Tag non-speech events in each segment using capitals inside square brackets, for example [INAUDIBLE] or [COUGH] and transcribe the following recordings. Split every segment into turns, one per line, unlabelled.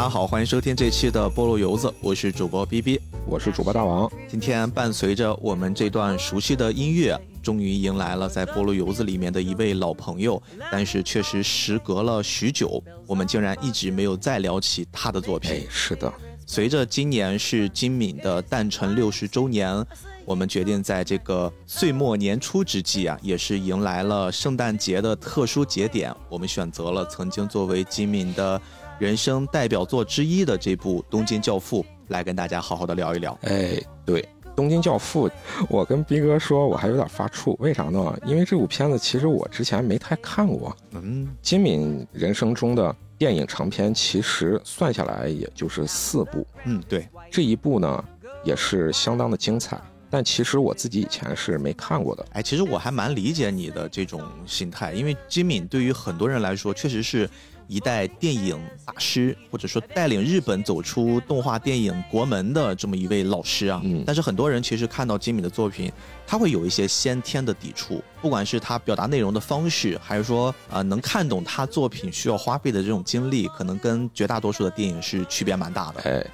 大家好，欢迎收听这期的菠萝油子，我是主播 B B，
我是主播大王。
今天伴随着我们这段熟悉的音乐，终于迎来了在菠萝油子里面的一位老朋友，但是确实时隔了许久，我们竟然一直没有再聊起他的作品。
哎，是的，
随着今年是金敏的诞辰六十周年，我们决定在这个岁末年初之际啊，也是迎来了圣诞节的特殊节点，我们选择了曾经作为金敏的。人生代表作之一的这部《东京教父》，来跟大家好好的聊一聊。
哎，对，《东京教父》，我跟斌哥说，我还有点发怵，为啥呢？因为这部片子其实我之前没太看过。嗯，金敏人生中的电影长片，其实算下来也就是四部。
嗯，对，
这一部呢也是相当的精彩，但其实我自己以前是没看过的。
哎，其实我还蛮理解你的这种心态，因为金敏对于很多人来说，确实是。一代电影大师，或者说带领日本走出动画电影国门的这么一位老师啊，嗯，但是很多人其实看到吉米的作品，他会有一些先天的抵触，不管是他表达内容的方式，还是说呃能看懂他作品需要花费的这种精力，可能跟绝大多数的电影是区别蛮大的。
哎，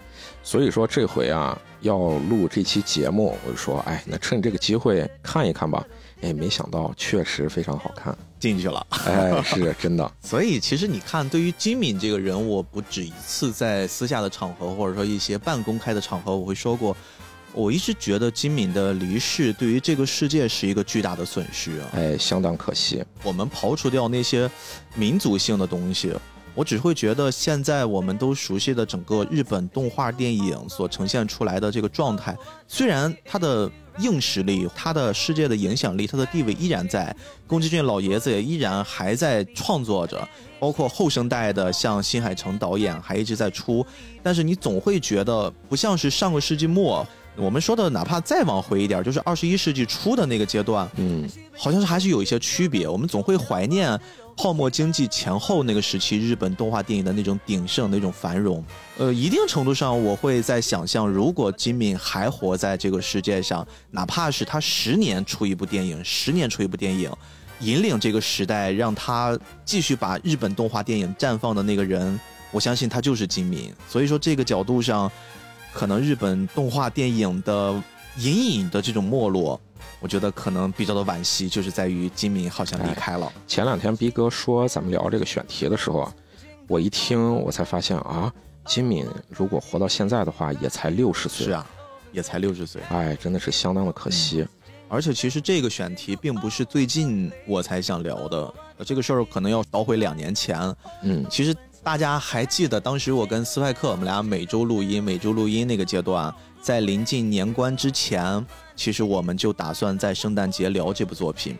所以说这回啊要录这期节目，我就说，哎，那趁这个机会看一看吧。哎，没想到确实非常好看，
进去了。
哎，是真的。[LAUGHS]
所以其实你看，对于金敏这个人，我不止一次在私下的场合，或者说一些半公开的场合，我会说过，我一直觉得金敏的离世对于这个世界是一个巨大的损失啊。
哎，相当可惜。
我们刨除掉那些民族性的东西，我只会觉得现在我们都熟悉的整个日本动画电影所呈现出来的这个状态，虽然它的。硬实力，他的世界的影响力，他的地位依然在。宫崎骏老爷子也依然还在创作着，包括后生代的像新海诚导演还一直在出。但是你总会觉得不像是上个世纪末，我们说的哪怕再往回一点，就是二十一世纪初的那个阶段，嗯，好像是还是有一些区别。我们总会怀念。泡沫经济前后那个时期，日本动画电影的那种鼎盛、那种繁荣，呃，一定程度上，我会在想象，如果金敏还活在这个世界上，哪怕是他十年出一部电影，十年出一部电影，引领这个时代，让他继续把日本动画电影绽放的那个人，我相信他就是金敏。所以说，这个角度上，可能日本动画电影的隐隐的这种没落。我觉得可能比较的惋惜，就是在于金敏好像离开了。
前两天逼哥说咱们聊这个选题的时候啊，我一听我才发现啊，金敏如果活到现在的话，也才六十岁。
是啊，也才六十岁。
哎，真的是相当的可惜。
而且其实这个选题并不是最近我才想聊的，这个事儿可能要倒回两年前。嗯，其实大家还记得当时我跟斯派克我们俩每周录音，每周录音那个阶段，在临近年关之前。其实我们就打算在圣诞节聊这部作品，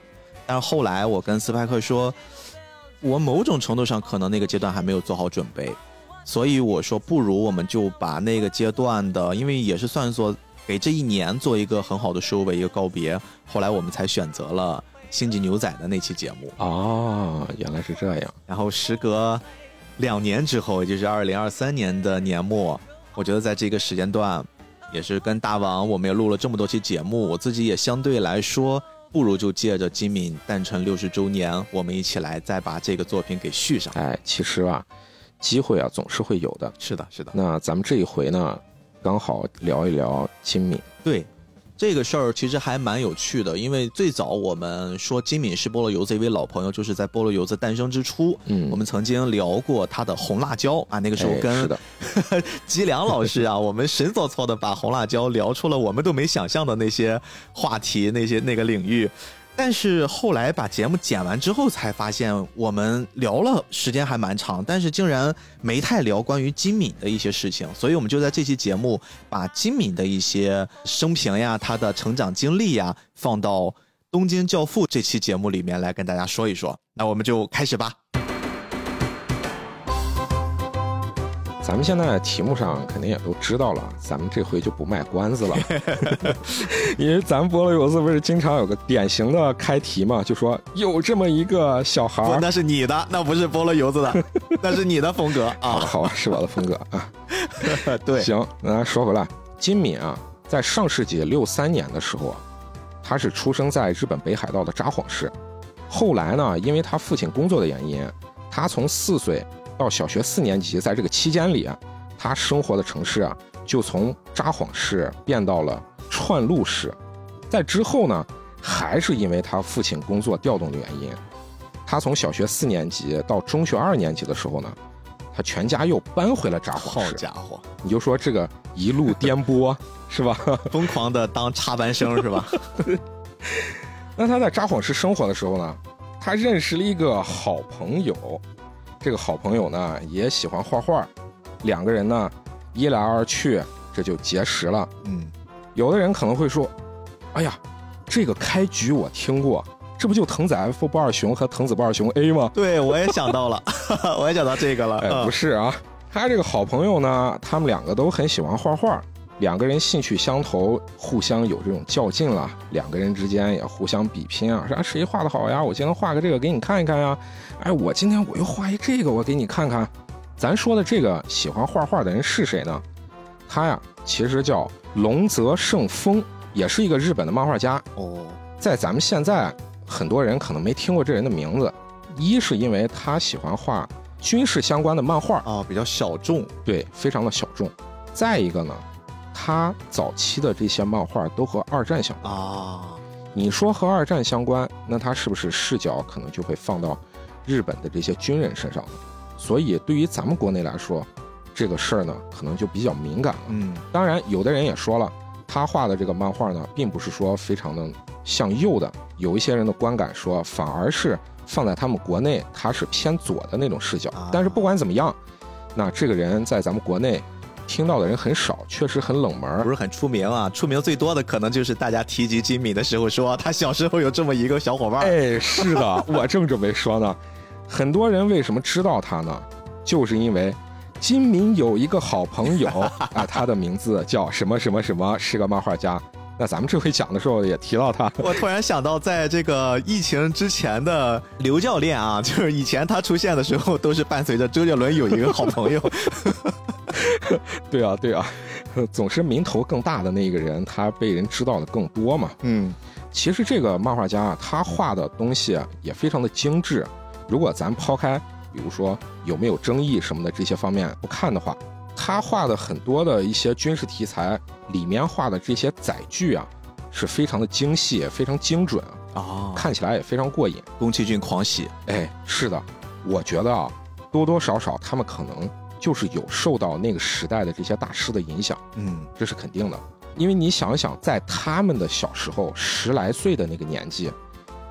但是后来我跟斯派克说，我某种程度上可能那个阶段还没有做好准备，所以我说不如我们就把那个阶段的，因为也是算作给这一年做一个很好的收尾，一个告别。后来我们才选择了《星际牛仔》的那期节目。
哦，原来是这样。
然后时隔两年之后，也就是二零二三年的年末，我觉得在这个时间段。也是跟大王，我们也录了这么多期节目，我自己也相对来说，不如就借着金敏诞辰六十周年，我们一起来再把这个作品给续上。
哎，其实啊，机会啊总是会有的。
是的，是的。
那咱们这一回呢，刚好聊一聊金敏。
对。这个事儿其实还蛮有趣的，因为最早我们说金敏是菠萝油子一位老朋友，就是在菠萝油子诞生之初，嗯，我们曾经聊过他的红辣椒啊，那个时候跟 [LAUGHS] 吉良老师啊，[LAUGHS] 我们神早早的把红辣椒聊出了我们都没想象的那些话题，那些那个领域。但是后来把节目剪完之后，才发现我们聊了时间还蛮长，但是竟然没太聊关于金敏的一些事情，所以我们就在这期节目把金敏的一些生平呀、他的成长经历呀，放到《东京教父》这期节目里面来跟大家说一说。那我们就开始吧。
咱们现在题目上肯定也都知道了，咱们这回就不卖关子了，[LAUGHS] [LAUGHS] 因为咱们菠萝油子不是经常有个典型的开题嘛，就说有这么一个小孩儿，
那是你的，那不是菠萝油子的，[LAUGHS] 那是你的风格啊，
好，是我的风格啊，
对，
行，那说回来，金敏啊，在上世纪六三年的时候啊，他是出生在日本北海道的札幌市，后来呢，因为他父亲工作的原因，他从四岁。到小学四年级，在这个期间里啊，他生活的城市啊，就从札幌市变到了串路市。在之后呢，还是因为他父亲工作调动的原因，他从小学四年级到中学二年级的时候呢，他全家又搬回了札幌
市。好家伙，
你就说这个一路颠簸 [LAUGHS] 是吧？[LAUGHS]
疯狂的当插班生是吧？[LAUGHS]
那他在札幌市生活的时候呢，他认识了一个好朋友，这个好朋友呢也喜欢画画，两个人呢一来二去这就结识了。嗯，有的人可能会说。哎呀，这个开局我听过，这不就藤子 F 不二雄和藤子不二雄 A 吗？
对，我也想到了，[LAUGHS] 我也想到这个了。
哎，不是啊，他这个好朋友呢，他们两个都很喜欢画画，两个人兴趣相投，互相有这种较劲了，两个人之间也互相比拼啊，说谁画的好呀？我今天画个这个给你看一看呀。哎，我今天我又画一这个，我给你看看。咱说的这个喜欢画画的人是谁呢？他呀，其实叫龙泽胜风。也是一个日本的漫画家哦，在咱们现在很多人可能没听过这人的名字，一是因为他喜欢画军事相关的漫画
啊，比较小众，
对，非常的小众。再一个呢，他早期的这些漫画都和二战相关啊。你说和二战相关，那他是不是视角可能就会放到日本的这些军人身上呢？所以对于咱们国内来说，这个事儿呢，可能就比较敏感了。嗯，当然，有的人也说了。他画的这个漫画呢，并不是说非常的向右的，有一些人的观感说，反而是放在他们国内，他是偏左的那种视角。但是不管怎么样，那这个人在咱们国内听到的人很少，确实很冷门，
不是很出名啊。出名最多的可能就是大家提及金敏的时候，说他小时候有这么一个小伙伴。
哎，是的，我正准备说呢。很多人为什么知道他呢？就是因为。金敏有一个好朋友 [LAUGHS] 啊，他的名字叫什么什么什么，是个漫画家。那咱们这回讲的时候也提到他。[LAUGHS]
我突然想到，在这个疫情之前的刘教练啊，[LAUGHS] 就是以前他出现的时候，都是伴随着周杰伦有一个好朋友。
对啊，对啊，总是名头更大的那个人，他被人知道的更多嘛。嗯，其实这个漫画家啊，他画的东西也非常的精致。如果咱抛开。比如说有没有争议什么的这些方面不看的话，他画的很多的一些军事题材里面画的这些载具啊，是非常的精细，非常精准啊，看起来也非常过瘾。
宫崎骏狂喜，
哎，是的，我觉得啊，多多少少他们可能就是有受到那个时代的这些大师的影响，嗯，这是肯定的。因为你想想，在他们的小时候十来岁的那个年纪，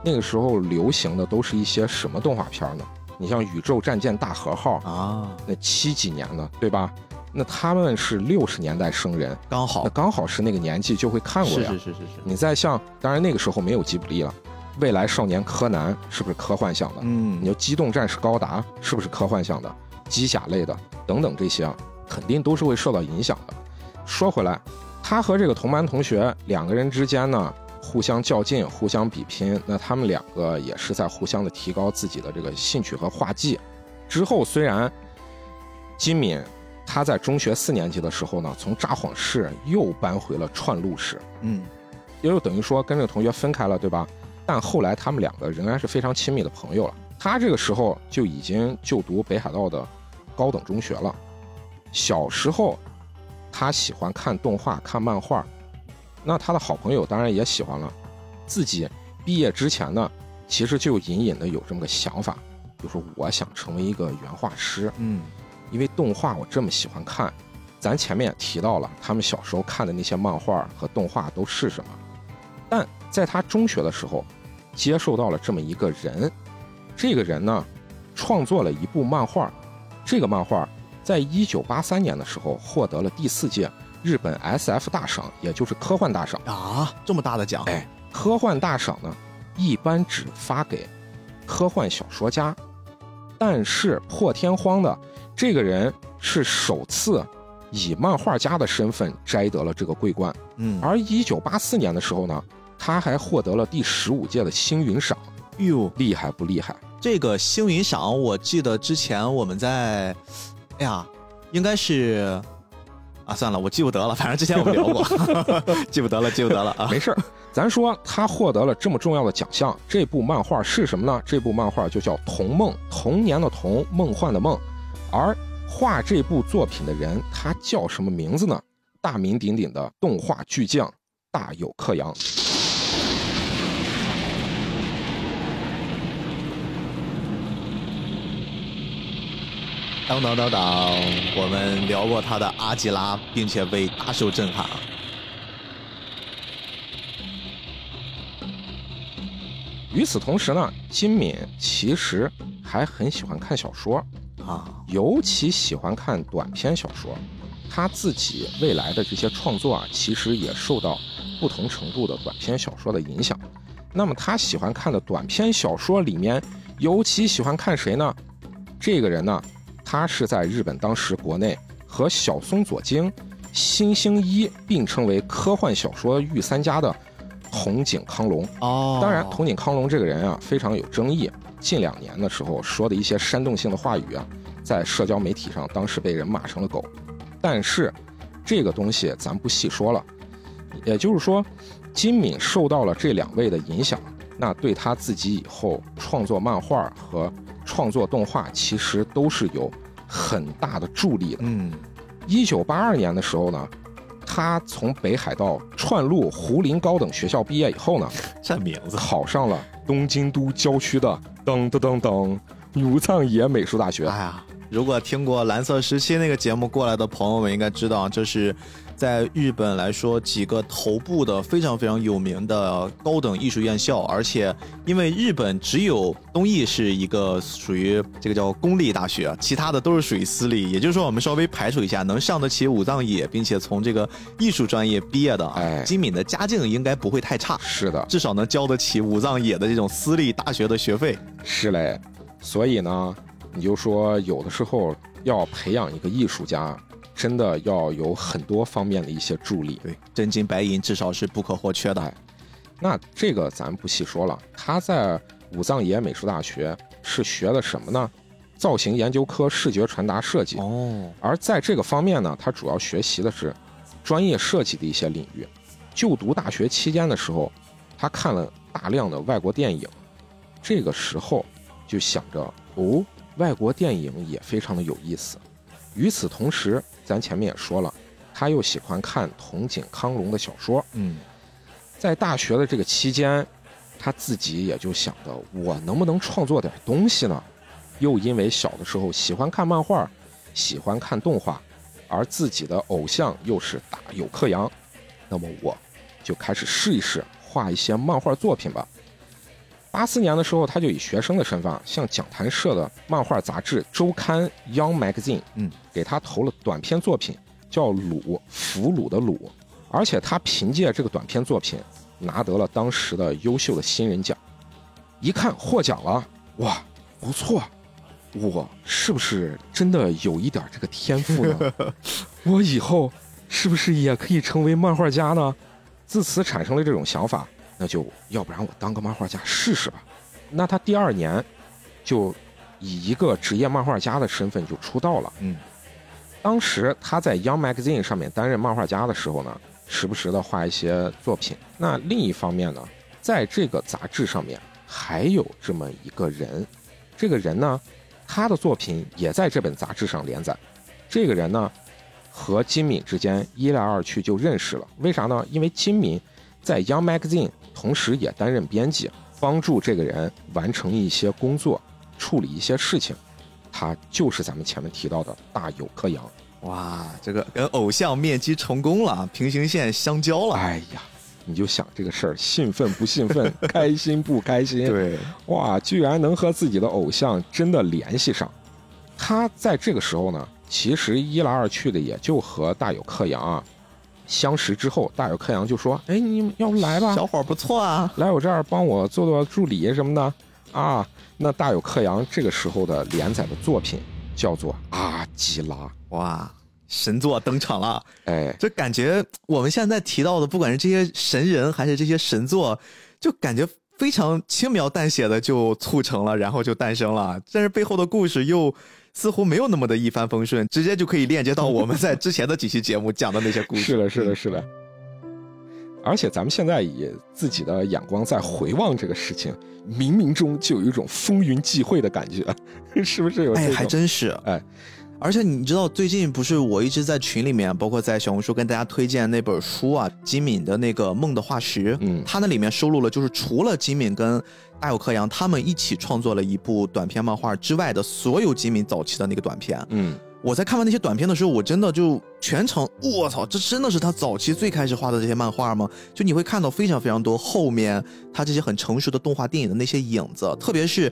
那个时候流行的都是一些什么动画片呢？你像宇宙战舰大和号啊，那七几年的，对吧？那他们是六十年代生人，
刚好，
那刚好是那个年纪就会看过
呀。是是是是是。
你再像，当然那个时候没有吉卜力了，未来少年柯南是不是科幻向的？嗯。你说机动战士高达是不是科幻向的？机甲类的等等这些啊，肯定都是会受到影响的。说回来，他和这个同班同学两个人之间呢？互相较劲，互相比拼，那他们两个也是在互相的提高自己的这个兴趣和画技。之后虽然金敏他在中学四年级的时候呢，从札幌市又搬回了串路市，嗯，也就等于说跟这个同学分开了，对吧？但后来他们两个仍然是非常亲密的朋友了。他这个时候就已经就读北海道的高等中学了。小时候他喜欢看动画、看漫画。那他的好朋友当然也喜欢了，自己毕业之前呢，其实就隐隐的有这么个想法，就是我想成为一个原画师。嗯，因为动画我这么喜欢看，咱前面也提到了，他们小时候看的那些漫画和动画都是什么？但在他中学的时候，接受到了这么一个人，这个人呢，创作了一部漫画，这个漫画在一九八三年的时候获得了第四届。日本 S F 大赏，也就是科幻大赏
啊，这么大的奖！
哎，科幻大赏呢，一般只发给科幻小说家，但是破天荒的这个人是首次以漫画家的身份摘得了这个桂冠。嗯，而一九八四年的时候呢，他还获得了第十五届的星云赏。哟，厉害不厉害？
这个星云赏，我记得之前我们在，哎呀，应该是。啊，算了，我记不得了。反正之前我们聊过，[LAUGHS] 记不得了，记不得了啊。
没事儿，咱说他获得了这么重要的奖项，这部漫画是什么呢？这部漫画就叫《童梦》，童年的童，梦幻的梦。而画这部作品的人他叫什么名字呢？大名鼎鼎的动画巨匠大有克洋。
当当当当，我们聊过他的阿吉拉，并且被大受震撼。
与此同时呢，金敏其实还很喜欢看小说啊，尤其喜欢看短篇小说。他自己未来的这些创作啊，其实也受到不同程度的短篇小说的影响。那么他喜欢看的短篇小说里面，尤其喜欢看谁呢？这个人呢？他是在日本当时国内和小松左京、新星一并称为科幻小说御三家的筒井康隆
哦。
当然，筒井康隆这个人啊非常有争议。近两年的时候说的一些煽动性的话语啊，在社交媒体上当时被人骂成了狗。但是这个东西咱不细说了。也就是说，金敏受到了这两位的影响，那对他自己以后创作漫画和。创作动画其实都是有很大的助力的。
嗯，
一九八二年的时候呢，他从北海道串路胡林高等学校毕业以后呢，
这名字
考上了东京都郊区的噔噔噔噔武藏野美术大学。
哎呀，如果听过蓝色时期那个节目过来的朋友们应该知道，这是。在日本来说，几个头部的非常非常有名的高等艺术院校，而且因为日本只有东艺是一个属于这个叫公立大学，其他的都是属于私立。也就是说，我们稍微排除一下，能上得起武藏野，并且从这个艺术专业毕业的，
哎，
金敏的家境应该不会太差。
是的，
至少能交得起武藏野的这种私立大学的学费。
是嘞，所以呢，你就说有的时候要培养一个艺术家。真的要有很多方面的一些助力，
对，真金白银至少是不可或缺的。
那这个咱不细说了。他在武藏野美术大学是学的什么呢？造型研究科视觉传达设计。
哦，
而在这个方面呢，他主要学习的是专业设计的一些领域。就读大学期间的时候，他看了大量的外国电影，这个时候就想着，哦，外国电影也非常的有意思。与此同时，咱前面也说了，他又喜欢看筒井康隆的小说。
嗯，
在大学的这个期间，他自己也就想着，我能不能创作点东西呢？又因为小的时候喜欢看漫画，喜欢看动画，而自己的偶像又是大有克洋，那么我就开始试一试画一些漫画作品吧。八四年的时候，他就以学生的身份向讲谈社的漫画杂志周刊《Young Magazine》
嗯，
给他投了短篇作品，叫《鲁俘虏的鲁》，而且他凭借这个短篇作品拿得了当时的优秀的新人奖。一看获奖了，哇，不错，我是不是真的有一点这个天赋呢？[LAUGHS] 我以后是不是也可以成为漫画家呢？自此产生了这种想法。那就要不然我当个漫画家试试吧。那他第二年就以一个职业漫画家的身份就出道了。
嗯，
当时他在 Young Magazine 上面担任漫画家的时候呢，时不时的画一些作品。那另一方面呢，在这个杂志上面还有这么一个人，这个人呢，他的作品也在这本杂志上连载。这个人呢，和金敏之间一来二去就认识了。为啥呢？因为金敏。在 Young Magazine，同时也担任编辑，帮助这个人完成一些工作，处理一些事情。他就是咱们前面提到的大有克洋。
哇，这个跟偶像面基成功了，平行线相交了。
哎呀，你就想这个事儿，兴奋不兴奋？[LAUGHS] 开心不开心？
对，
哇，居然能和自己的偶像真的联系上。他在这个时候呢，其实一来二去的也就和大有克洋啊。相识之后，大有克洋就说：“哎，你要不来吧？
小伙不错啊，
来我这儿帮我做做助理什么的啊。”那大有克洋这个时候的连载的作品叫做《阿基拉》，
哇，神作登场了！
哎，
就感觉我们现在提到的，不管是这些神人还是这些神作，就感觉非常轻描淡写的就促成了，然后就诞生了。但是背后的故事又……似乎没有那么的一帆风顺，直接就可以链接到我们在之前的几期节目讲的那些故事。
是的，是的，是的。而且咱们现在以自己的眼光在回望这个事情，冥冥中就有一种风云际会的感觉，[LAUGHS] 是不是有？
哎，还真是。
哎，
而且你知道，最近不是我一直在群里面，包括在小红书跟大家推荐那本书啊，金敏的那个《梦的化石》。嗯，他那里面收录了，就是除了金敏跟大友克洋他们一起创作了一部短篇漫画之外的所有吉米早期的那个短片。
嗯，
我在看完那些短片的时候，我真的就全程，我操，这真的是他早期最开始画的这些漫画吗？就你会看到非常非常多后面他这些很成熟的动画电影的那些影子，特别是。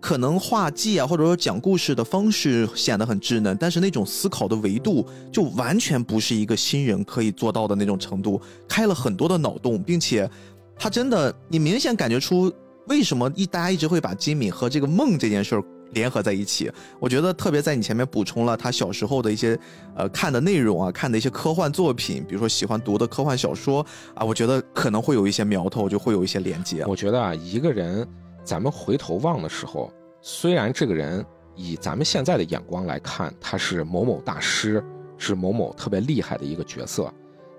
可能画技啊，或者说讲故事的方式显得很稚嫩，但是那种思考的维度就完全不是一个新人可以做到的那种程度，开了很多的脑洞，并且他真的，你明显感觉出为什么一大家一直会把金敏和这个梦这件事儿联合在一起。我觉得特别在你前面补充了他小时候的一些呃看的内容啊，看的一些科幻作品，比如说喜欢读的科幻小说啊，我觉得可能会有一些苗头，就会有一些连接。
我觉得啊，一个人。咱们回头望的时候，虽然这个人以咱们现在的眼光来看，他是某某大师，是某某特别厉害的一个角色，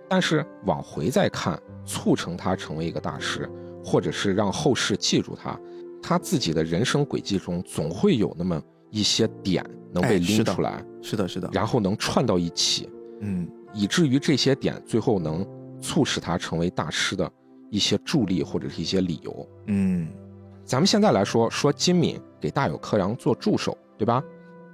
但是往回再看，促成他成为一个大师，或者是让后世记住他，他自己的人生轨迹中总会有那么一些点能被拎出来，
是的，是的，
然后能串到一起，
嗯，
以至于这些点最后能促使他成为大师的一些助力或者是一些理由，
嗯。
咱们现在来说说金敏给大有克洋做助手，对吧？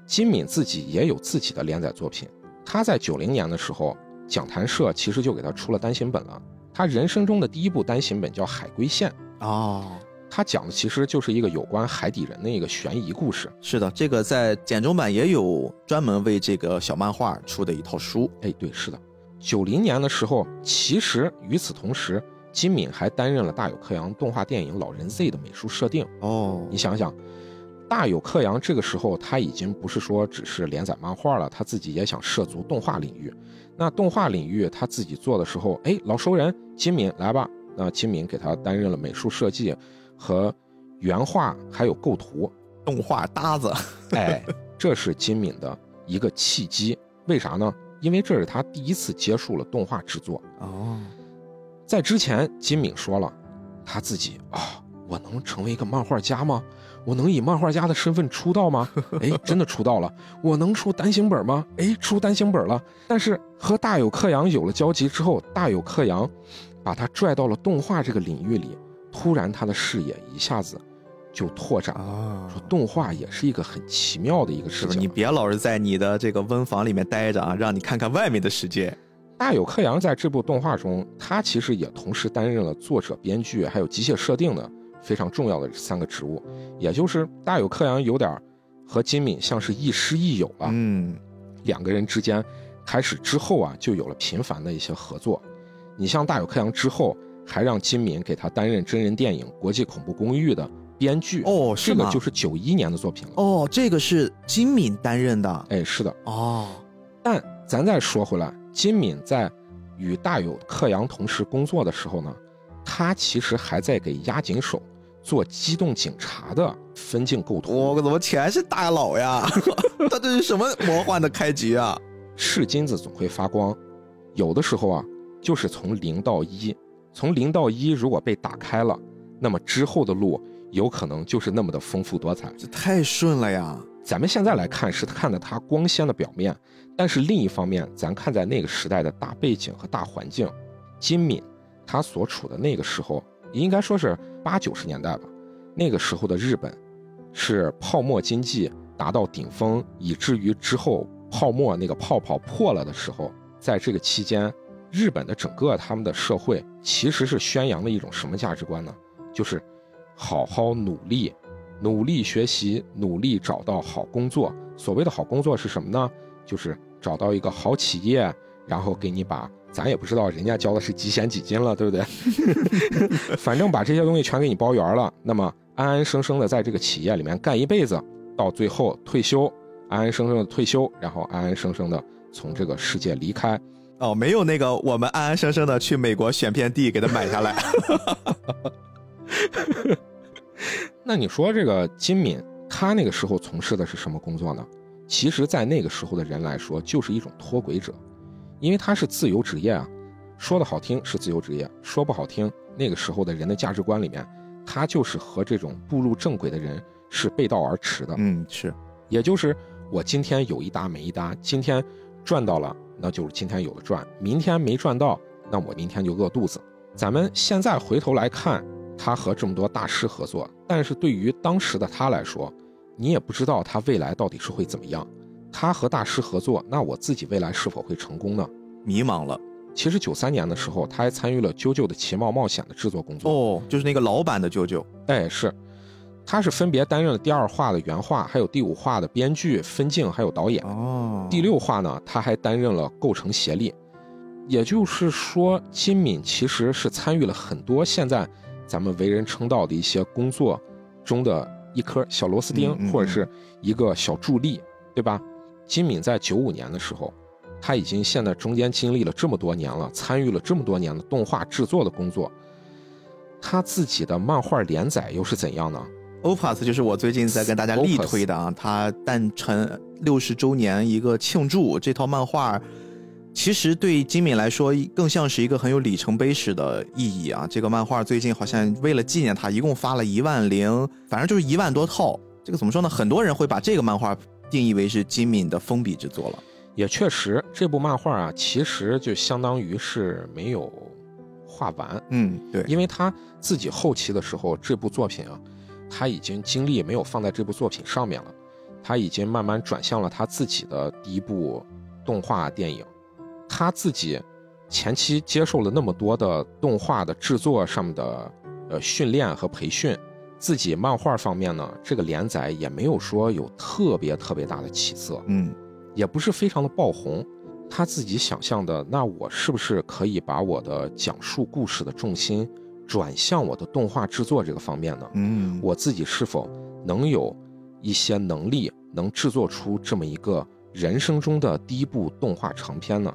金敏自己也有自己的连载作品。他在九零年的时候，讲谈社其实就给他出了单行本了。他人生中的第一部单行本叫《海龟线》
哦，
他讲的其实就是一个有关海底人的一个悬疑故事。
是的，这个在简中版也有专门为这个小漫画出的一套书。
哎，对，是的。九零年的时候，其实与此同时。金敏还担任了大有克洋动画电影《老人 Z》的美术设定
哦。
你想想，大有克洋这个时候他已经不是说只是连载漫画了，他自己也想涉足动画领域。那动画领域他自己做的时候，哎，老熟人金敏来吧。那金敏给他担任了美术设计和原画，还有构图，
动画搭子。[LAUGHS]
哎，这是金敏的一个契机。为啥呢？因为这是他第一次接触了动画制作
哦。
在之前，金敏说了，他自己啊，我能成为一个漫画家吗？我能以漫画家的身份出道吗？[LAUGHS] 哎，真的出道了。我能出单行本吗？哎，出单行本了。但是和大有克洋有了交集之后，大有克洋把他拽到了动画这个领域里，突然他的视野一下子就拓展了。说动画也是一个很奇妙的一个事情。
你别老是在你的这个温房里面待着啊，让你看看外面的世界。
大有克洋在这部动画中，他其实也同时担任了作者、编剧，还有机械设定的非常重要的三个职务。也就是大有克洋有点和金敏像是亦师亦友了。
嗯，
两个人之间开始之后啊，就有了频繁的一些合作。你像大有克洋之后，还让金敏给他担任真人电影《国际恐怖公寓》的编剧。
哦，
这个就是九一年的作品了。
哦，这个是金敏担任的。
哎，是的。
哦，
但咱再说回来。金敏在与大有克洋同时工作的时候呢，他其实还在给押井守做机动警察的分镜构图。
我怎么全是大佬呀？[LAUGHS] 他这是什么魔幻的开局啊？
是金子总会发光，有的时候啊，就是从零到一，从零到一如果被打开了，那么之后的路有可能就是那么的丰富多彩。
这太顺了呀！
咱们现在来看是看的它光鲜的表面。但是另一方面，咱看在那个时代的大背景和大环境，金敏他所处的那个时候，应该说是八九十年代吧。那个时候的日本，是泡沫经济达到顶峰，以至于之后泡沫那个泡泡破了的时候，在这个期间，日本的整个他们的社会其实是宣扬了一种什么价值观呢？就是好好努力，努力学习，努力找到好工作。所谓的好工作是什么呢？就是找到一个好企业，然后给你把，咱也不知道人家交的是几险几金了，对不对？[LAUGHS] 反正把这些东西全给你包圆了，那么安安生生的在这个企业里面干一辈子，到最后退休，安安生生的退休，然后安安生生的从这个世界离开。
哦，没有那个我们安安生生的去美国选片地给他买下来。[LAUGHS]
那你说这个金敏，他那个时候从事的是什么工作呢？其实，在那个时候的人来说，就是一种脱轨者，因为他是自由职业啊。说的好听是自由职业，说不好听，那个时候的人的价值观里面，他就是和这种步入正轨的人是背道而驰的。
嗯，是，
也就是我今天有一搭没一搭，今天赚到了，那就是今天有的赚；明天没赚到，那我明天就饿肚子。咱们现在回头来看，他和这么多大师合作，但是对于当时的他来说，你也不知道他未来到底是会怎么样。他和大师合作，那我自己未来是否会成功呢？
迷茫了。
其实九三年的时候，他还参与了《啾啾的奇妙冒险》的制作工作。
哦，就是那个老版的《啾啾》。
哎，是，他是分别担任了第二话的原画，还有第五话的编剧、分镜，还有导演。
哦。
第六话呢，他还担任了构成协力。也就是说，金敏其实是参与了很多现在咱们为人称道的一些工作中的一颗小螺丝钉，或者是一个小助力，对吧？金敏在九五年的时候。他已经现在中间经历了这么多年了，参与了这么多年的动画制作的工作。他自己的漫画连载又是怎样呢
？Opus 就是我最近在跟大家力推的啊，他诞辰六十周年一个庆祝，这套漫画其实对金敏来说更像是一个很有里程碑式的意义啊。这个漫画最近好像为了纪念他，一共发了一万零，反正就是一万多套。这个怎么说呢？很多人会把这个漫画定义为是金敏的封笔之作了。
也确实，这部漫画啊，其实就相当于是没有画完。
嗯，对，
因为他自己后期的时候，这部作品啊，他已经精力没有放在这部作品上面了，他已经慢慢转向了他自己的第一部动画电影。他自己前期接受了那么多的动画的制作上面的呃训练和培训，自己漫画方面呢，这个连载也没有说有特别特别大的起色。
嗯。
也不是非常的爆红，他自己想象的，那我是不是可以把我的讲述故事的重心转向我的动画制作这个方面呢？
嗯，
我自己是否能有一些能力，能制作出这么一个人生中的第一部动画长片呢？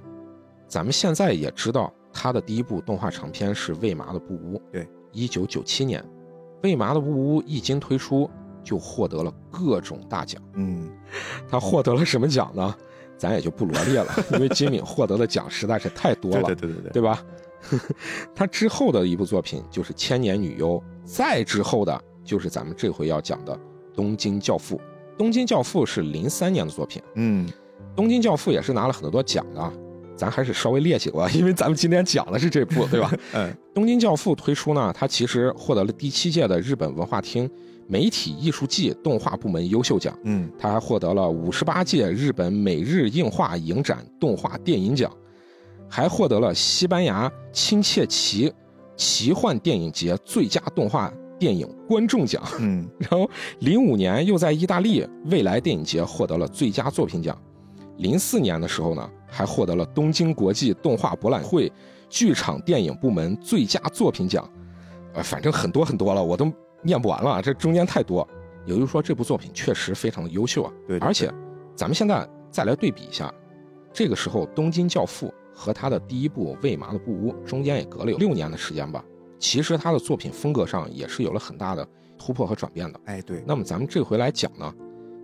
咱们现在也知道，他的第一部动画长片是《喂麻的布屋》，
对，
一九九七年，《喂麻的呜呜》一经推出。就获得了各种大奖。
嗯，
他获得了什么奖呢？咱也就不罗列了，因为金敏获得的奖实在是太多了。
对对对对，
对吧？[LAUGHS] 他之后的一部作品就是《千年女优》，再之后的就是咱们这回要讲的《东京教父》。《东京教父》是零三年的作品。
嗯，《
东京教父》也是拿了很多奖的，咱还是稍微列几个，因为咱们今天讲的是这部，对吧？[LAUGHS]
嗯，《
东京教父》推出呢，他其实获得了第七届的日本文化厅。媒体艺术季动画部门优秀奖，
嗯，
他还获得了五十八届日本每日映画影展动画电影奖，还获得了西班牙亲切奇奇幻电影节最佳动画电影观众奖，
嗯，[LAUGHS]
然后零五年又在意大利未来电影节获得了最佳作品奖，零四年的时候呢，还获得了东京国际动画博览会剧场电影部门最佳作品奖，呃，反正很多很多了，我都。念不完了，这中间太多。也就是说，这部作品确实非常的优秀啊。
对，
而且咱们现在再来对比一下，这个时候《东京教父》和他的第一部《喂麻的布屋》中间也隔了有六年的时间吧。其实他的作品风格上也是有了很大的突破和转变的。
哎，对。
那么咱们这回来讲呢，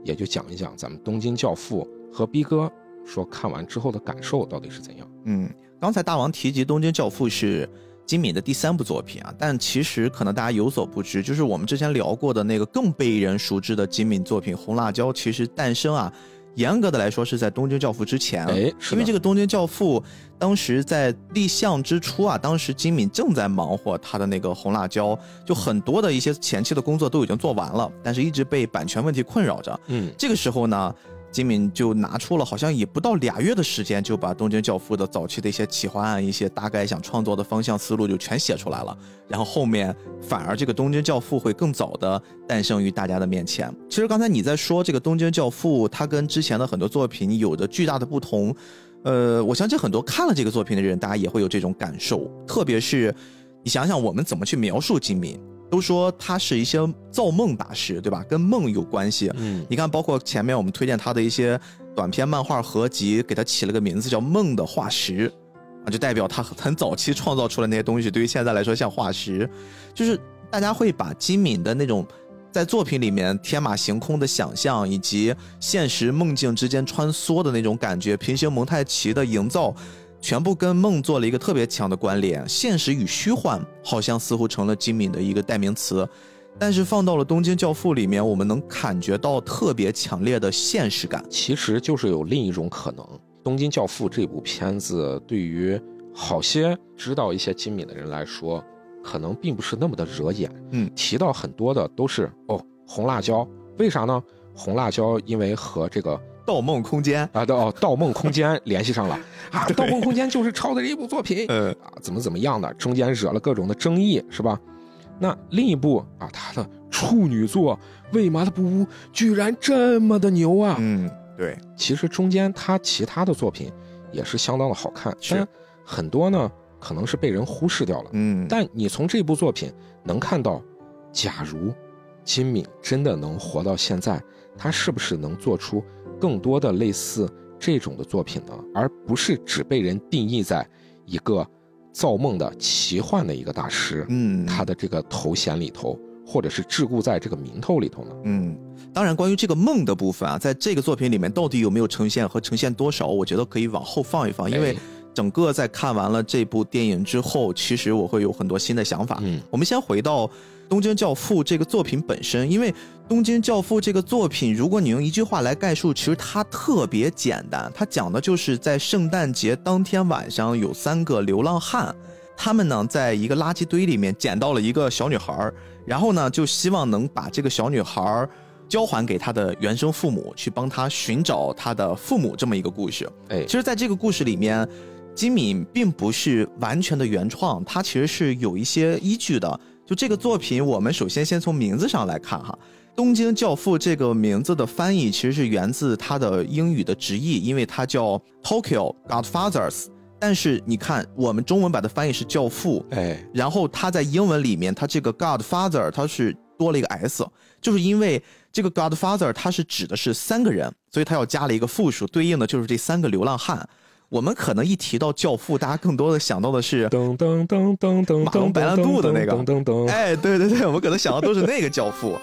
也就讲一讲咱们《东京教父》和逼哥说看完之后的感受到底是怎样。
嗯，刚才大王提及《东京教父》是。金敏的第三部作品啊，但其实可能大家有所不知，就是我们之前聊过的那个更被人熟知的金敏作品《红辣椒》，其实诞生啊，严格的来说是在《东京教父》之前。
哎，
因为这个《东京教父》当时在立项之初啊，当时金敏正在忙活他的那个《红辣椒》，就很多的一些前期的工作都已经做完了，但是一直被版权问题困扰着。
嗯，
这个时候呢。金敏就拿出了好像也不到俩月的时间，就把《东京教父》的早期的一些企划案、一些大概想创作的方向思路就全写出来了。然后后面反而这个《东京教父》会更早的诞生于大家的面前。其实刚才你在说这个《东京教父》，它跟之前的很多作品有着巨大的不同。呃，我相信很多看了这个作品的人，大家也会有这种感受。特别是你想想，我们怎么去描述金敏？都说他是一些造梦大师，对吧？跟梦有关系。
嗯，
你看，包括前面我们推荐他的一些短篇漫画合集，给他起了个名字叫《梦的化石》，啊，就代表他很早期创造出来那些东西，对于现在来说像化石。就是大家会把金敏的那种在作品里面天马行空的想象，以及现实梦境之间穿梭的那种感觉，平行蒙太奇的营造。全部跟梦做了一个特别强的关联，现实与虚幻好像似乎成了金敏的一个代名词。但是放到了《东京教父》里面，我们能感觉到特别强烈的现实感。
其实就是有另一种可能，《东京教父》这部片子对于好些知道一些金敏的人来说，可能并不是那么的惹眼。
嗯，
提到很多的都是哦，红辣椒，为啥呢？红辣椒因为和这个。
《盗梦空间》
啊，到《盗梦空间》[LAUGHS] 联系上了啊，《盗梦空间》就是抄的这一部作品，
嗯
啊，怎么怎么样的，中间惹了各种的争议，是吧？那另一部啊，他的处女作《为嘛的不污》居然这么的牛啊！
嗯，对，
其实中间他其他的作品也是相当的好看，
是
很多呢可能是被人忽视掉了。
嗯，
但你从这部作品能看到，假如金敏真的能活到现在，他是不是能做出？更多的类似这种的作品呢，而不是只被人定义在一个造梦的奇幻的一个大师，
嗯，
他的这个头衔里头，或者是桎梏在这个名头里头呢？
嗯，当然，关于这个梦的部分啊，在这个作品里面到底有没有呈现和呈现多少，我觉得可以往后放一放，因为整个在看完了这部电影之后，其实我会有很多新的想法。
嗯，
我们先回到。《东京教父》这个作品本身，因为《东京教父》这个作品，如果你用一句话来概述，其实它特别简单。它讲的就是在圣诞节当天晚上，有三个流浪汉，他们呢在一个垃圾堆里面捡到了一个小女孩，然后呢就希望能把这个小女孩交还给她的原生父母，去帮她寻找她的父母这么一个故事。
哎，
其实，在这个故事里面，金敏并不是完全的原创，它其实是有一些依据的。就这个作品，我们首先先从名字上来看哈，《东京教父》这个名字的翻译其实是源自它的英语的直译，因为它叫 Tokyo Godfathers。但是你看，我们中文把它翻译是教父，
哎，
然后它在英文里面，它这个 Godfather 它是多了一个 s，就是因为这个 Godfather 它是指的是三个人，所以它要加了一个复数，对应的就是这三个流浪汉。我们可能一提到教父，大家更多的想到的是
噔噔噔噔噔，
马龙白兰度的那个，
噔噔噔，
哎，对对对，我们可能想到都是那个教父。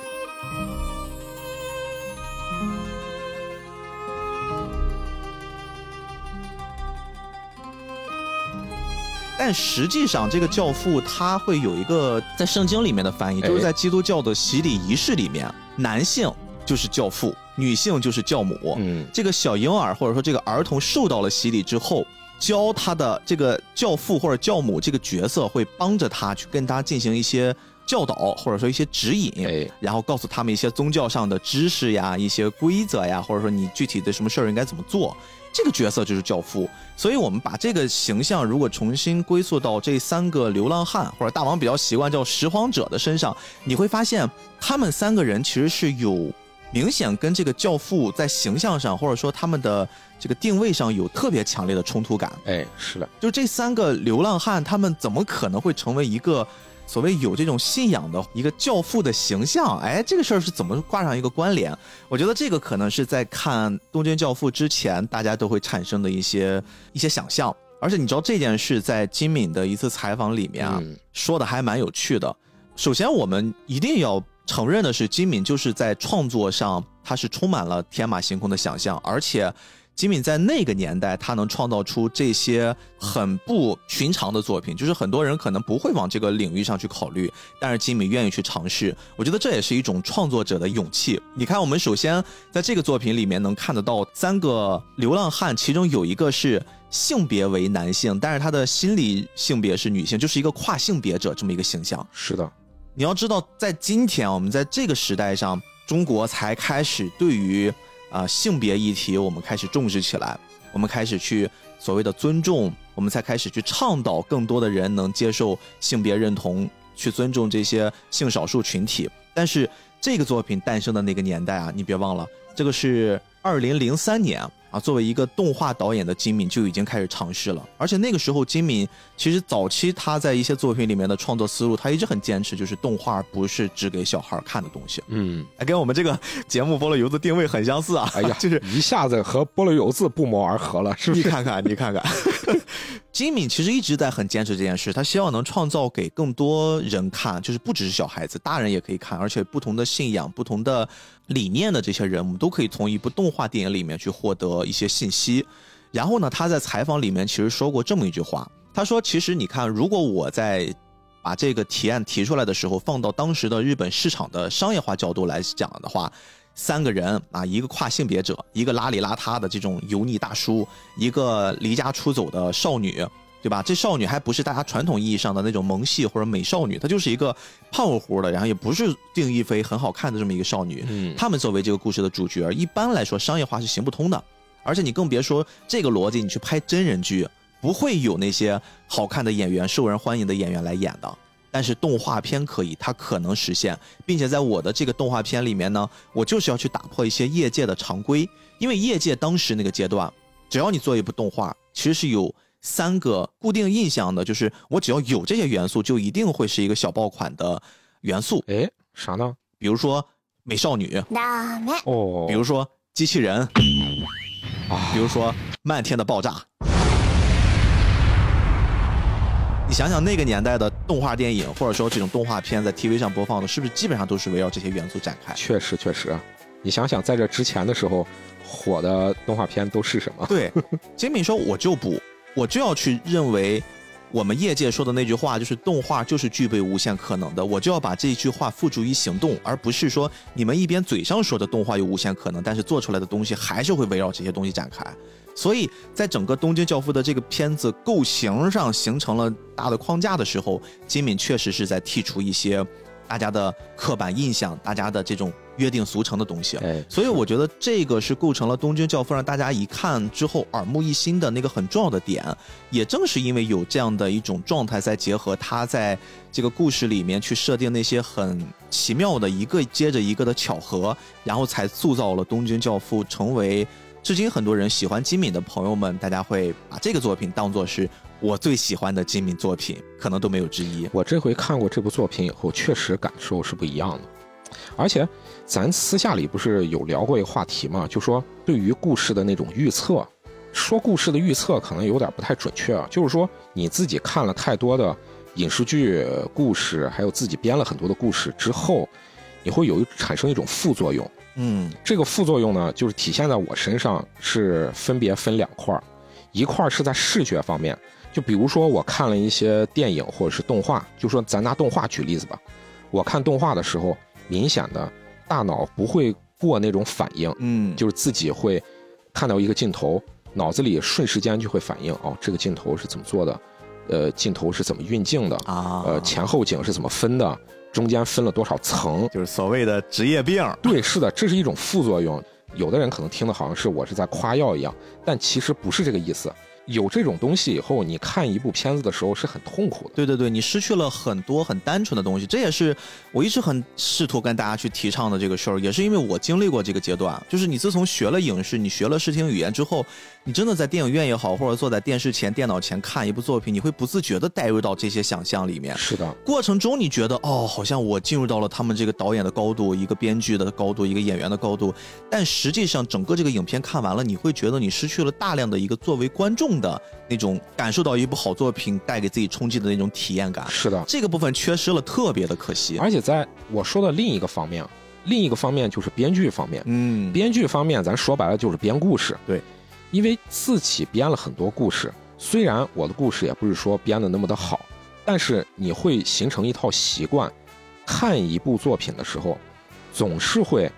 但实际上，这个教父他会有一个在圣经里面的翻译，就是在基督教的洗礼仪式里面，男性就是教父。女性就是教母，
嗯，
这个小婴儿或者说这个儿童受到了洗礼之后，教他的这个教父或者教母这个角色会帮着他去跟他进行一些教导或者说一些指引，
哎，
然后告诉他们一些宗教上的知识呀、一些规则呀，或者说你具体的什么事儿应该怎么做，这个角色就是教父。所以我们把这个形象如果重新归宿到这三个流浪汉或者大王比较习惯叫拾荒者的身上，你会发现他们三个人其实是有。明显跟这个教父在形象上，或者说他们的这个定位上有特别强烈的冲突感。
哎，是的，
就这三个流浪汉，他们怎么可能会成为一个所谓有这种信仰的一个教父的形象？哎，这个事儿是怎么挂上一个关联？我觉得这个可能是在看《东京教父》之前，大家都会产生的一些一些想象。而且你知道这件事在金敏的一次采访里面啊，说的还蛮有趣的。首先，我们一定要。承认的是，金敏就是在创作上，他是充满了天马行空的想象，而且金敏在那个年代，他能创造出这些很不寻常的作品，就是很多人可能不会往这个领域上去考虑，但是吉米愿意去尝试。我觉得这也是一种创作者的勇气。你看，我们首先在这个作品里面能看得到三个流浪汉，其中有一个是性别为男性，但是他的心理性别是女性，就是一个跨性别者这么一个形象。
是的。
你要知道，在今天我们在这个时代上，中国才开始对于啊性别议题，我们开始重视起来，我们开始去所谓的尊重，我们才开始去倡导更多的人能接受性别认同，去尊重这些性少数群体。但是这个作品诞生的那个年代啊，你别忘了，这个是二零零三年。啊，作为一个动画导演的金敏就已经开始尝试了，而且那个时候金敏其实早期他在一些作品里面的创作思路，他一直很坚持，就是动画不是只给小孩看的东西。
嗯，
哎，跟我们这个节目《菠萝油子》定位很相似啊。
哎呀，[LAUGHS]
就是
一下子和菠萝油子不谋而合了，是不是？
你看看，你看看，[LAUGHS] 金敏其实一直在很坚持这件事，他希望能创造给更多人看，就是不只是小孩子，大人也可以看，而且不同的信仰、不同的。理念的这些人，我们都可以从一部动画电影里面去获得一些信息。然后呢，他在采访里面其实说过这么一句话，他说：“其实你看，如果我在把这个提案提出来的时候，放到当时的日本市场的商业化角度来讲的话，三个人啊，一个跨性别者，一个邋里邋遢的这种油腻大叔，一个离家出走的少女，对吧？这少女还不是大家传统意义上的那种萌系或者美少女，她就是一个胖乎乎的，然后也不是定义非很好看的这么一个少女。
嗯，
他们作为这个故事的主角，一般来说商业化是行不通的，而且你更别说这个逻辑，你去拍真人剧。不会有那些好看的演员、受人欢迎的演员来演的，但是动画片可以，它可能实现，并且在我的这个动画片里面呢，我就是要去打破一些业界的常规，因为业界当时那个阶段，只要你做一部动画，其实是有三个固定印象的，就是我只要有这些元素，就一定会是一个小爆款的元素。
哎，啥呢？
比如说美少女，
哦，
比如说机器人，啊，比如说漫天的爆炸。你想想那个年代的动画电影，或者说这种动画片在 TV 上播放的，是不是基本上都是围绕这些元素展开？
确实，确实。你想想，在这之前的时候，火的动画片都是什么？
对，杰米说：“我就不，我就要去认为，我们业界说的那句话，就是动画就是具备无限可能的，我就要把这一句话付诸于行动，而不是说你们一边嘴上说的动画有无限可能，但是做出来的东西还是会围绕这些东西展开。”所以在整个《东京教父》的这个片子构型上形成了大的框架的时候，金敏确实是在剔除一些大家的刻板印象、大家的这种约定俗成的东西。
哎，
所以我觉得这个是构成了《东京教父》让大家一看之后耳目一新的那个很重要的点。也正是因为有这样的一种状态，在结合他在这个故事里面去设定那些很奇妙的一个接着一个的巧合，然后才塑造了《东京教父》成为。至今，很多人喜欢金敏的朋友们，大家会把这个作品当做是我最喜欢的金敏作品，可能都没有之一。
我这回看过这部作品以后，确实感受是不一样的。而且，咱私下里不是有聊过一个话题嘛？就说对于故事的那种预测，说故事的预测可能有点不太准确啊。就是说，你自己看了太多的影视剧故事，还有自己编了很多的故事之后，你会有产生一种副作用。
嗯，
这个副作用呢，就是体现在我身上是分别分两块儿，一块儿是在视觉方面，就比如说我看了一些电影或者是动画，就说咱拿动画举例子吧，我看动画的时候，明显的大脑不会过那种反应，
嗯，
就是自己会看到一个镜头，脑子里瞬时间就会反应，哦，这个镜头是怎么做的，呃，镜头是怎么运镜的
啊，
呃，前后景是怎么分的。中间分了多少层，
就是所谓的职业病。
对，是的，这是一种副作用。有的人可能听的好像是我是在夸耀一样，但其实不是这个意思。有这种东西以后，你看一部片子的时候是很痛苦的。
对对对，你失去了很多很单纯的东西，这也是我一直很试图跟大家去提倡的这个事儿，也是因为我经历过这个阶段。就是你自从学了影视，你学了视听语言之后，你真的在电影院也好，或者坐在电视前、电脑前看一部作品，你会不自觉的带入到这些想象里面。
是的，
过程中你觉得哦，好像我进入到了他们这个导演的高度，一个编剧的高度，一个演员的高度，但实际上整个这个影片看完了，你会觉得你失去了大量的一个作为观众的那种。感受到一部好作品带给自己冲击的那种体验感，
是的，
这个部分缺失了，特别的可惜。
而且在我说的另一个方面，另一个方面就是编剧方面，
嗯，
编剧方面，咱说白了就是编故事。
对，
因为自己编了很多故事，虽然我的故事也不是说编的那么的好，但是你会形成一套习惯，看一部作品的时候，总是会。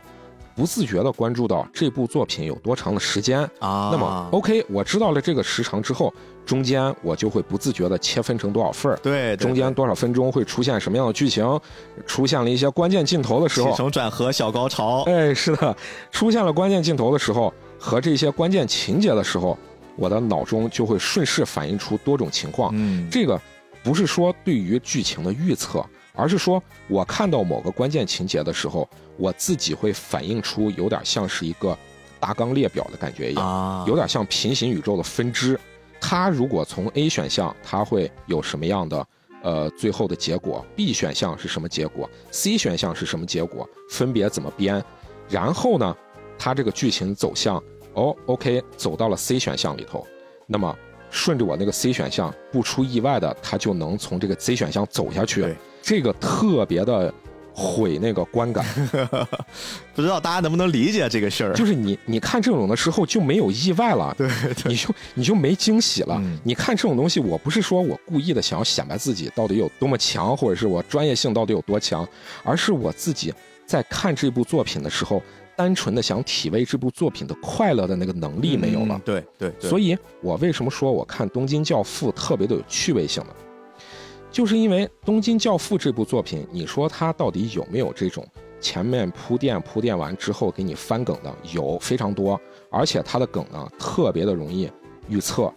不自觉的关注到这部作品有多长的时间
啊？
那么，OK，我知道了这个时长之后，中间我就会不自觉的切分成多少份儿。
对，
中间多少分钟会出现什么样的剧情？出现了一些关键镜头的时候，
起承转合小高潮。
哎，是的，出现了关键镜头的时候和这些关键情节的时候，我的脑中就会顺势反映出多种情况。
嗯，
这个不是说对于剧情的预测。而是说，我看到某个关键情节的时候，我自己会反映出有点像是一个大纲列表的感觉一样，有点像平行宇宙的分支。它如果从 A 选项，它会有什么样的呃最后的结果？B 选项是什么结果？C 选项是什么结果？分别怎么编？然后呢，它这个剧情走向哦，OK，走到了 C 选项里头，那么顺着我那个 C 选项，不出意外的，他就能从这个 C 选项走下去。
对。
这个特别的毁那个观感。[LAUGHS]
不知道大家能不能理解这个事儿？
就是你你看这种的时候就没有意外了，
对，
你就你就没惊喜了。你看这种东西，我不是说我故意的想要显摆自己到底有多么强，或者是我专业性到底有多强，而是我自己在看这部作品的时候。单纯的想体味这部作品的快乐的那个能力没有了，
对对，
所以我为什么说我看《东京教父》特别的有趣味性呢？就是因为《东京教父》这部作品，你说它到底有没有这种前面铺垫铺垫完之后给你翻梗的？有非常多，而且它的梗呢特别的容易预测。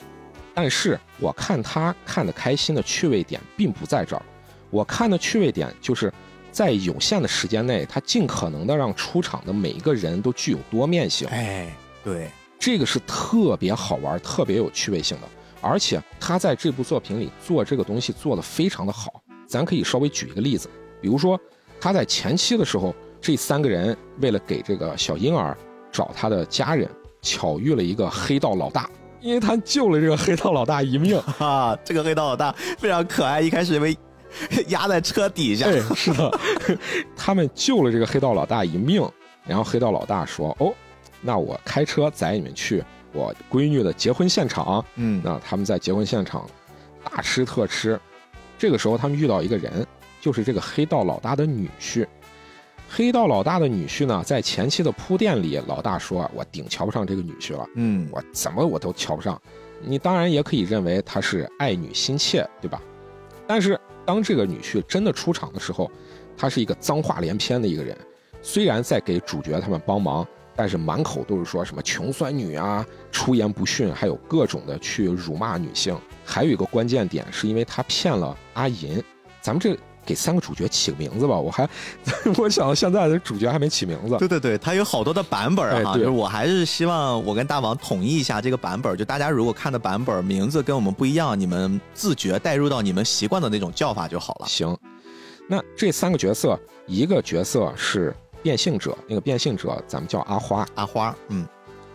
但是我看他看的开心的趣味点并不在这儿，我看的趣味点就是。在有限的时间内，他尽可能的让出场的每一个人都具有多面性。
哎，对，
这个是特别好玩、特别有趣味性的。而且他在这部作品里做这个东西做得非常的好。咱可以稍微举一个例子，比如说他在前期的时候，这三个人为了给这个小婴儿找他的家人，巧遇了一个黑道老大，因为他救了这个黑道老大一命。
啊，这个黑道老大非常可爱，一开始因为。[LAUGHS] 压在车底下，
是的，他们救了这个黑道老大一命。然后黑道老大说：“哦，那我开车载你们去我闺女的结婚现场。”嗯，那他们在结婚现场大吃特吃。这个时候他们遇到一个人，就是这个黑道老大的女婿。黑道老大的女婿呢，在前期的铺垫里，老大说：“我顶瞧不上这个女婿了。”嗯，我怎么我都瞧不上。你当然也可以认为他是爱女心切，对吧？但是。当这个女婿真的出场的时候，他是一个脏话连篇的一个人。虽然在给主角他们帮忙，但是满口都是说什么穷酸女啊、出言不逊，还有各种的去辱骂女性。还有一个关键点，是因为他骗了阿银。咱们这。给三个主角起个名字吧，我还 [LAUGHS] 我想到现在的主角还没起名字。
对对对，它有好多的版本哈，就是我还是希望我跟大王统一一下这个版本，就大家如果看的版本名字跟我们不一样，你们自觉带入到你们习惯的那种叫法就好了。
行，那这三个角色，一个角色是变性者，那个变性者咱们叫阿花，
阿花，嗯，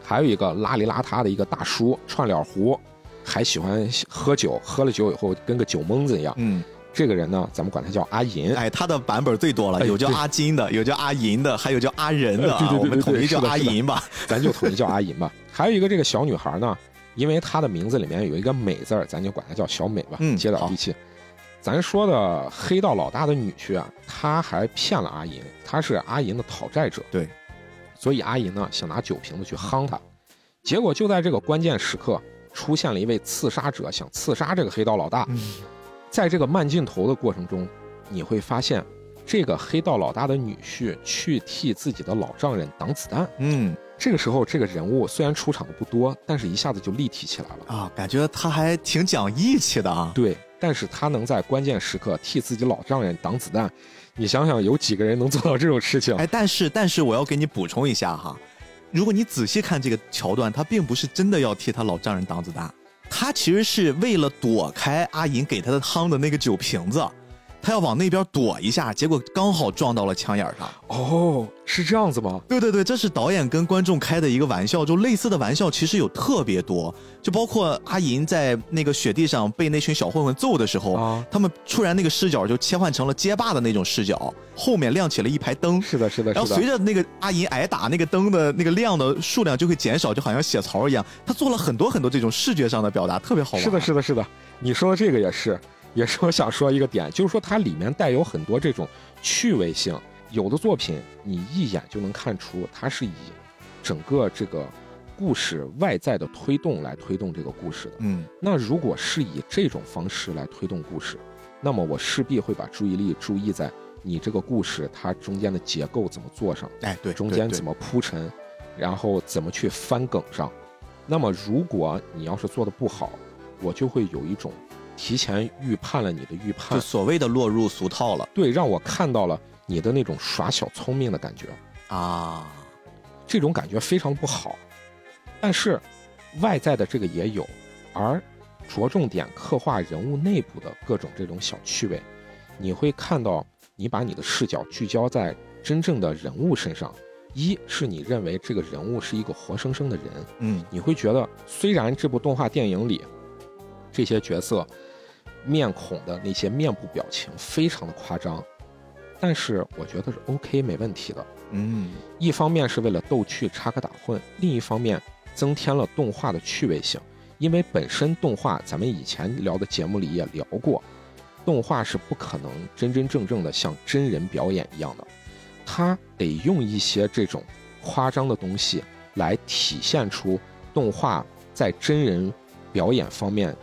还有一个邋里邋遢的一个大叔，串脸胡，还喜欢喝酒，喝了酒以后跟个酒蒙子一样，嗯。这个人呢，咱们管他叫阿银。
哎，他的版本最多了，有叫阿金的，有叫阿银的，还有叫阿仁的。
对对对，
我们统一叫阿银吧，
咱就统一叫阿银吧。还有一个这个小女孩呢，因为她的名字里面有一个美字儿，咱就管她叫小美吧，接点地气。咱说的黑道老大的女婿啊，他还骗了阿银，他是阿银的讨债者。
对，
所以阿银呢想拿酒瓶子去夯他，结果就在这个关键时刻，出现了一位刺杀者，想刺杀这个黑道老大。在这个慢镜头的过程中，你会发现，这个黑道老大的女婿去替自己的老丈人挡子弹。嗯，这个时候这个人物虽然出场的不多，但是一下子就立体起来了
啊，感觉他还挺讲义气的啊。
对，但是他能在关键时刻替自己老丈人挡子弹，你想想有几个人能做到这种事情？
哎，但是但是我要给你补充一下哈，如果你仔细看这个桥段，他并不是真的要替他老丈人挡子弹。他其实是为了躲开阿银给他的汤的那个酒瓶子。他要往那边躲一下，结果刚好撞到了枪眼上。
哦，是这样子吗？
对对对，这是导演跟观众开的一个玩笑。就类似的玩笑其实有特别多，就包括阿银在那个雪地上被那群小混混揍的时候，啊，他们突然那个视角就切换成了街霸的那种视角，后面亮起了一排灯。
是的，是的。
然后随着那个阿银挨打，那个灯的那个亮的数量就会减少，就好像血槽一样。他做了很多很多这种视觉上的表达，特别好玩。
是的，是的，是的。你说的这个也是。也是我想说一个点，就是说它里面带有很多这种趣味性。有的作品你一眼就能看出它是以整个这个故事外在的推动来推动这个故事的。嗯，那如果是以这种方式来推动故事，那么我势必会把注意力注意在你这个故事它中间的结构怎么做上。
哎，对，
中间怎么铺陈，然后怎么去翻梗上。那么如果你要是做的不好，我就会有一种。提前预判了你的预判，
就所谓的落入俗套了。
对，让我看到了你的那种耍小聪明的感觉啊，这种感觉非常不好。但是外在的这个也有，而着重点刻画人物内部的各种这种小趣味，你会看到你把你的视角聚焦在真正的人物身上。一是你认为这个人物是一个活生生的人，嗯，你会觉得虽然这部动画电影里这些角色。面孔的那些面部表情非常的夸张，但是我觉得是 OK 没问题的。
嗯，
一方面是为了逗趣插科打诨，另一方面增添了动画的趣味性。因为本身动画，咱们以前聊的节目里也聊过，动画是不可能真真正正的像真人表演一样的，它得用一些这种夸张的东西来体现出动画在真人表演方面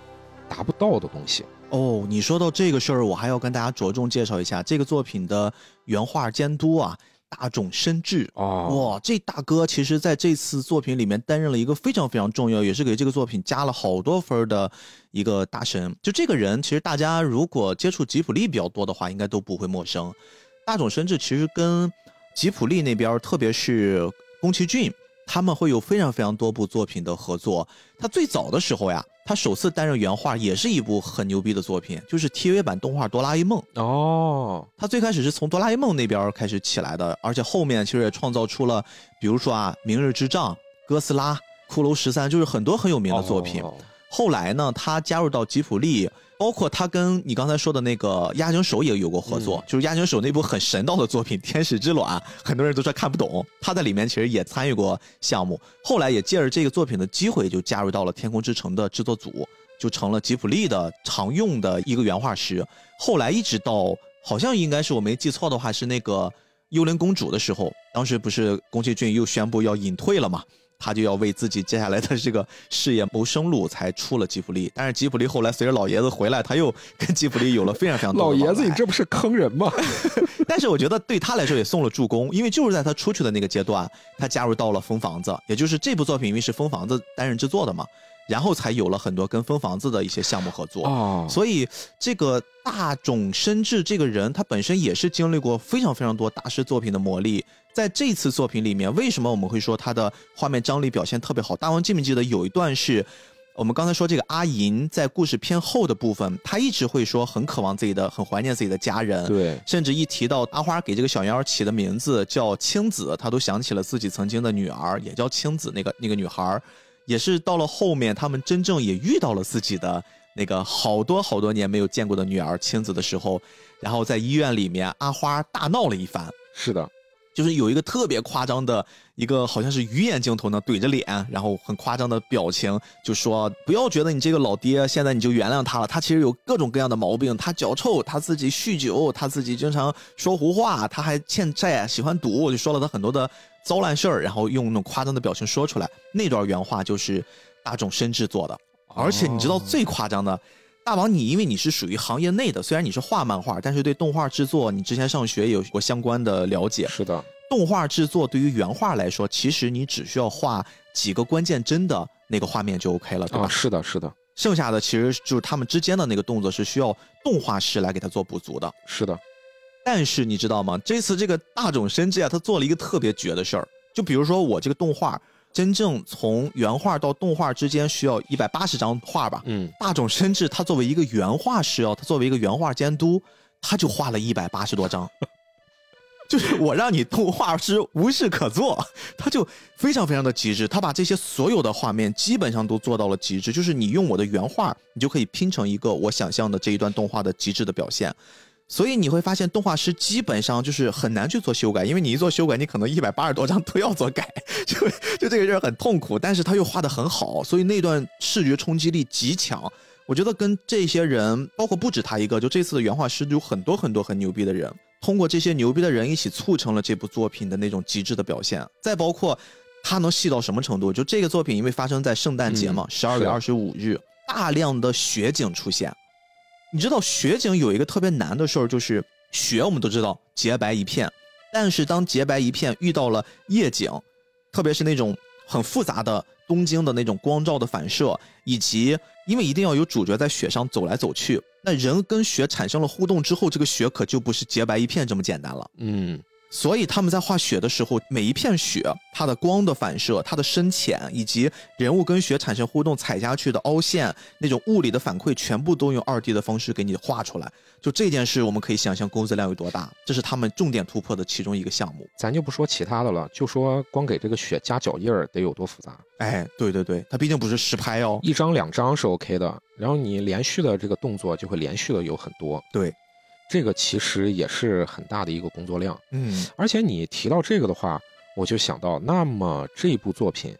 达不到的东西。
哦，你说到这个事儿，我还要跟大家着重介绍一下这个作品的原画监督啊。大冢深志
哦，
哇，这大哥其实在这次作品里面担任了一个非常非常重要，也是给这个作品加了好多分的一个大神。就这个人，其实大家如果接触吉普力比较多的话，应该都不会陌生。大冢深志其实跟吉普力那边，特别是宫崎骏，他们会有非常非常多部作品的合作。他最早的时候呀。他首次担任原画也是一部很牛逼的作品，就是 TV 版动画《哆啦 A 梦》
哦。
他最开始是从哆啦 A 梦那边开始起来的，而且后面其实也创造出了，比如说啊，《明日之杖》、哥斯拉、骷髅十三，就是很多很有名的作品。后来呢，他加入到吉普力。包括他跟你刚才说的那个押井守也有过合作，就是押井守那部很神道的作品《天使之卵》，很多人都说看不懂。他在里面其实也参与过项目，后来也借着这个作品的机会，就加入到了《天空之城》的制作组，就成了吉普力的常用的一个原画师。后来一直到好像应该是我没记错的话，是那个《幽灵公主》的时候，当时不是宫崎骏又宣布要隐退了嘛？他就要为自己接下来的这个事业谋生路，才出了吉普力。但是吉普力后来随着老爷子回来，他又跟吉普力有了非常非常多。
老爷子，你这不是坑人吗？[LAUGHS]
但是我觉得对他来说也送了助攻，因为就是在他出去的那个阶段，他加入到了风房子，也就是这部作品因为是风房子担任制作的嘛。然后才有了很多跟分房子的一些项目合作
啊，
所以这个大冢伸志这个人，他本身也是经历过非常非常多大师作品的磨砺。在这次作品里面，为什么我们会说他的画面张力表现特别好？大王记不记得有一段是我们刚才说这个阿银在故事偏后的部分，他一直会说很渴望自己的，很怀念自己的家人，
对，
甚至一提到阿花给这个小妖起的名字叫青子，他都想起了自己曾经的女儿也叫青子，那个那个女孩。也是到了后面，他们真正也遇到了自己的那个好多好多年没有见过的女儿青子的时候，然后在医院里面，阿花大闹了一番。
是的，
就是有一个特别夸张的一个，好像是鱼眼镜头呢，怼着脸，然后很夸张的表情，就说不要觉得你这个老爹现在你就原谅他了，他其实有各种各样的毛病，他脚臭，他自己酗酒，他自己经常说胡话，他还欠债，喜欢赌，就说了他很多的。糟烂事儿，然后用那种夸张的表情说出来。那段原话就是大众深制作的，而且你知道最夸张的，大王你因为你是属于行业内的，虽然你是画漫画，但是对动画制作你之前上学有过相关的了解。
是的，
动画制作对于原画来说，其实你只需要画几个关键帧的那个画面就 OK 了，对吧？
是的，是的。
剩下的其实就是他们之间的那个动作是需要动画师来给他做补足的。
是的。
但是你知道吗？这次这个大冢伸志啊，他做了一个特别绝的事儿。就比如说我这个动画，真正从原画到动画之间需要一百八十张画吧。
嗯。
大冢伸志他作为一个原画师哦，他作为一个原画监督，他就画了一百八十多张。[LAUGHS] 就是我让你动画师无事可做，[LAUGHS] 他就非常非常的极致，他把这些所有的画面基本上都做到了极致。就是你用我的原画，你就可以拼成一个我想象的这一段动画的极致的表现。所以你会发现，动画师基本上就是很难去做修改，因为你一做修改，你可能一百八十多张都要做改，[LAUGHS] 就就这个事儿很痛苦。但是他又画的很好，所以那段视觉冲击力极强。我觉得跟这些人，包括不止他一个，就这次的原画师有很多很多很牛逼的人，通过这些牛逼的人一起促成了这部作品的那种极致的表现。再包括他能细到什么程度？就这个作品，因为发生在圣诞节嘛，十二月二十五日，大量的雪景出现。你知道雪景有一个特别难的事儿，就是雪我们都知道洁白一片，但是当洁白一片遇到了夜景，特别是那种很复杂的东京的那种光照的反射，以及因为一定要有主角在雪上走来走去，那人跟雪产生了互动之后，这个雪可就不是洁白一片这么简单了。
嗯。
所以他们在画雪的时候，每一片雪，它的光的反射、它的深浅，以及人物跟雪产生互动踩下去的凹陷，那种物理的反馈，全部都用二 D 的方式给你画出来。就这件事，我们可以想象工作量有多大。这是他们重点突破的其中一个项目。
咱就不说其他的了，就说光给这个雪加脚印儿得有多复杂。
哎，对对对，它毕竟不是实拍哦，
一张两张是 OK 的，然后你连续的这个动作就会连续的有很多。
对。
这个其实也是很大的一个工作量。
嗯，
而且你提到这个的话，我就想到，那么这部作品，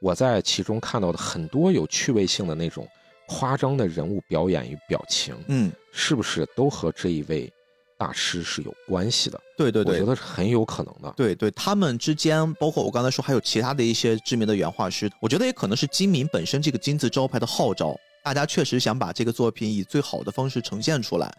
我在其中看到的很多有趣味性的那种夸张的人物表演与表情，
嗯，
是不是都和这一位大师是有关系的？
对对对，
我觉得是很有可能的。
对对，他们之间，包括我刚才说，还有其他的一些知名的原画师，我觉得也可能是金明本身这个金字招牌的号召，大家确实想把这个作品以最好的方式呈现出来。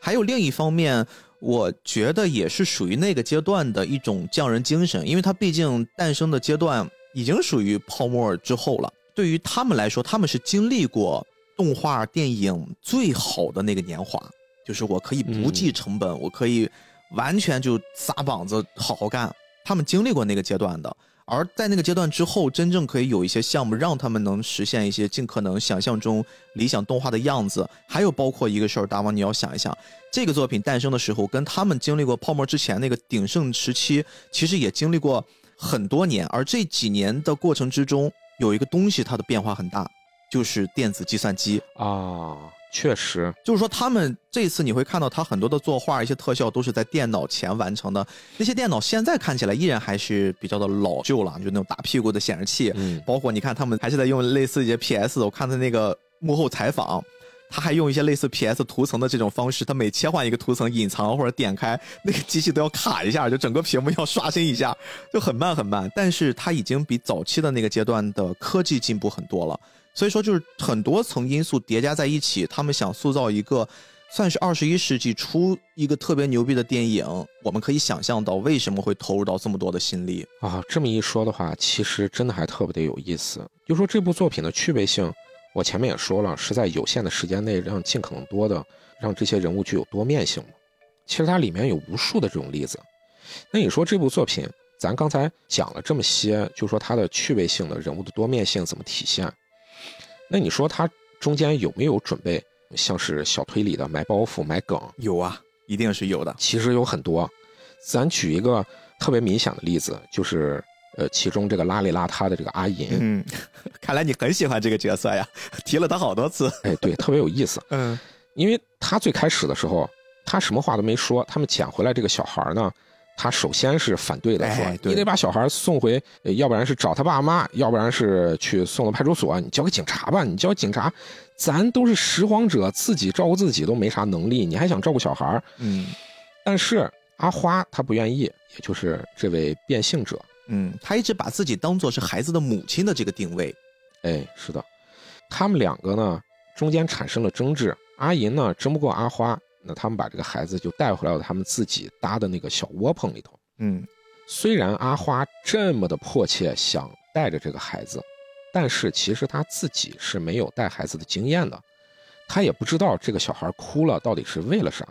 还有另一方面，我觉得也是属于那个阶段的一种匠人精神，因为它毕竟诞生的阶段已经属于泡沫之后了。对于他们来说，他们是经历过动画电影最好的那个年华，就是我可以不计成本，我可以完全就撒膀子好好干。他们经历过那个阶段的。而在那个阶段之后，真正可以有一些项目让他们能实现一些尽可能想象中理想动画的样子。还有包括一个事儿，大王你要想一想，这个作品诞生的时候，跟他们经历过泡沫之前那个鼎盛时期，其实也经历过很多年。而这几年的过程之中，有一个东西它的变化很大，就是电子计算机
啊。确实，
就是说，他们这次你会看到，他很多的作画、一些特效都是在电脑前完成的。那些电脑现在看起来依然还是比较的老旧了，就那种大屁股的显示器。
嗯，
包括你看，他们还是在用类似一些 PS。我看他那个幕后采访，他还用一些类似 PS 图层的这种方式，他每切换一个图层，隐藏或者点开，那个机器都要卡一下，就整个屏幕要刷新一下，就很慢很慢。但是它已经比早期的那个阶段的科技进步很多了。所以说，就是很多层因素叠加在一起，他们想塑造一个算是二十一世纪初一个特别牛逼的电影。我们可以想象到为什么会投入到这么多的心力
啊。这么一说的话，其实真的还特别的有意思。就说这部作品的趣味性，我前面也说了，是在有限的时间内让尽可能多的让这些人物具有多面性其实它里面有无数的这种例子。那你说这部作品，咱刚才讲了这么些，就说它的趣味性的人物的多面性怎么体现？那你说他中间有没有准备像是小推理的埋包袱、埋梗？
有啊，一定是有的。
其实有很多，咱举一个特别明显的例子，就是呃，其中这个邋里邋遢的这个阿银。
嗯，看来你很喜欢这个角色呀，提了他好多次。
哎，对，特别有意思。
嗯，
因为他最开始的时候，他什么话都没说，他们捡回来这个小孩呢。他首先是反对的，说你得把小孩送回，要不然是找他爸妈，要不然是去送到派出所，你交给警察吧。你交警察，咱都是拾荒者，自己照顾自己都没啥能力，你还想照顾小孩？
嗯。
但是阿花她不愿意，也就是这位变性者，
嗯，她一直把自己当做是孩子的母亲的这个定位。
哎，是的，他们两个呢中间产生了争执，阿银呢争不过阿花。那他们把这个孩子就带回来了，他们自己搭的那个小窝棚里头。
嗯，
虽然阿花这么的迫切想带着这个孩子，但是其实他自己是没有带孩子的经验的，他也不知道这个小孩哭了到底是为了啥，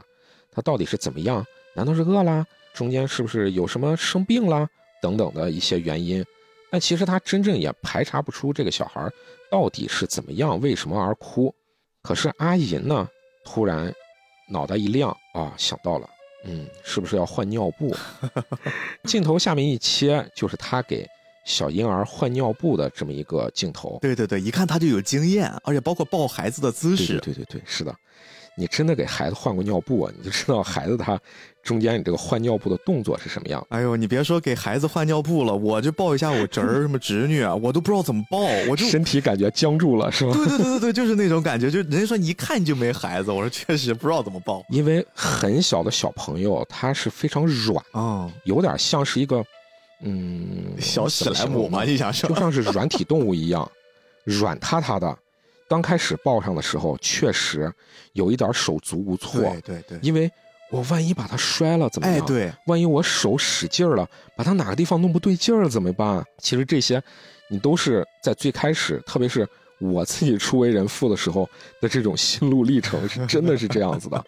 他到底是怎么样？难道是饿了？中间是不是有什么生病了？等等的一些原因。但其实他真正也排查不出这个小孩到底是怎么样，为什么而哭。可是阿银呢，突然。脑袋一亮啊，想到了，嗯，是不是要换尿布？[LAUGHS] 镜头下面一切就是他给小婴儿换尿布的这么一个镜头。
对对对，一看他就有经验，而且包括抱孩子的姿势。
对对对，是的。你真的给孩子换过尿布啊？你就知道孩子他中间你这个换尿布的动作是什么样。
哎呦，你别说给孩子换尿布了，我就抱一下我侄儿什么侄女啊，我都不知道怎么抱，我就
身体感觉僵住了，是吗？
对对对对对，就是那种感觉，[LAUGHS] 就人家说你一看你就没孩子，我说确实不知道怎么抱，
因为很小的小朋友他是非常软
啊，
有点像是一个嗯
小史莱姆嘛，你想说
就像是软体动物一样，[LAUGHS] 软塌塌的。刚开始抱上的时候，确实有一点手足无措。
对对对，
因为我万一把它摔了怎么样？
哎，对，
万一我手使劲了，把它哪个地方弄不对劲儿怎么办？其实这些，你都是在最开始，特别是我自己初为人父的时候的这种心路历程，是真的是这样子的。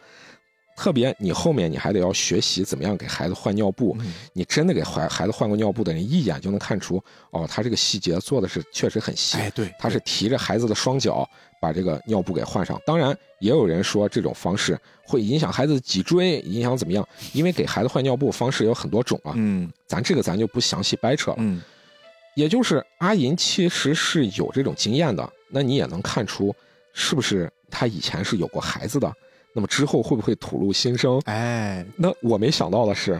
特别你后面你还得要学习怎么样给孩子换尿布，你真的给孩孩子换过尿布的人一眼就能看出，哦，他这个细节做的是确实很细。
哎，对，
他是提着孩子的双脚把这个尿布给换上。当然，也有人说这种方式会影响孩子的脊椎，影响怎么样？因为给孩子换尿布方式有很多种啊。
嗯，
咱这个咱就不详细掰扯了。
嗯，
也就是阿银其实是有这种经验的，那你也能看出，是不是他以前是有过孩子的？那么之后会不会吐露心声？
哎，
那我没想到的是，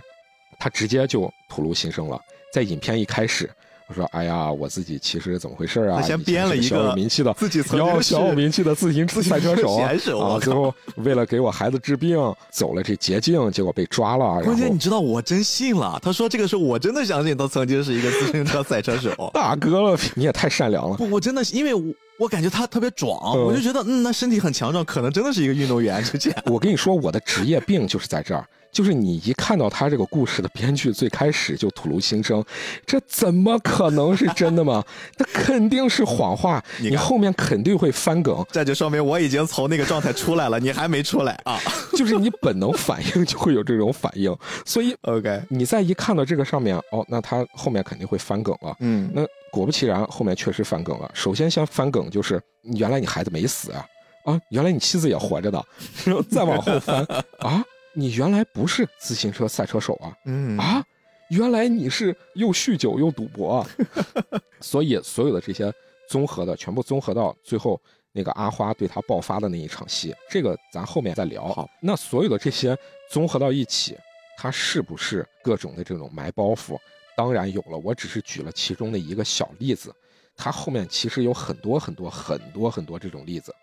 他直接就吐露心声了，在影片一开始。我说：“哎呀，我自己其实怎么回事啊？
他先编了一个
小有名气的
自己
要小有名气的自行车赛车手
啊，
最后为了给我孩子治病，走了这捷径，结果被抓了。
关键你知道，我真信了。他说这个是我真的相信，他曾经是一个自行车赛车手。[LAUGHS]
大哥了，你也太善良了。
不，我真的因为我我感觉他特别壮，我就觉得嗯，那身体很强壮，可能真的是一个运动员。就这样
我跟你说，我的职业病就是在这儿。”就是你一看到他这个故事的编剧最开始就吐露心声，这怎么可能是真的吗？那肯定是谎话，你后面肯定会翻梗。
这就说明我已经从那个状态出来了，你还没出来啊？[LAUGHS]
就是你本能反应就会有这种反应，所以
OK，
你再一看到这个上面，哦，那他后面肯定会翻梗了。嗯，那果不其然，后面确实翻梗了。首先先翻梗就是原来你孩子没死啊，啊，原来你妻子也活着的，[LAUGHS] 然后再往后翻啊。你原来不是自行车赛车手啊？嗯啊，原来你是又酗酒又赌博，[LAUGHS] 所以所有的这些综合的全部综合到最后，那个阿花对他爆发的那一场戏，这个咱后面再聊。
好，
那所有的这些综合到一起，他是不是各种的这种埋包袱？当然有了，我只是举了其中的一个小例子，它后面其实有很多很多很多很多这种例子，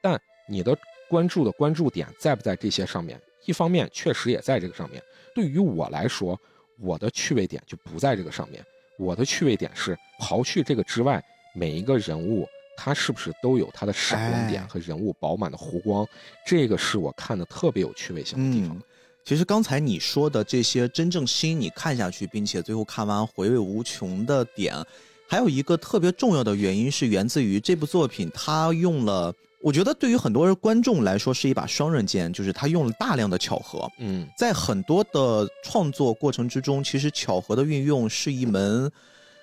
但你的关注的关注点在不在这些上面？一方面确实也在这个上面，对于我来说，我的趣味点就不在这个上面。我的趣味点是刨去这个之外，每一个人物他是不是都有他的闪光点和人物饱满的弧光，这个是我看的特别有趣味性的地方。
其实刚才你说的这些真正吸引你看下去，并且最后看完回味无穷的点，还有一个特别重要的原因是源自于这部作品，它用了。我觉得对于很多人观众来说是一把双刃剑，就是他用了大量的巧合。嗯，在很多的创作过程之中，其实巧合的运用是一门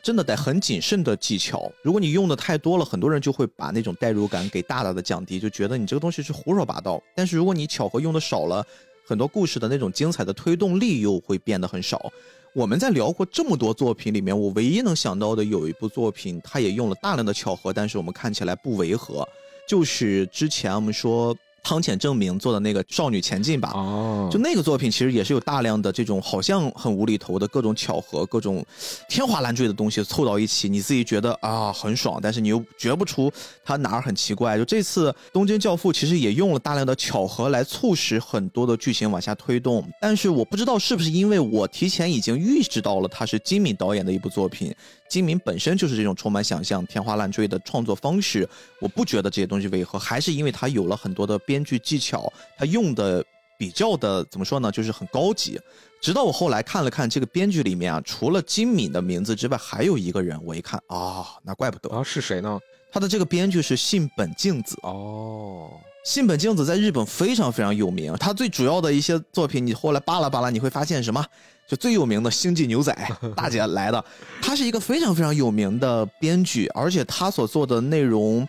真的得很谨慎的技巧。如果你用的太多了，很多人就会把那种代入感给大大的降低，就觉得你这个东西是胡说八道。但是如果你巧合用的少了，很多故事的那种精彩的推动力又会变得很少。我们在聊过这么多作品里面，我唯一能想到的有一部作品，它也用了大量的巧合，但是我们看起来不违和。就是之前我们说。汤浅证明做的那个《少女前进吧》，哦，就那个作品其实也是有大量的这种好像很无厘头的各种巧合、各种天花乱坠的东西凑到一起，你自己觉得啊很爽，但是你又觉不出它哪儿很奇怪。就这次《东京教父》其实也用了大量的巧合来促使很多的剧情往下推动，但是我不知道是不是因为我提前已经预知到了它是金敏导演的一部作品，金敏本身就是这种充满想象、天花乱坠的创作方式，我不觉得这些东西违和，还是因为他有了很多的。编剧技巧，他用的比较的怎么说呢？就是很高级。直到我后来看了看这个编剧里面啊，除了金敏的名字之外，还有一个人。我一看啊，那怪不得
啊，是谁呢？
他的这个编剧是信本静子哦。信本静子在日本非常非常有名。他最主要的一些作品，你后来扒拉扒拉，你会发现什么？就最有名的《星际牛仔》[LAUGHS] 大姐来的。他是一个非常非常有名的编剧，而且他所做的内容。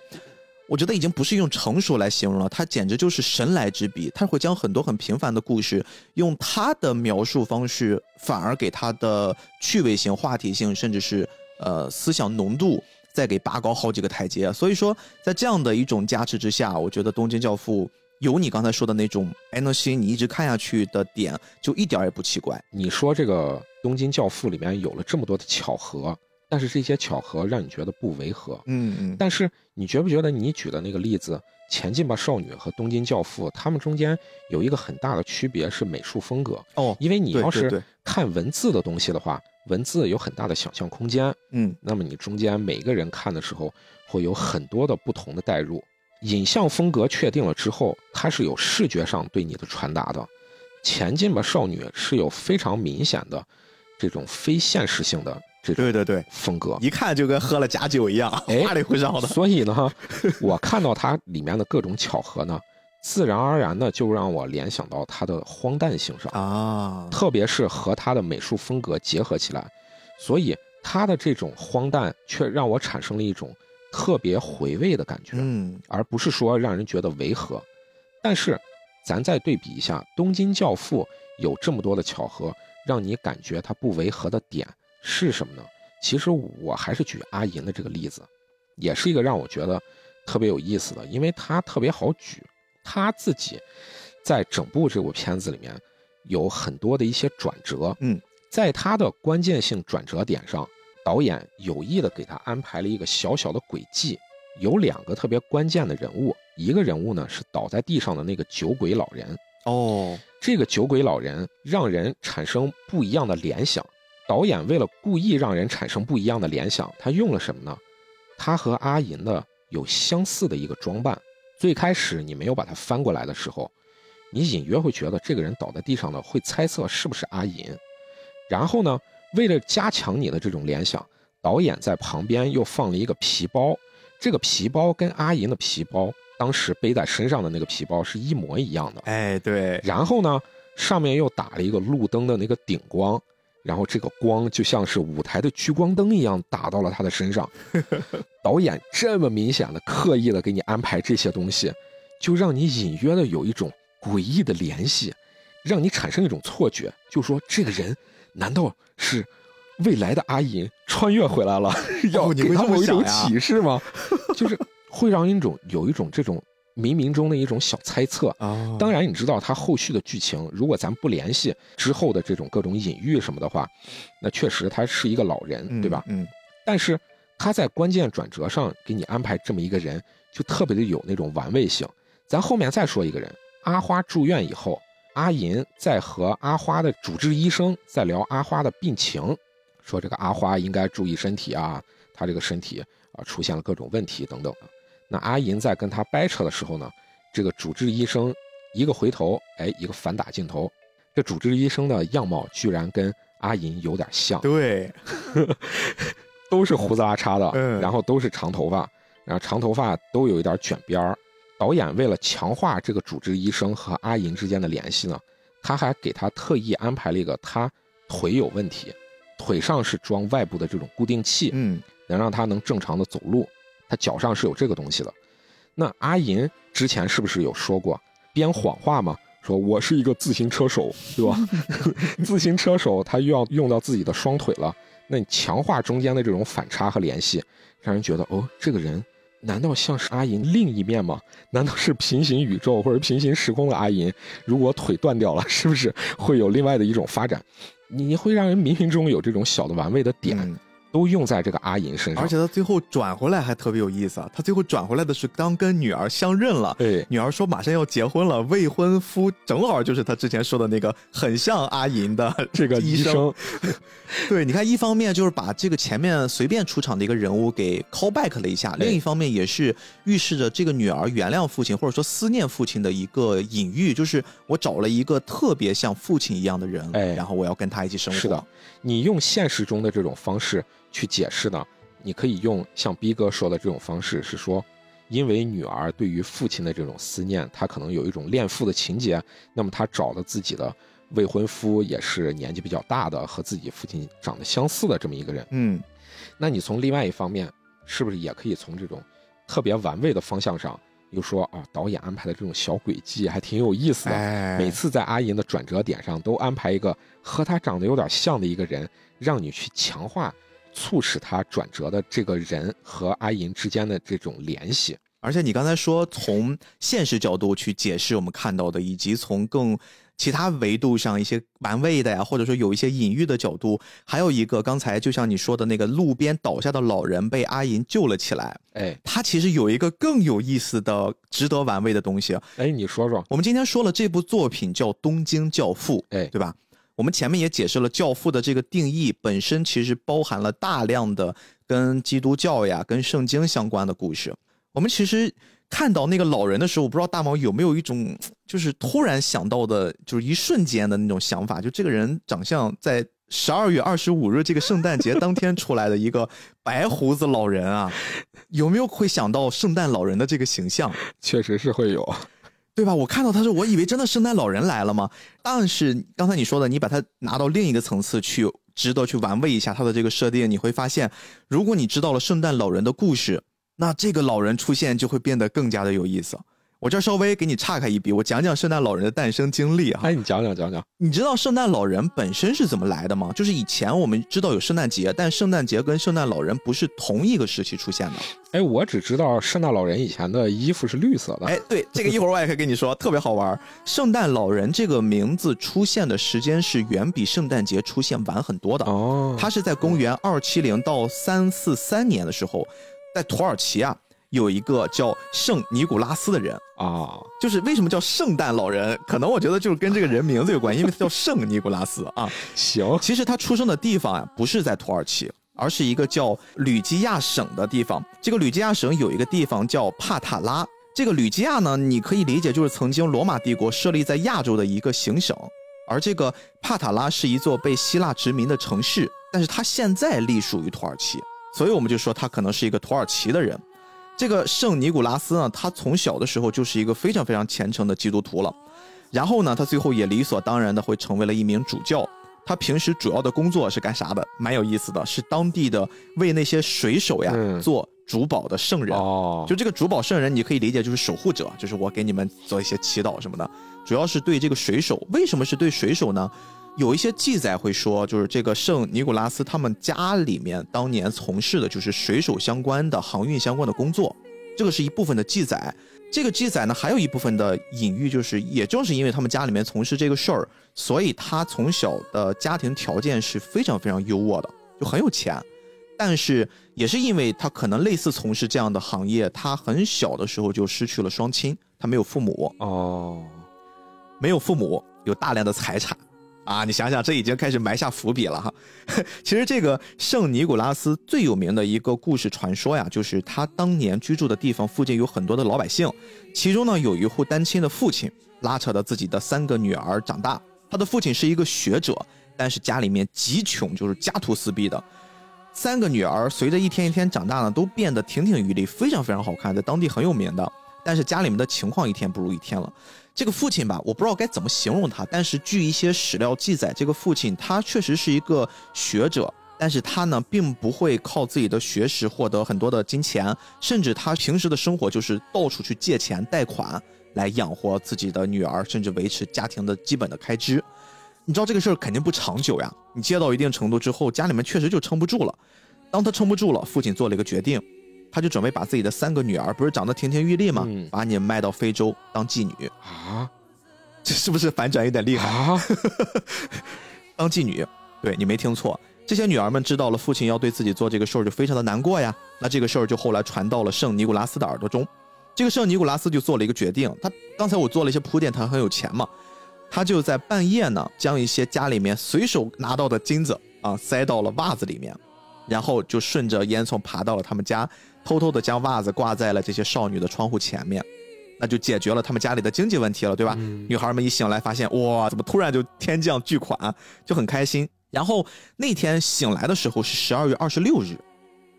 我觉得已经不是用成熟来形容了，他简直就是神来之笔。他会将很多很平凡的故事，用他的描述方式，反而给他的趣味性、话题性，甚至是呃思想浓度，再给拔高好几个台阶。所以说，在这样的一种加持之下，我觉得《东京教父》有你刚才说的那种哎能吸引你一直看下去的点，就一点也不奇怪。
你说这个《东京教父》里面有了这么多的巧合。但是这些巧合让你觉得不违和，嗯嗯。但是你觉不觉得你举的那个例子《前进吧少女》和《东京教父》，他们中间有一个很大的区别是美术风格哦。因为你要是看文字的东西的话，文字有很大的想象空间，嗯。那么你中间每个人看的时候会有很多的不同的代入。影像风格确定了之后，它是有视觉上对你的传达的，《前进吧少女》是有非常明显的这种非现实性的。
对对对，
风格
一看就跟喝了假酒一样，花里胡哨的。
所以呢，[LAUGHS] 我看到它里面的各种巧合呢，自然而然的就让我联想到它的荒诞性上啊，特别是和它的美术风格结合起来，所以它的这种荒诞却让我产生了一种特别回味的感觉，嗯，而不是说让人觉得违和。但是，咱再对比一下《东京教父》，有这么多的巧合，让你感觉它不违和的点。是什么呢？其实我还是举阿银的这个例子，也是一个让我觉得特别有意思的，因为他特别好举，他自己在整部这部片子里面有很多的一些转折。
嗯，
在他的关键性转折点上，导演有意的给他安排了一个小小的轨迹，有两个特别关键的人物。一个人物呢是倒在地上的那个酒鬼老人。
哦，
这个酒鬼老人让人产生不一样的联想。导演为了故意让人产生不一样的联想，他用了什么呢？他和阿银的有相似的一个装扮。最开始你没有把它翻过来的时候，你隐约会觉得这个人倒在地上的会猜测是不是阿银。然后呢，为了加强你的这种联想，导演在旁边又放了一个皮包。这个皮包跟阿银的皮包当时背在身上的那个皮包是一模一样的。
哎，对。
然后呢，上面又打了一个路灯的那个顶光。然后这个光就像是舞台的聚光灯一样打到了他的身上。[LAUGHS] 导演这么明显的、刻意的给你安排这些东西，就让你隐约的有一种诡异的联系，让你产生一种错觉，就说这个人难道是未来的阿银穿越回来了，[LAUGHS] 要给他们一种启示吗？[LAUGHS] 就是会让一种有一种这种。冥冥中的一种小猜测啊，当然你知道他后续的剧情，如果咱不联系之后的这种各种隐喻什么的话，那确实他是一个老人，对吧？
嗯。
但是他在关键转折上给你安排这么一个人，就特别的有那种玩味性。咱后面再说一个人，阿花住院以后，阿银在和阿花的主治医生在聊阿花的病情，说这个阿花应该注意身体啊，他这个身体啊出现了各种问题等等的。那阿银在跟他掰扯的时候呢，这个主治医生一个回头，哎，一个反打镜头，这主治医生的样貌居然跟阿银有点像，
对，[LAUGHS]
都是胡子拉碴的，嗯，然后都是长头发，然后长头发都有一点卷边儿。导演为了强化这个主治医生和阿银之间的联系呢，他还给他特意安排了一个他腿有问题，腿上是装外部的这种固定器，
嗯，
能让他能正常的走路。他脚上是有这个东西的，那阿银之前是不是有说过编谎话吗？说我是一个自行车手，对吧？[LAUGHS] 自行车手他又要用到自己的双腿了，那你强化中间的这种反差和联系，让人觉得哦，这个人难道像是阿银另一面吗？难道是平行宇宙或者平行时空的阿银？如果腿断掉了，是不是会有另外的一种发展？你会让人冥冥中有这种小的玩味的点。都用在这个阿银身上，
而且他最后转回来还特别有意思啊！他最后转回来的是刚跟女儿相认了，
对，
女儿说马上要结婚了，未婚夫正好就是他之前说的那个很像阿银的 [LAUGHS]
这个医生。
对，你看，一方面就是把这个前面随便出场的一个人物给 call back 了一下，另一方面也是预示着这个女儿原谅父亲或者说思念父亲的一个隐喻，就是我找了一个特别像父亲一样的人，
哎，
然后我要跟他一起生活。
是的，你用现实中的这种方式。去解释呢？你可以用像逼哥说的这种方式，是说，因为女儿对于父亲的这种思念，她可能有一种恋父的情节，那么她找了自己的未婚夫，也是年纪比较大的，和自己父亲长得相似的这么一个人。
嗯，
那你从另外一方面，是不是也可以从这种特别玩味的方向上，又说啊，导演安排的这种小轨迹还挺有意思的。每次在阿银的转折点上，都安排一个和他长得有点像的一个人，让你去强化。促使他转折的这个人和阿银之间的这种联系，
而且你刚才说从现实角度去解释我们看到的，以及从更其他维度上一些玩味的呀，或者说有一些隐喻的角度，还有一个刚才就像你说的那个路边倒下的老人被阿银救了起来，
哎，
他其实有一个更有意思的、值得玩味的东西，
哎，你说说，
我们今天说了这部作品叫《东京教父》，
哎，
对吧？我们前面也解释了教父的这个定义本身其实包含了大量的跟基督教呀、跟圣经相关的故事。我们其实看到那个老人的时候，我不知道大毛有没有一种 [TSK] 就是突然想到的，就是一瞬间的那种想法，就这个人长相在十二月二十五日这个圣诞节当天出来的一个白胡子老人啊，[LAUGHS] 有没有会想到圣诞老人的这个形象？
确实是会有。
对吧？我看到他说，我以为真的圣诞老人来了吗？但是刚才你说的，你把它拿到另一个层次去，值得去玩味一下他的这个设定，你会发现，如果你知道了圣诞老人的故事，那这个老人出现就会变得更加的有意思。我这稍微给你岔开一笔，我讲讲圣诞老人的诞生经历哈。
哎，你讲讲讲讲。
你知道圣诞老人本身是怎么来的吗？就是以前我们知道有圣诞节，但圣诞节跟圣诞老人不是同一个时期出现的。
哎，我只知道圣诞老人以前的衣服是绿色的。
哎，对，这个一会儿我也可以跟你说，特别好玩。圣诞老人这个名字出现的时间是远比圣诞节出现晚很多的。哦，他是在公元二七零到三四三年的时候，在土耳其啊。有一个叫圣尼古拉斯的人啊，就是为什么叫圣诞老人？可能我觉得就是跟这个人名字有关，因为他叫圣尼古拉斯啊。[LAUGHS]
行，
其实他出生的地方呀，不是在土耳其，而是一个叫吕基亚省的地方。这个吕基亚省有一个地方叫帕塔拉。这个吕基亚呢，你可以理解就是曾经罗马帝国设立在亚洲的一个行省，而这个帕塔拉是一座被希腊殖民的城市，但是它现在隶属于土耳其，所以我们就说他可能是一个土耳其的人。这个圣尼古拉斯呢，他从小的时候就是一个非常非常虔诚的基督徒了，然后呢，他最后也理所当然的会成为了一名主教。他平时主要的工作是干啥的？蛮有意思的，是当地的为那些水手呀做主保的圣人。哦，就这个主保圣人，你可以理解就是守护者，就是我给你们做一些祈祷什么的，主要是对这个水手。为什么是对水手呢？有一些记载会说，就是这个圣尼古拉斯他们家里面当年从事的就是水手相关的航运相关的工作，这个是一部分的记载。这个记载呢，还有一部分的隐喻，就是也正是因为他们家里面从事这个事儿，所以他从小的家庭条件是非常非常优渥的，就很有钱。但是也是因为他可能类似从事这样的行业，他很小的时候就失去了双亲，他没有父母哦，没有父母，有大量的财产。啊，你想想，这已经开始埋下伏笔了哈。[LAUGHS] 其实这个圣尼古拉斯最有名的一个故事传说呀，就是他当年居住的地方附近有很多的老百姓，其中呢有一户单亲的父亲拉扯着自己的三个女儿长大。他的父亲是一个学者，但是家里面极穷，就是家徒四壁的。三个女儿随着一天一天长大呢，都变得亭亭玉立，非常非常好看，在当地很有名的。但是家里面的情况一天不如一天了。这个父亲吧，我不知道该怎么形容他，但是据一些史料记载，这个父亲他确实是一个学者，但是他呢并不会靠自己的学识获得很多的金钱，甚至他平时的生活就是到处去借钱贷款来养活自己的女儿，甚至维持家庭的基本的开支。你知道这个事儿肯定不长久呀，你借到一定程度之后，家里面确实就撑不住了。当他撑不住了，父亲做了一个决定。他就准备把自己的三个女儿，不是长得亭亭玉立吗？把你卖到非洲当妓女啊？这是不是反转有点厉害啊？[LAUGHS] 当妓女，对你没听错。这些女儿们知道了父亲要对自己做这个事儿，就非常的难过呀。那这个事儿就后来传到了圣尼古拉斯的耳朵中。这个圣尼古拉斯就做了一个决定，他刚才我做了一些铺垫，他很有钱嘛，他就在半夜呢，将一些家里面随手拿到的金子啊塞到了袜子里面，然后就顺着烟囱爬到了他们家。偷偷的将袜子挂在了这些少女的窗户前面，那就解决了他们家里的经济问题了，对吧？女孩们一醒来发现，哇，怎么突然就天降巨款，就很开心。然后那天醒来的时候是十二月二十六日，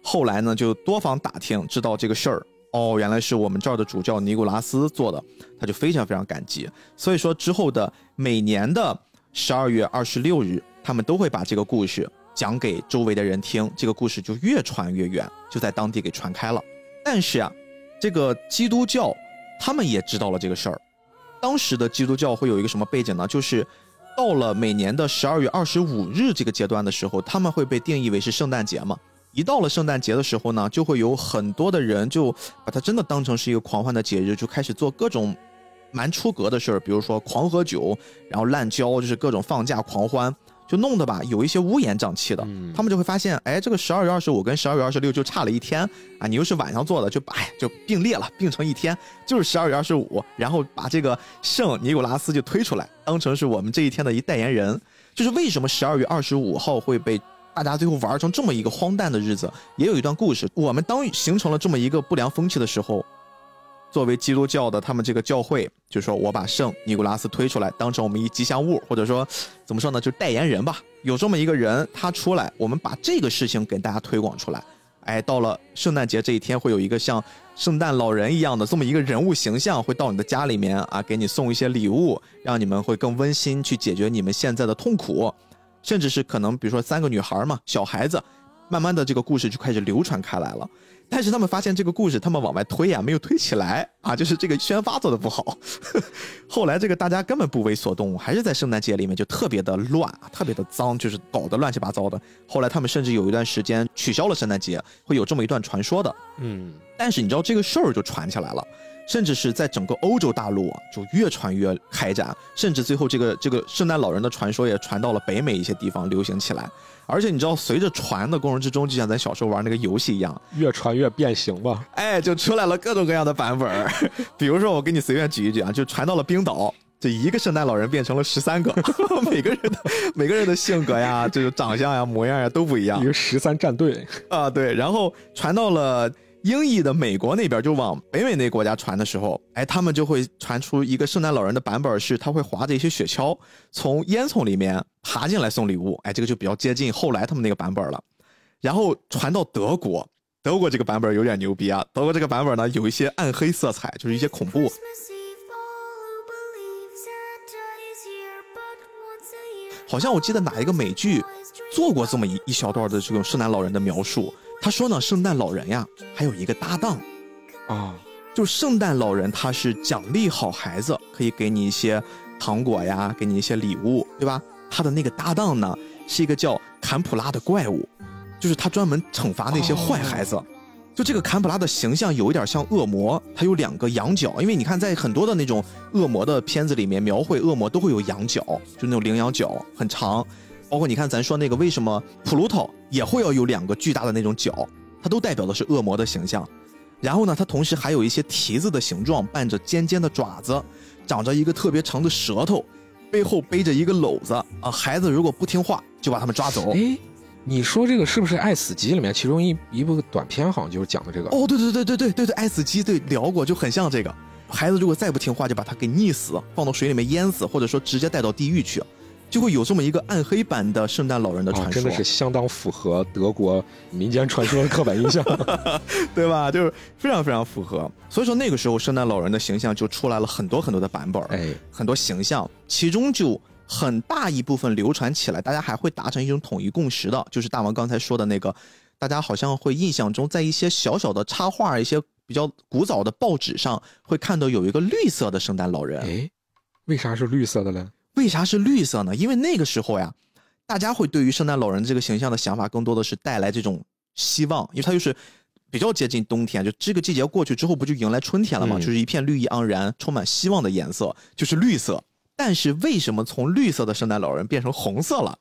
后来呢就多方打听，知道这个事儿，哦，原来是我们这儿的主教尼古拉斯做的，他就非常非常感激。所以说之后的每年的十二月二十六日，他们都会把这个故事。讲给周围的人听，这个故事就越传越远，就在当地给传开了。但是啊，这个基督教他们也知道了这个事儿。当时的基督教会有一个什么背景呢？就是到了每年的十二月二十五日这个阶段的时候，他们会被定义为是圣诞节嘛。一到了圣诞节的时候呢，就会有很多的人就把它真的当成是一个狂欢的节日，就开始做各种蛮出格的事儿，比如说狂喝酒，然后滥交，就是各种放假狂欢。就弄得吧，有一些乌烟瘴气的，他们就会发现，哎，这个十二月二十五跟十二月二十六就差了一天啊，你又是晚上做的，就哎就并列了，并成一天，就是十二月二十五，然后把这个圣尼古拉斯就推出来，当成是我们这一天的一代言人。就是为什么十二月二十五号会被大家最后玩成这么一个荒诞的日子，也有一段故事。我们当形成了这么一个不良风气的时候。作为基督教的，他们这个教会就是说：“我把圣尼古拉斯推出来，当成我们一吉祥物，或者说怎么说呢，就代言人吧。有这么一个人，他出来，我们把这个事情给大家推广出来。哎，到了圣诞节这一天，会有一个像圣诞老人一样的这么一个人物形象，会到你的家里面啊，给你送一些礼物，让你们会更温馨，去解决你们现在的痛苦，甚至是可能，比如说三个女孩嘛，小孩子。”慢慢的这个故事就开始流传开来了。但是他们发现这个故事，他们往外推呀，没有推起来啊，就是这个宣发做的不好。[LAUGHS] 后来这个大家根本不为所动，还是在圣诞节里面就特别的乱，特别的脏，就是搞得乱七八糟的。后来他们甚至有一段时间取消了圣诞节，会有这么一段传说的。嗯，但是你知道这个事儿就传起来了。甚至是在整个欧洲大陆啊，就越传越开展，甚至最后这个这个圣诞老人的传说也传到了北美一些地方流行起来。而且你知道，随着传的过程之中，就像咱小时候玩那个游戏一样，
越传越变形吧？
哎，就出来了各种各样的版本。[LAUGHS] 比如说，我给你随便举一举啊，就传到了冰岛，这一个圣诞老人变成了十三个，[LAUGHS] 每个人的每个人的性格呀，这个长相呀、模样呀都不一样。
一个十三战队
啊，对，然后传到了。英译的美国那边就往北美那国家传的时候，哎，他们就会传出一个圣诞老人的版本，是他会划着一些雪橇从烟囱里面爬进来送礼物，哎，这个就比较接近后来他们那个版本了。然后传到德国，德国这个版本有点牛逼啊，德国这个版本呢有一些暗黑色彩，就是一些恐怖。好像我记得哪一个美剧做过这么一一小段的这种圣诞老人的描述。他说呢，圣诞老人呀，还有一个搭档，啊，就圣诞老人他是奖励好孩子，可以给你一些糖果呀，给你一些礼物，对吧？他的那个搭档呢，是一个叫坎普拉的怪物，就是他专门惩罚那些坏孩子。就这个坎普拉的形象有一点像恶魔，他有两个羊角，因为你看在很多的那种恶魔的片子里面，描绘恶魔都会有羊角，就那种羚羊角很长。包括你看，咱说那个为什么普鲁托也会要有两个巨大的那种角，它都代表的是恶魔的形象。然后呢，它同时还有一些蹄子的形状，伴着尖尖的爪子，长着一个特别长的舌头，背后背着一个篓子啊。孩子如果不听话，就把他们抓走。
哎，你说这个是不是《爱死机》里面其中一一部短片？好像就是讲的这个。
哦，对对对对对对对，《爱死机》对聊过，就很像这个。孩子如果再不听话，就把他给溺死，放到水里面淹死，或者说直接带到地狱去。就会有这么一个暗黑版的圣诞老人的传说，
真的是相当符合德国民间传说的刻板印象，[LAUGHS]
对吧？就是非常非常符合。所以说那个时候圣诞老人的形象就出来了很多很多的版本，哎，很多形象，其中就很大一部分流传起来，大家还会达成一种统一共识的，就是大王刚才说的那个，大家好像会印象中在一些小小的插画、一些比较古早的报纸上会看到有一个绿色的圣诞老人。
哎，为啥是绿色的呢？
为啥是绿色呢？因为那个时候呀，大家会对于圣诞老人这个形象的想法，更多的是带来这种希望，因为它就是比较接近冬天，就这个季节过去之后，不就迎来春天了吗？就是一片绿意盎然、充满希望的颜色，就是绿色。但是为什么从绿色的圣诞老人变成红色了？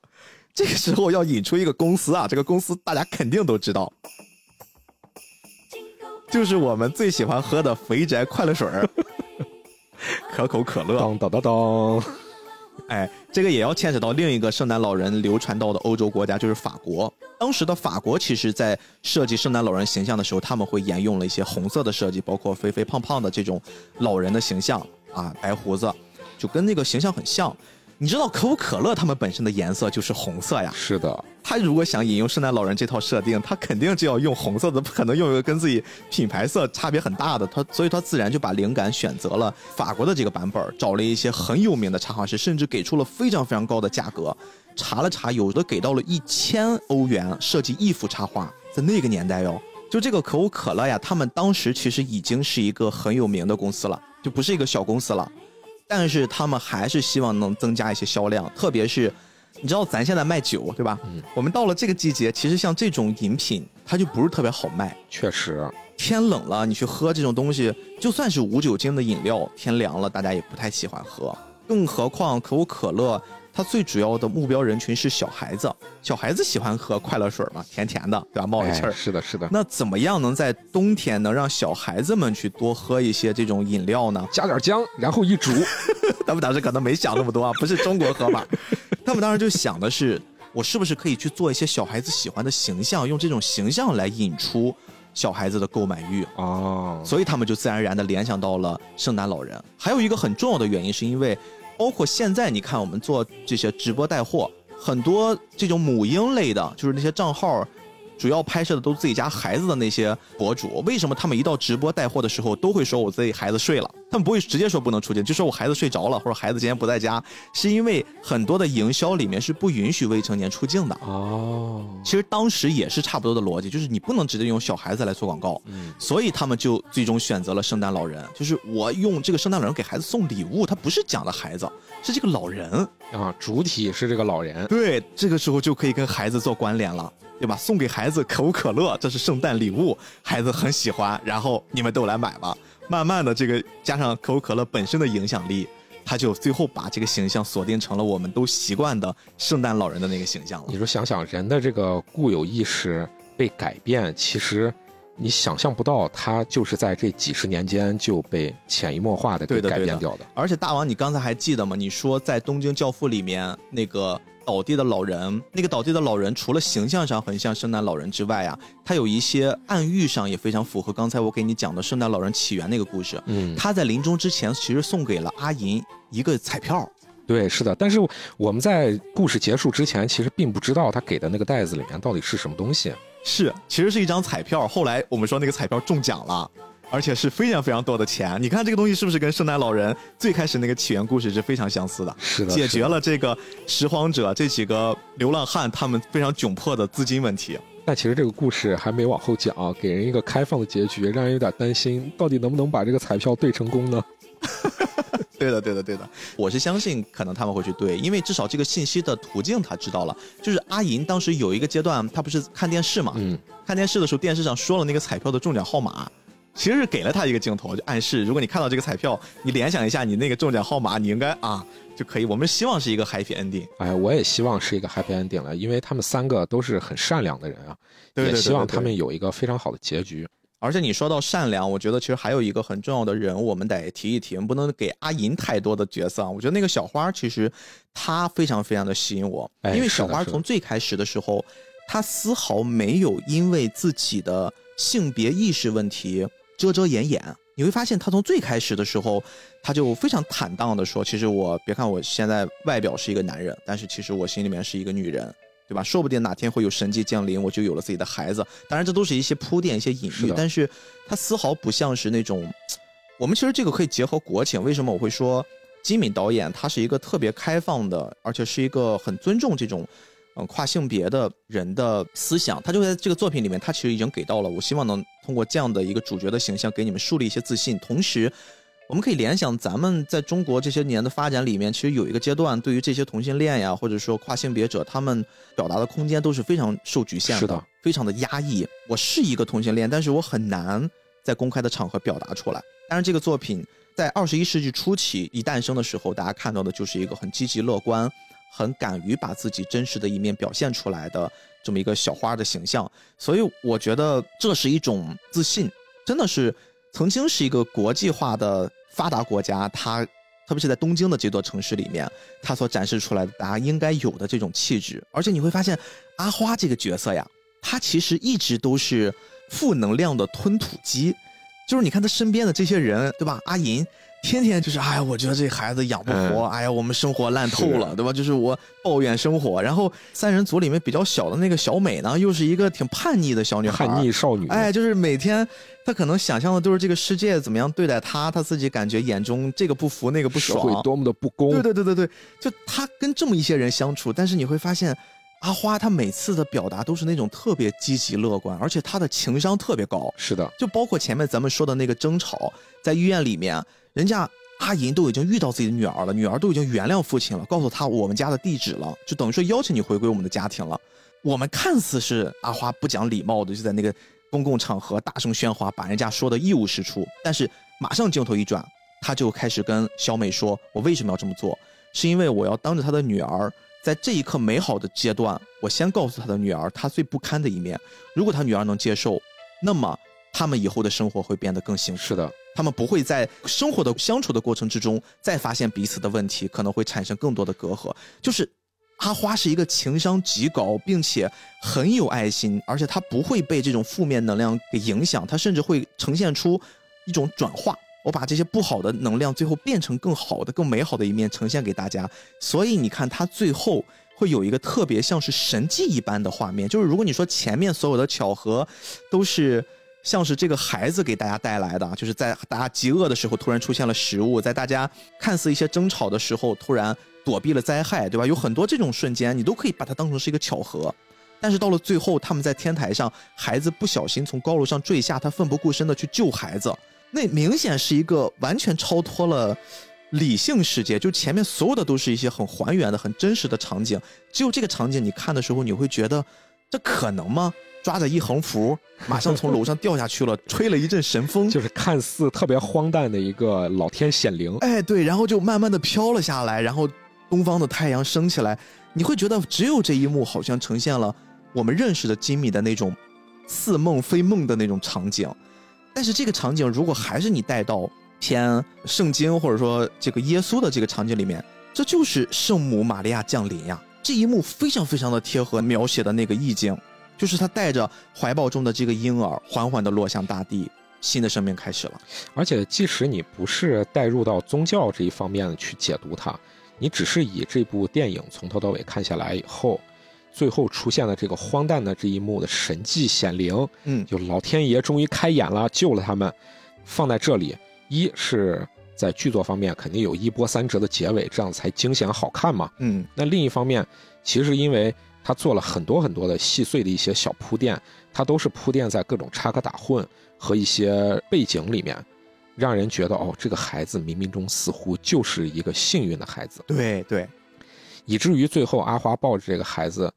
这个时候要引出一个公司啊，这个公司大家肯定都知道，就是我们最喜欢喝的肥宅快乐水儿，[LAUGHS] 可口可乐。
当当当当。
哎，这个也要牵扯到另一个圣诞老人流传到的欧洲国家，就是法国。当时的法国其实，在设计圣诞老人形象的时候，他们会沿用了一些红色的设计，包括肥肥胖胖的这种老人的形象啊，白胡子，就跟那个形象很像。你知道可口可乐他们本身的颜色就是红色呀？
是的，
他如果想引用圣诞老人这套设定，他肯定就要用红色的，不可能用一个跟自己品牌色差别很大的。他所以，他自然就把灵感选择了法国的这个版本，找了一些很有名的插画师，甚至给出了非常非常高的价格。查了查，有的给到了一千欧元设计一幅插画，在那个年代哟，就这个可口可乐呀，他们当时其实已经是一个很有名的公司了，就不是一个小公司了。但是他们还是希望能增加一些销量，特别是，你知道咱现在卖酒对吧？嗯，我们到了这个季节，其实像这种饮品，它就不是特别好卖。
确实，
天冷了，你去喝这种东西，就算是无酒精的饮料，天凉了，大家也不太喜欢喝。更何况可口可乐。它最主要的目标人群是小孩子，小孩子喜欢喝快乐水嘛，甜甜的，对吧？冒着气儿。
是的，是的。
那怎么样能在冬天能让小孩子们去多喝一些这种饮料呢？
加点姜，然后一煮。[LAUGHS]
他们当时可能没想那么多啊，不是中国喝法。[LAUGHS] 他们当时就想的是，我是不是可以去做一些小孩子喜欢的形象，用这种形象来引出小孩子的购买欲哦。所以他们就自然而然的联想到了圣诞老人。还有一个很重要的原因，是因为。包括现在，你看我们做这些直播带货，很多这种母婴类的，就是那些账号，主要拍摄的都自己家孩子的那些博主。为什么他们一到直播带货的时候，都会说我自己孩子睡了，他们不会直接说不能出镜，就说我孩子睡着了，或者孩子今天不在家，是因为很多的营销里面是不允许未成年出镜的。哦，其实当时也是差不多的逻辑，就是你不能直接用小孩子来做广告，嗯，所以他们就最终选择了圣诞老人，就是我用这个圣诞老人给孩子送礼物，他不是讲的孩子，是这个老人
啊，主体是这个老人，
对，这个时候就可以跟孩子做关联了。对吧？送给孩子可口可乐，这是圣诞礼物，孩子很喜欢，然后你们都来买吧。慢慢的，这个加上可口可乐本身的影响力，他就最后把这个形象锁定成了我们都习惯的圣诞老人的那个形象了。
你说想想，人的这个固有意识被改变，其实你想象不到，他就是在这几十年间就被潜移默化的给改变掉的。
而且大王，你刚才还记得吗？你说在《东京教父》里面那个。倒地的老人，那个倒地的老人，除了形象上很像圣诞老人之外啊，他有一些暗喻上也非常符合刚才我给你讲的圣诞老人起源那个故事。嗯，他在临终之前其实送给了阿银一个彩票。
对，是的。但是我们在故事结束之前，其实并不知道他给的那个袋子里面到底是什么东西。
是，其实是一张彩票。后来我们说那个彩票中奖了。而且是非常非常多的钱，你看这个东西是不是跟圣诞老人最开始那个起源故事是非常相似的？
是的，
解决了这个拾荒者这几个流浪汉他们非常窘迫的资金问题。
但其实这个故事还没往后讲，给人一个开放的结局，让人有点担心，到底能不能把这个彩票兑成功呢？[LAUGHS]
对的，对的，对的，我是相信可能他们会去兑，因为至少这个信息的途径他知道了。就是阿银当时有一个阶段，他不是看电视嘛？嗯，看电视的时候，电视上说了那个彩票的中奖号码。其实是给了他一个镜头，就暗示，如果你看到这个彩票，你联想一下你那个中奖号码，你应该啊就可以。我们希望是一个 happy ending。
哎，我也希望是一个 happy ending 了，因为他们三个都是很善良的人啊，也希望他们有一个非常好的结局。
而且你说到善良，我觉得其实还有一个很重要的人，我们得提一提，不能给阿银太多的角色啊。我觉得那个小花其实她非常非常的吸引我，因为小花从最开始的时候，她丝毫没有因为自己的性别意识问题。遮遮掩掩，你会发现他从最开始的时候，他就非常坦荡的说：“其实我别看我现在外表是一个男人，但是其实我心里面是一个女人，对吧？说不定哪天会有神迹降临，我就有了自己的孩子。当然，这都是一些铺垫、一些隐喻，但是他丝毫不像是那种。我们其实这个可以结合国情，为什么我会说金敏导演他是一个特别开放的，而且是一个很尊重这种。”嗯，跨性别的人的思想，他就在这个作品里面，他其实已经给到了。我希望能通过这样的一个主角的形象，给你们树立一些自信。同时，我们可以联想咱们在中国这些年的发展里面，其实有一个阶段，对于这些同性恋呀，或者说跨性别者，他们表达的空间都是非常受局限
的，
非常的压抑。我是一个同性恋，但是我很难在公开的场合表达出来。但是，这个作品在二十一世纪初期一诞生的时候，大家看到的就是一个很积极乐观。很敢于把自己真实的一面表现出来的这么一个小花的形象，所以我觉得这是一种自信，真的是曾经是一个国际化的发达国家，它特别是在东京的这座城市里面，它所展示出来的大家应该有的这种气质。而且你会发现，阿花这个角色呀，她其实一直都是负能量的吞吐机，就是你看她身边的这些人，对吧？阿银。天天就是，哎呀，我觉得这孩子养不活，哎呀，我们生活烂透了，对吧？就是我抱怨生活。然后三人组里面比较小的那个小美呢，又是一个挺叛逆的小女孩，
叛逆少女。
哎，就是每天她可能想象的都是这个世界怎么样对待她，她自己感觉眼中这个不服那个不爽，
社会多么的不公。
对对对对对，就她跟这么一些人相处，但是你会发现，阿花她每次的表达都是那种特别积极乐观，而且她的情商特别高。
是的，
就包括前面咱们说的那个争吵，在医院里面。人家阿银都已经遇到自己的女儿了，女儿都已经原谅父亲了，告诉他我们家的地址了，就等于说邀请你回归我们的家庭了。我们看似是阿花不讲礼貌的，就在那个公共场合大声喧哗，把人家说的一无是处。但是马上镜头一转，他就开始跟小美说：“我为什么要这么做？是因为我要当着他的女儿，在这一刻美好的阶段，我先告诉他的女儿他最不堪的一面。如果他女儿能接受，那么他们以后的生活会变得更幸福。”
是的。
他们不会在生活的相处的过程之中再发现彼此的问题，可能会产生更多的隔阂。就是阿花是一个情商极高，并且很有爱心，而且他不会被这种负面能量给影响，他甚至会呈现出一种转化。我把这些不好的能量最后变成更好的、更美好的一面呈现给大家。所以你看，他最后会有一个特别像是神迹一般的画面。就是如果你说前面所有的巧合都是。像是这个孩子给大家带来的，就是在大家饥饿的时候突然出现了食物，在大家看似一些争吵的时候突然躲避了灾害，对吧？有很多这种瞬间，你都可以把它当成是一个巧合。但是到了最后，他们在天台上，孩子不小心从高楼上坠下，他奋不顾身的去救孩子，那明显是一个完全超脱了理性世界。就前面所有的都是一些很还原的、很真实的场景，只有这个场景你看的时候，你会觉得这可能吗？抓着一横幅，马上从楼上掉下去了，吹了一阵神风，
就是看似特别荒诞的一个老天显灵。
哎，对，然后就慢慢的飘了下来，然后东方的太阳升起来，你会觉得只有这一幕好像呈现了。我们认识的吉米的那种似梦非梦的那种场景，但是这个场景如果还是你带到偏圣经或者说这个耶稣的这个场景里面，这就是圣母玛利亚降临呀！这一幕非常非常的贴合描写的那个意境，就是他带着怀抱中的这个婴儿缓缓地落向大地，新的生命开始了。
而且即使你不是带入到宗教这一方面去解读它，你只是以这部电影从头到尾看下来以后。最后出现了这个荒诞的这一幕的神迹显灵，
嗯，
就老天爷终于开眼了，救了他们。放在这里，一是在剧作方面肯定有一波三折的结尾，这样才惊险好看嘛，
嗯。
那另一方面，其实因为他做了很多很多的细碎的一些小铺垫，他都是铺垫在各种插科打诨和一些背景里面，让人觉得哦，这个孩子冥冥中似乎就是一个幸运的孩子。
对对。
以至于最后阿花抱着这个孩子，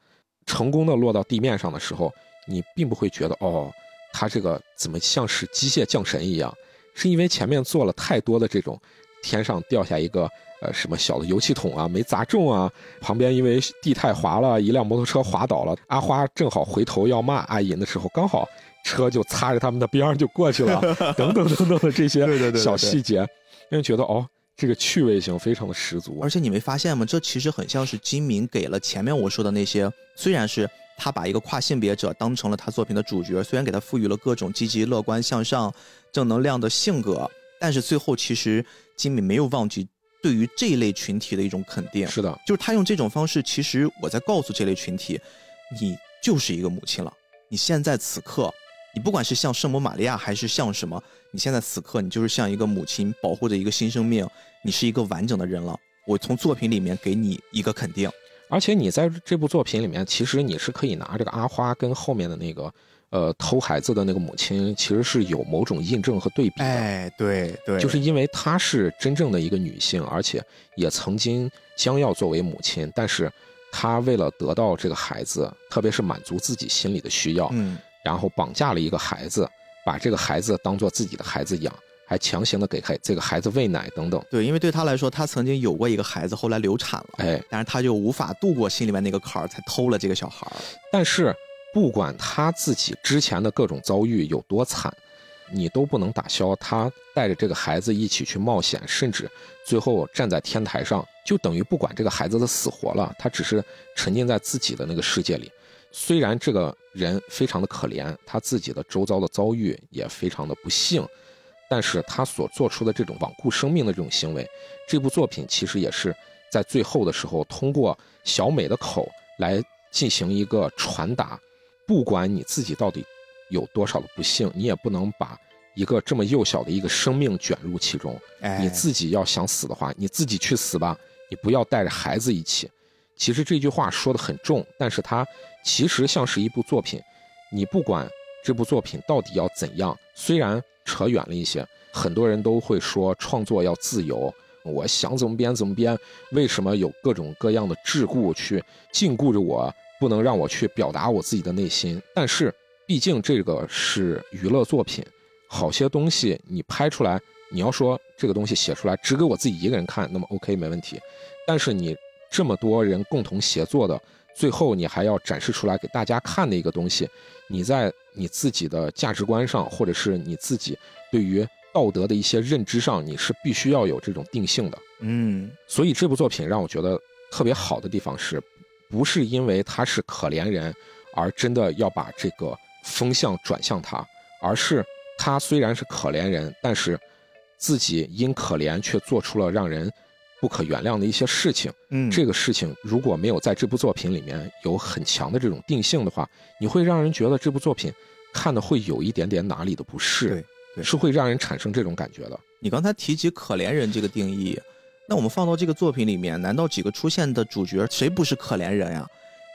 成功的落到地面上的时候，你并不会觉得哦，他这个怎么像是机械降神一样？是因为前面做了太多的这种，天上掉下一个呃什么小的油漆桶啊，没砸中啊，旁边因为地太滑了，一辆摩托车滑倒了，阿花正好回头要骂阿银的时候，刚好车就擦着他们的边儿就过去了，[LAUGHS] 等等等等的这些小细节，因为觉得哦。这个趣味性非常的十足，
而且你没发现吗？这其实很像是金敏给了前面我说的那些，虽然是他把一个跨性别者当成了他作品的主角，虽然给他赋予了各种积极、乐观、向上、正能量的性格，但是最后其实金敏没有忘记对于这一类群体的一种肯定。
是的，
就是他用这种方式，其实我在告诉这类群体，你就是一个母亲了，你现在此刻。你不管是像圣母玛利亚，还是像什么，你现在此刻你就是像一个母亲保护着一个新生命，你是一个完整的人了。我从作品里面给你一个肯定，
而且你在这部作品里面，其实你是可以拿这个阿花跟后面的那个，呃，偷孩子的那个母亲，其实是有某种印证和对比的。
哎，对对，
就是因为她是真正的一个女性，而且也曾经将要作为母亲，但是她为了得到这个孩子，特别是满足自己心里的需要，
嗯。
然后绑架了一个孩子，把这个孩子当做自己的孩子养，还强行的给孩这个孩子喂奶等等。
对，因为对她来说，她曾经有过一个孩子，后来流产了，
哎，
但是她就无法度过心里面那个坎儿，才偷了这个小孩儿。
但是不管他自己之前的各种遭遇有多惨，你都不能打消他带着这个孩子一起去冒险，甚至最后站在天台上，就等于不管这个孩子的死活了，他只是沉浸在自己的那个世界里。虽然这个人非常的可怜，他自己的周遭的遭遇也非常的不幸，但是他所做出的这种罔顾生命的这种行为，这部作品其实也是在最后的时候通过小美的口来进行一个传达。不管你自己到底有多少的不幸，你也不能把一个这么幼小的一个生命卷入其中。你自己要想死的话，你自己去死吧，你不要带着孩子一起。其实这句话说的很重，但是它其实像是一部作品。你不管这部作品到底要怎样，虽然扯远了一些，很多人都会说创作要自由，我想怎么编怎么编。为什么有各种各样的桎梏去禁锢着我，不能让我去表达我自己的内心？但是毕竟这个是娱乐作品，好些东西你拍出来，你要说这个东西写出来只给我自己一个人看，那么 OK 没问题。但是你。这么多人共同协作的，最后你还要展示出来给大家看的一个东西，你在你自己的价值观上，或者是你自己对于道德的一些认知上，你是必须要有这种定性的。
嗯，
所以这部作品让我觉得特别好的地方是，不是因为他是可怜人而真的要把这个风向转向他，而是他虽然是可怜人，但是自己因可怜却做出了让人。不可原谅的一些事情，
嗯，
这个事情如果没有在这部作品里面有很强的这种定性的话，你会让人觉得这部作品看的会有一点点哪里的不适，
对，
是会让人产生这种感觉的。
你刚才提及可怜人这个定义，那我们放到这个作品里面，难道几个出现的主角谁不是可怜人呀？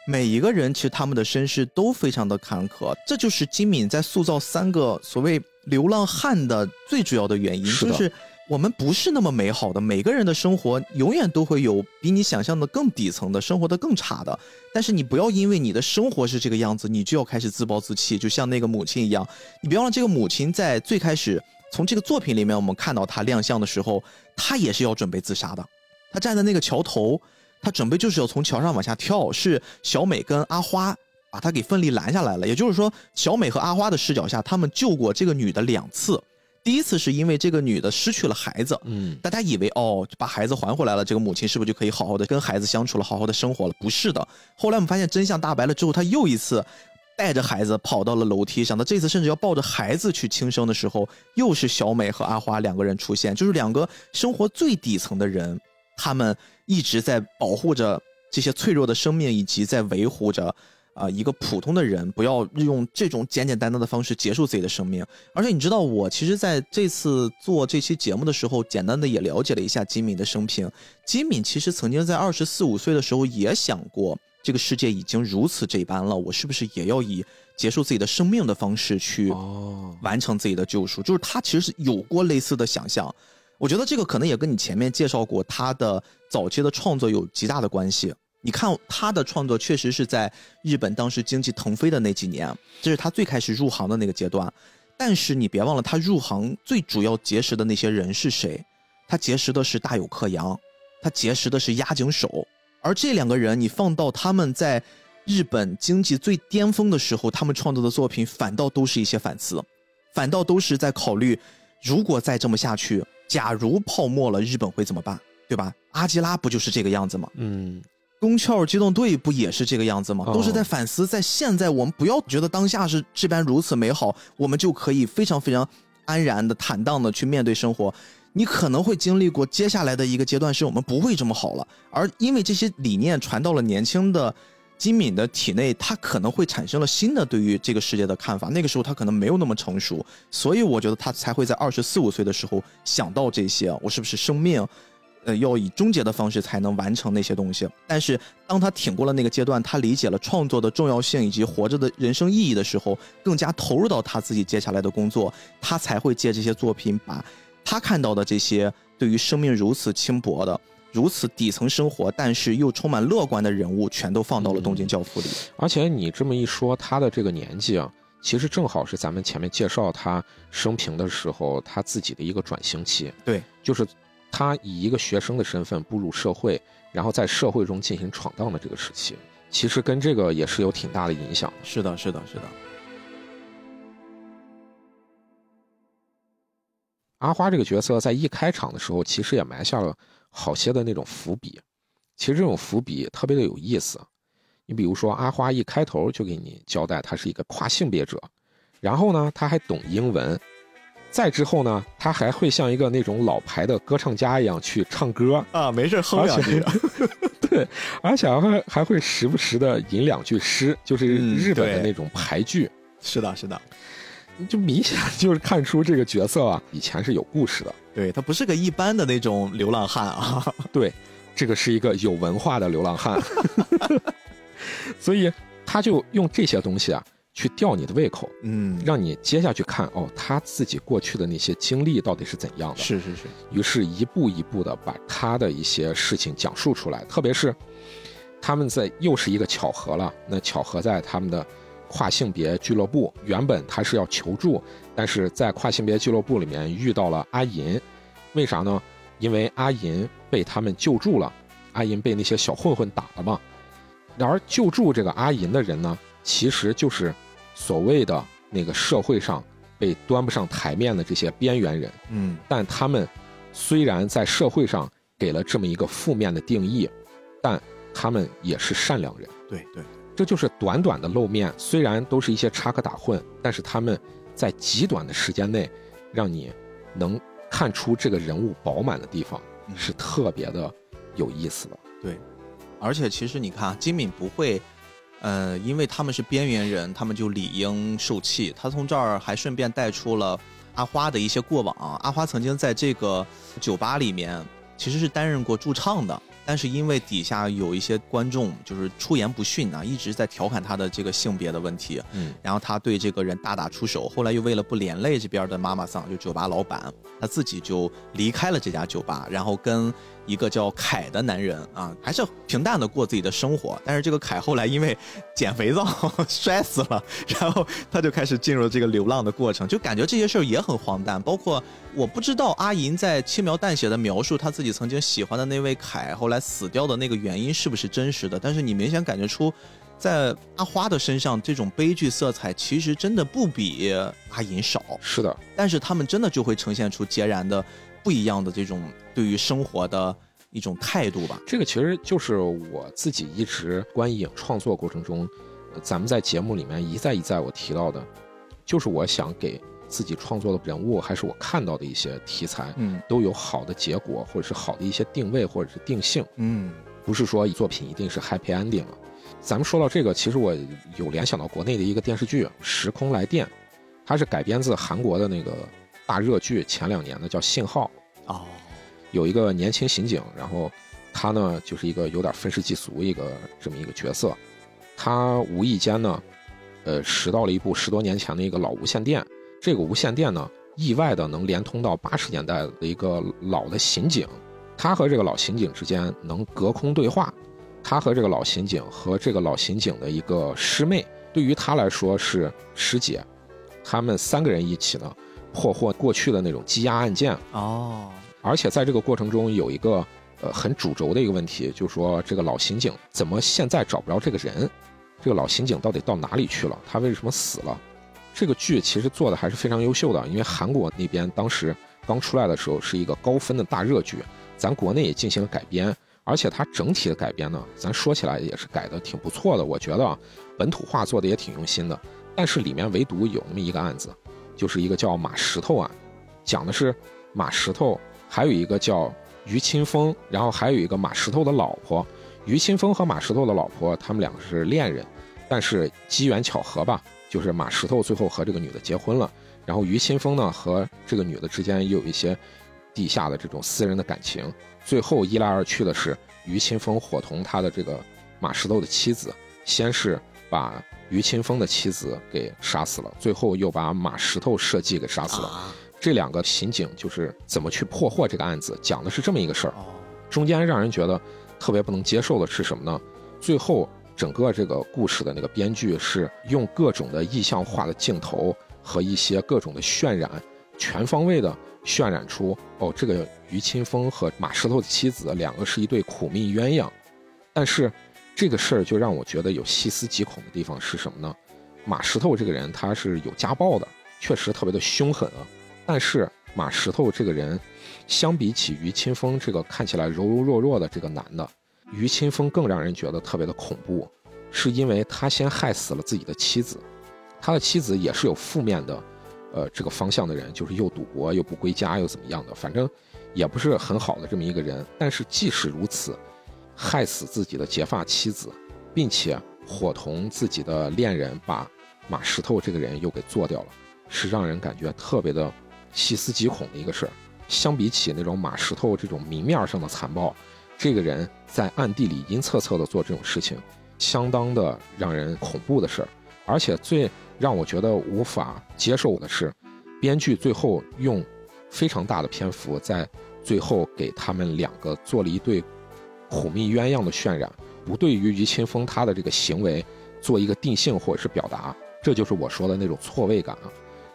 每一个人其实他们的身世都非常的坎坷，这就是金敏在塑造三个所谓流浪汉的最主要的原因，就是我们不是那么美好的，每个人的生活永远都会有比你想象的更底层的生活的更差的。但是你不要因为你的生活是这个样子，你就要开始自暴自弃，就像那个母亲一样，你别忘了这个母亲在最开始从这个作品里面我们看到他亮相的时候，他也是要准备自杀的，他站在那个桥头。他准备就是要从桥上往下跳，是小美跟阿花把他给奋力拦下来了。也就是说，小美和阿花的视角下，他们救过这个女的两次。第一次是因为这个女的失去了孩子，嗯，大家以为哦，把孩子还回来了，这个母亲是不是就可以好好的跟孩子相处了，好好的生活了？不是的。后来我们发现真相大白了之后，他又一次带着孩子跑到了楼梯上。他这次甚至要抱着孩子去轻生的时候，又是小美和阿花两个人出现，就是两个生活最底层的人。他们一直在保护着这些脆弱的生命，以及在维护着啊一个普通的人不要用这种简简单单的方式结束自己的生命。而且你知道，我其实在这次做这期节目的时候，简单的也了解了一下金敏的生平。金敏其实曾经在二十四五岁的时候也想过，这个世界已经如此这般了，我是不是也要以结束自己的生命的方式去完成自己的救赎？就是他其实是有过类似的想象。我觉得这个可能也跟你前面介绍过他的早期的创作有极大的关系。你看他的创作确实是在日本当时经济腾飞的那几年，这是他最开始入行的那个阶段。但是你别忘了，他入行最主要结识的那些人是谁？他结识的是大有克洋，他结识的是押井守。而这两个人，你放到他们在日本经济最巅峰的时候，他们创作的作品反倒都是一些反思，反倒都是在考虑，如果再这么下去。假如泡沫了，日本会怎么办？对吧？阿基拉不就是这个样子吗？嗯，宫壳机动队不也是这个样子吗？都是在反思，在现在我们不要觉得当下是这般如此美好，我们就可以非常非常安然的、坦荡的去面对生活。你可能会经历过接下来的一个阶段，是我们不会这么好了。而因为这些理念传到了年轻的。金敏的体内，他可能会产生了新的对于这个世界的看法。那个时候他可能没有那么成熟，所以我觉得他才会在二十四五岁的时候想到这些。我是不是生命，呃，要以终结的方式才能完成那些东西？但是当他挺过了那个阶段，他理解了创作的重要性以及活着的人生意义的时候，更加投入到他自己接下来的工作，他才会借这些作品，把他看到的这些对于生命如此轻薄的。如此底层生活，但是又充满乐观的人物，全都放到了《东京教父》里。
而且你这么一说，他的这个年纪啊，其实正好是咱们前面介绍他生平的时候，他自己的一个转型期。
对，
就是他以一个学生的身份步入社会，然后在社会中进行闯荡的这个时期，其实跟这个也是有挺大的影响。
是的，是的，是的。
阿花这个角色在一开场的时候，其实也埋下了。好些的那种伏笔，其实这种伏笔特别的有意思。你比如说，阿花一开头就给你交代他是一个跨性别者，然后呢，他还懂英文，再之后呢，他还会像一个那种老牌的歌唱家一样去唱歌
啊，没事哼两句。[LAUGHS]
对，而且还还会时不时的吟两句诗，就是日本的那种牌句。
是的，是的。
就明显就是看出这个角色啊，以前是有故事的。
对他不是个一般的那种流浪汉啊。[LAUGHS]
对，这个是一个有文化的流浪汉。[LAUGHS] 所以他就用这些东西啊，去吊你的胃口，嗯，让你接下去看哦，他自己过去的那些经历到底是怎样的。
是是是。
于是，一步一步的把他的一些事情讲述出来，特别是他们在又是一个巧合了。那巧合在他们的。跨性别俱乐部原本他是要求助，但是在跨性别俱乐部里面遇到了阿银，为啥呢？因为阿银被他们救助了，阿银被那些小混混打了嘛。然而救助这个阿银的人呢，其实就是所谓的那个社会上被端不上台面的这些边缘人。嗯，但他们虽然在社会上给了这么一个负面的定义，但他们也是善良人。
对对。
这就是短短的露面，虽然都是一些插科打诨，但是他们在极短的时间内，让你能看出这个人物饱满的地方，是特别的有意思的。
对，而且其实你看，金敏不会呃，因为他们是边缘人，他们就理应受气。他从这儿还顺便带出了阿花的一些过往。阿花曾经在这个酒吧里面其实是担任过驻唱的。但是因为底下有一些观众就是出言不逊啊，一直在调侃他的这个性别的问题，嗯，然后他对这个人大打出手，后来又为了不连累这边的妈妈桑，就酒吧老板，他自己就离开了这家酒吧，然后跟。一个叫凯的男人啊，还是平淡的过自己的生活。但是这个凯后来因为捡肥皂 [LAUGHS] 摔死了，然后他就开始进入了这个流浪的过程，就感觉这些事儿也很荒诞。包括我不知道阿银在轻描淡写的描述他自己曾经喜欢的那位凯后来死掉的那个原因是不是真实的，但是你明显感觉出，在阿花的身上这种悲剧色彩其实真的不比阿银少。
是的，
但是他们真的就会呈现出截然的。不一样的这种对于生活的一种态度吧，
这个其实就是我自己一直观影创作过程中，咱们在节目里面一再一再我提到的，就是我想给自己创作的人物，还是我看到的一些题材，嗯，都有好的结果，或者是好的一些定位，或者是定性，嗯，不是说作品一定是 happy ending 了。咱们说到这个，其实我有联想到国内的一个电视剧《时空来电》，它是改编自韩国的那个。大热剧前两年的叫《信号》，
哦，
有一个年轻刑警，然后他呢就是一个有点愤世嫉俗一个这么一个角色，他无意间呢，呃，拾到了一部十多年前的一个老无线电，这个无线电呢意外的能连通到八十年代的一个老的刑警，他和这个老刑警之间能隔空对话，他和这个老刑警和这个老刑警的一个师妹，对于他来说是师姐，他们三个人一起呢。破获过去的那种积压案件
哦，
而且在这个过程中有一个呃很主轴的一个问题，就是说这个老刑警怎么现在找不着这个人？这个老刑警到底到哪里去了？他为什么死了？这个剧其实做的还是非常优秀的，因为韩国那边当时刚出来的时候是一个高分的大热剧，咱国内也进行了改编，而且它整体的改编呢，咱说起来也是改的挺不错的，我觉得啊本土化做的也挺用心的，但是里面唯独有那么一个案子。就是一个叫马石头啊，讲的是马石头，还有一个叫于清风，然后还有一个马石头的老婆。于清风和马石头的老婆，他们两个是恋人，但是机缘巧合吧，就是马石头最后和这个女的结婚了，然后于清风呢和这个女的之间又有一些地下的这种私人的感情，最后一来二去的是于清风伙同他的这个马石头的妻子，先是把。于清风的妻子给杀死了，最后又把马石头设计给杀死了。这两个刑警就是怎么去破获这个案子，讲的是这么一个事儿。中间让人觉得特别不能接受的是什么呢？最后整个这个故事的那个编剧是用各种的意象化的镜头和一些各种的渲染，全方位的渲染出哦，这个于清风和马石头的妻子两个是一对苦命鸳鸯，但是。这个事儿就让我觉得有细思极恐的地方是什么呢？马石头这个人他是有家暴的，确实特别的凶狠啊。但是马石头这个人，相比起于清风这个看起来柔柔弱弱的这个男的，于清风更让人觉得特别的恐怖，是因为他先害死了自己的妻子，他的妻子也是有负面的，呃，这个方向的人，就是又赌博又不归家又怎么样的，反正也不是很好的这么一个人。但是即使如此。害死自己的结发妻子，并且伙同自己的恋人把马石头这个人又给做掉了，是让人感觉特别的细思极恐的一个事儿。相比起那种马石头这种明面上的残暴，这个人在暗地里阴恻恻的做这种事情，相当的让人恐怖的事儿。而且最让我觉得无法接受的是，编剧最后用非常大的篇幅在最后给他们两个做了一对。苦命鸳鸯的渲染，不对于于清风他的这个行为做一个定性或者是表达，这就是我说的那种错位感啊，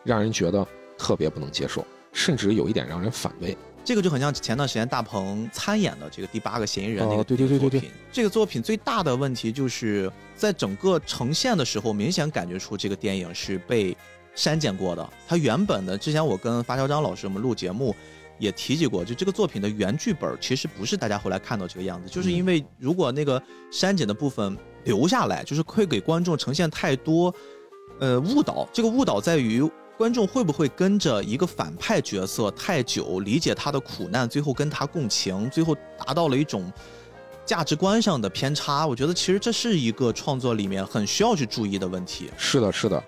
让人觉得特别不能接受，甚至有一点让人反胃。
这个就很像前段时间大鹏参演的这个第八个嫌疑人那个
对对对对对，
这个作品最大的问题就是在整个呈现的时候，明显感觉出这个电影是被删减过的。它原本的之前我跟发小张老师我们录节目。也提及过，就这个作品的原剧本其实不是大家后来看到这个样子，就是因为如果那个删减的部分留下来，就是会给观众呈现太多，呃误导。这个误导在于观众会不会跟着一个反派角色太久，理解他的苦难，最后跟他共情，最后达到了一种价值观上的偏差。我觉得其实这是一个创作里面很需要去注意的问题。
是的，是的。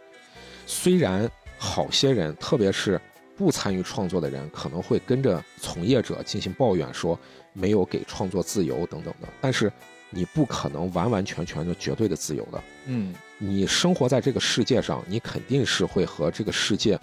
虽然好些人，特别是不参与创作的人，可能会跟着从业者进行抱怨，说没有给创作自由等等的，但是你不可能完完全全的绝对的自由的。
嗯，
你生活在这个世界上，你肯定是会和这个世界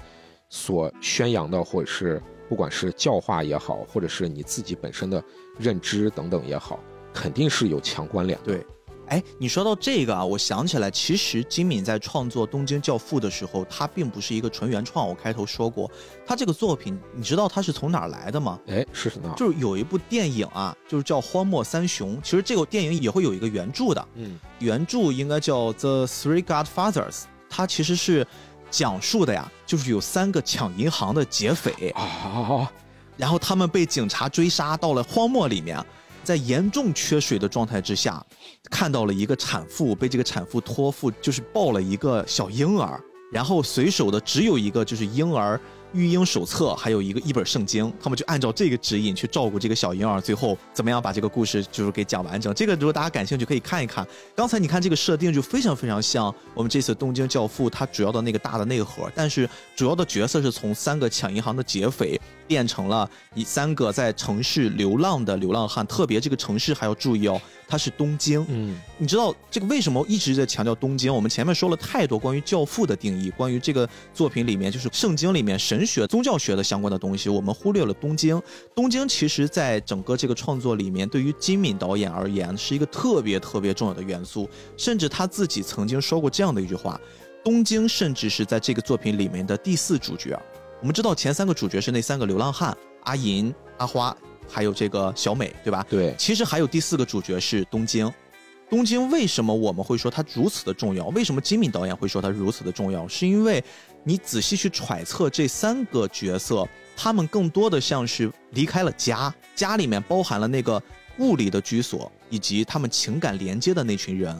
所宣扬的，或者是不管是教化也好，或者是你自己本身的认知等等也好，肯定是有强关联。
对。哎，你说到这个啊，我想起来，其实金敏在创作《东京教父》的时候，他并不是一个纯原创。我开头说过，他这个作品，你知道他是从哪儿来的吗？
哎，是什么？
就是有一部电影啊，就是叫《荒漠三雄》。其实这个电影也会有一个原著的，
嗯，
原著应该叫《The Three Godfathers》。它其实是讲述的呀，就是有三个抢银行的劫匪
啊，
然后他们被警察追杀到了荒漠里面。在严重缺水的状态之下，看到了一个产妇被这个产妇托付，就是抱了一个小婴儿，然后随手的只有一个就是婴儿。育婴手册还有一个一本圣经，他们就按照这个指引去照顾这个小婴儿，最后怎么样把这个故事就是给讲完整。这个如果大家感兴趣可以看一看。刚才你看这个设定就非常非常像我们这次《东京教父》它主要的那个大的内核，但是主要的角色是从三个抢银行的劫匪变成了以三个在城市流浪的流浪汉。特别这个城市还要注意哦，它是东京。
嗯，
你知道这个为什么一直在强调东京？我们前面说了太多关于教父的定义，关于这个作品里面就是圣经里面神。学宗教学的相关的东西，我们忽略了东京。东京其实，在整个这个创作里面，对于金敏导演而言，是一个特别特别重要的元素。甚至他自己曾经说过这样的一句话：“东京甚至是在这个作品里面的第四主角。”我们知道前三个主角是那三个流浪汉：阿银、阿花，还有这个小美，对吧？
对。
其实还有第四个主角是东京。东京为什么我们会说它如此的重要？为什么金敏导演会说它如此的重要？是因为。你仔细去揣测这三个角色，他们更多的像是离开了家，家里面包含了那个物理的居所，以及他们情感连接的那群人。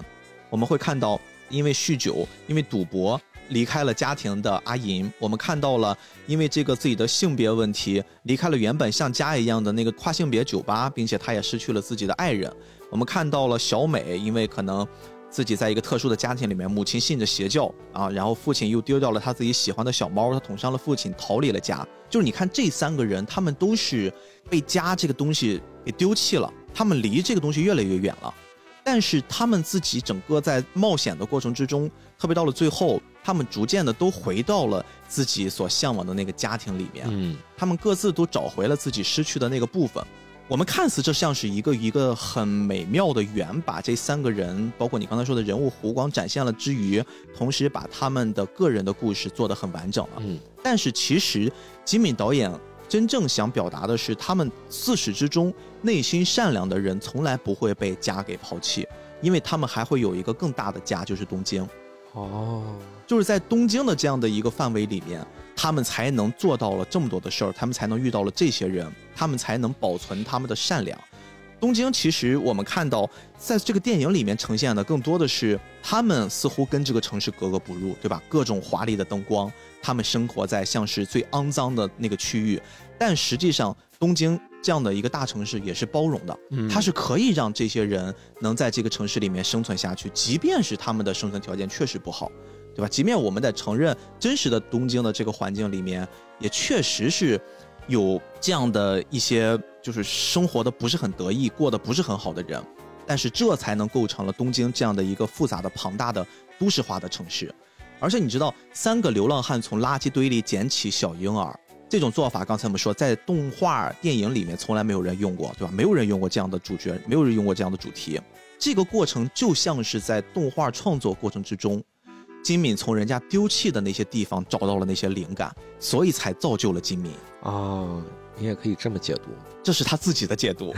我们会看到，因为酗酒、因为赌博离开了家庭的阿银；我们看到了，因为这个自己的性别问题离开了原本像家一样的那个跨性别酒吧，并且他也失去了自己的爱人。我们看到了小美，因为可能。自己在一个特殊的家庭里面，母亲信着邪教啊，然后父亲又丢掉了他自己喜欢的小猫，他捅伤了父亲，逃离了家。就是你看这三个人，他们都是被家这个东西给丢弃了，他们离这个东西越来越远了。但是他们自己整个在冒险的过程之中，特别到了最后，他们逐渐的都回到了自己所向往的那个家庭里面。
嗯，
他们各自都找回了自己失去的那个部分。我们看似这像是一个一个很美妙的圆，把这三个人，包括你刚才说的人物弧光展现了之余，同时把他们的个人的故事做得很完整了。
嗯，
但是其实吉敏导演真正想表达的是，他们自始至终内心善良的人，从来不会被家给抛弃，因为他们还会有一个更大的家，就是东京。
哦，
就是在东京的这样的一个范围里面，他们才能做到了这么多的事儿，他们才能遇到了这些人，他们才能保存他们的善良。东京其实我们看到，在这个电影里面呈现的更多的是他们似乎跟这个城市格格不入，对吧？各种华丽的灯光，他们生活在像是最肮脏的那个区域，但实际上东京。这样的一个大城市也是包容的，它是可以让这些人能在这个城市里面生存下去，即便是他们的生存条件确实不好，对吧？即便我们在承认真实的东京的这个环境里面，也确实是有这样的一些就是生活的不是很得意、过得不是很好的人，但是这才能构成了东京这样的一个复杂的、庞大的都市化的城市。而且你知道，三个流浪汉从垃圾堆里捡起小婴儿。这种做法，刚才我们说，在动画电影里面从来没有人用过，对吧？没有人用过这样的主角，没有人用过这样的主题。这个过程就像是在动画创作过程之中，金敏从人家丢弃的那些地方找到了那些灵感，所以才造就了金敏
啊。你也可以这么解读，
这是他自己的解读。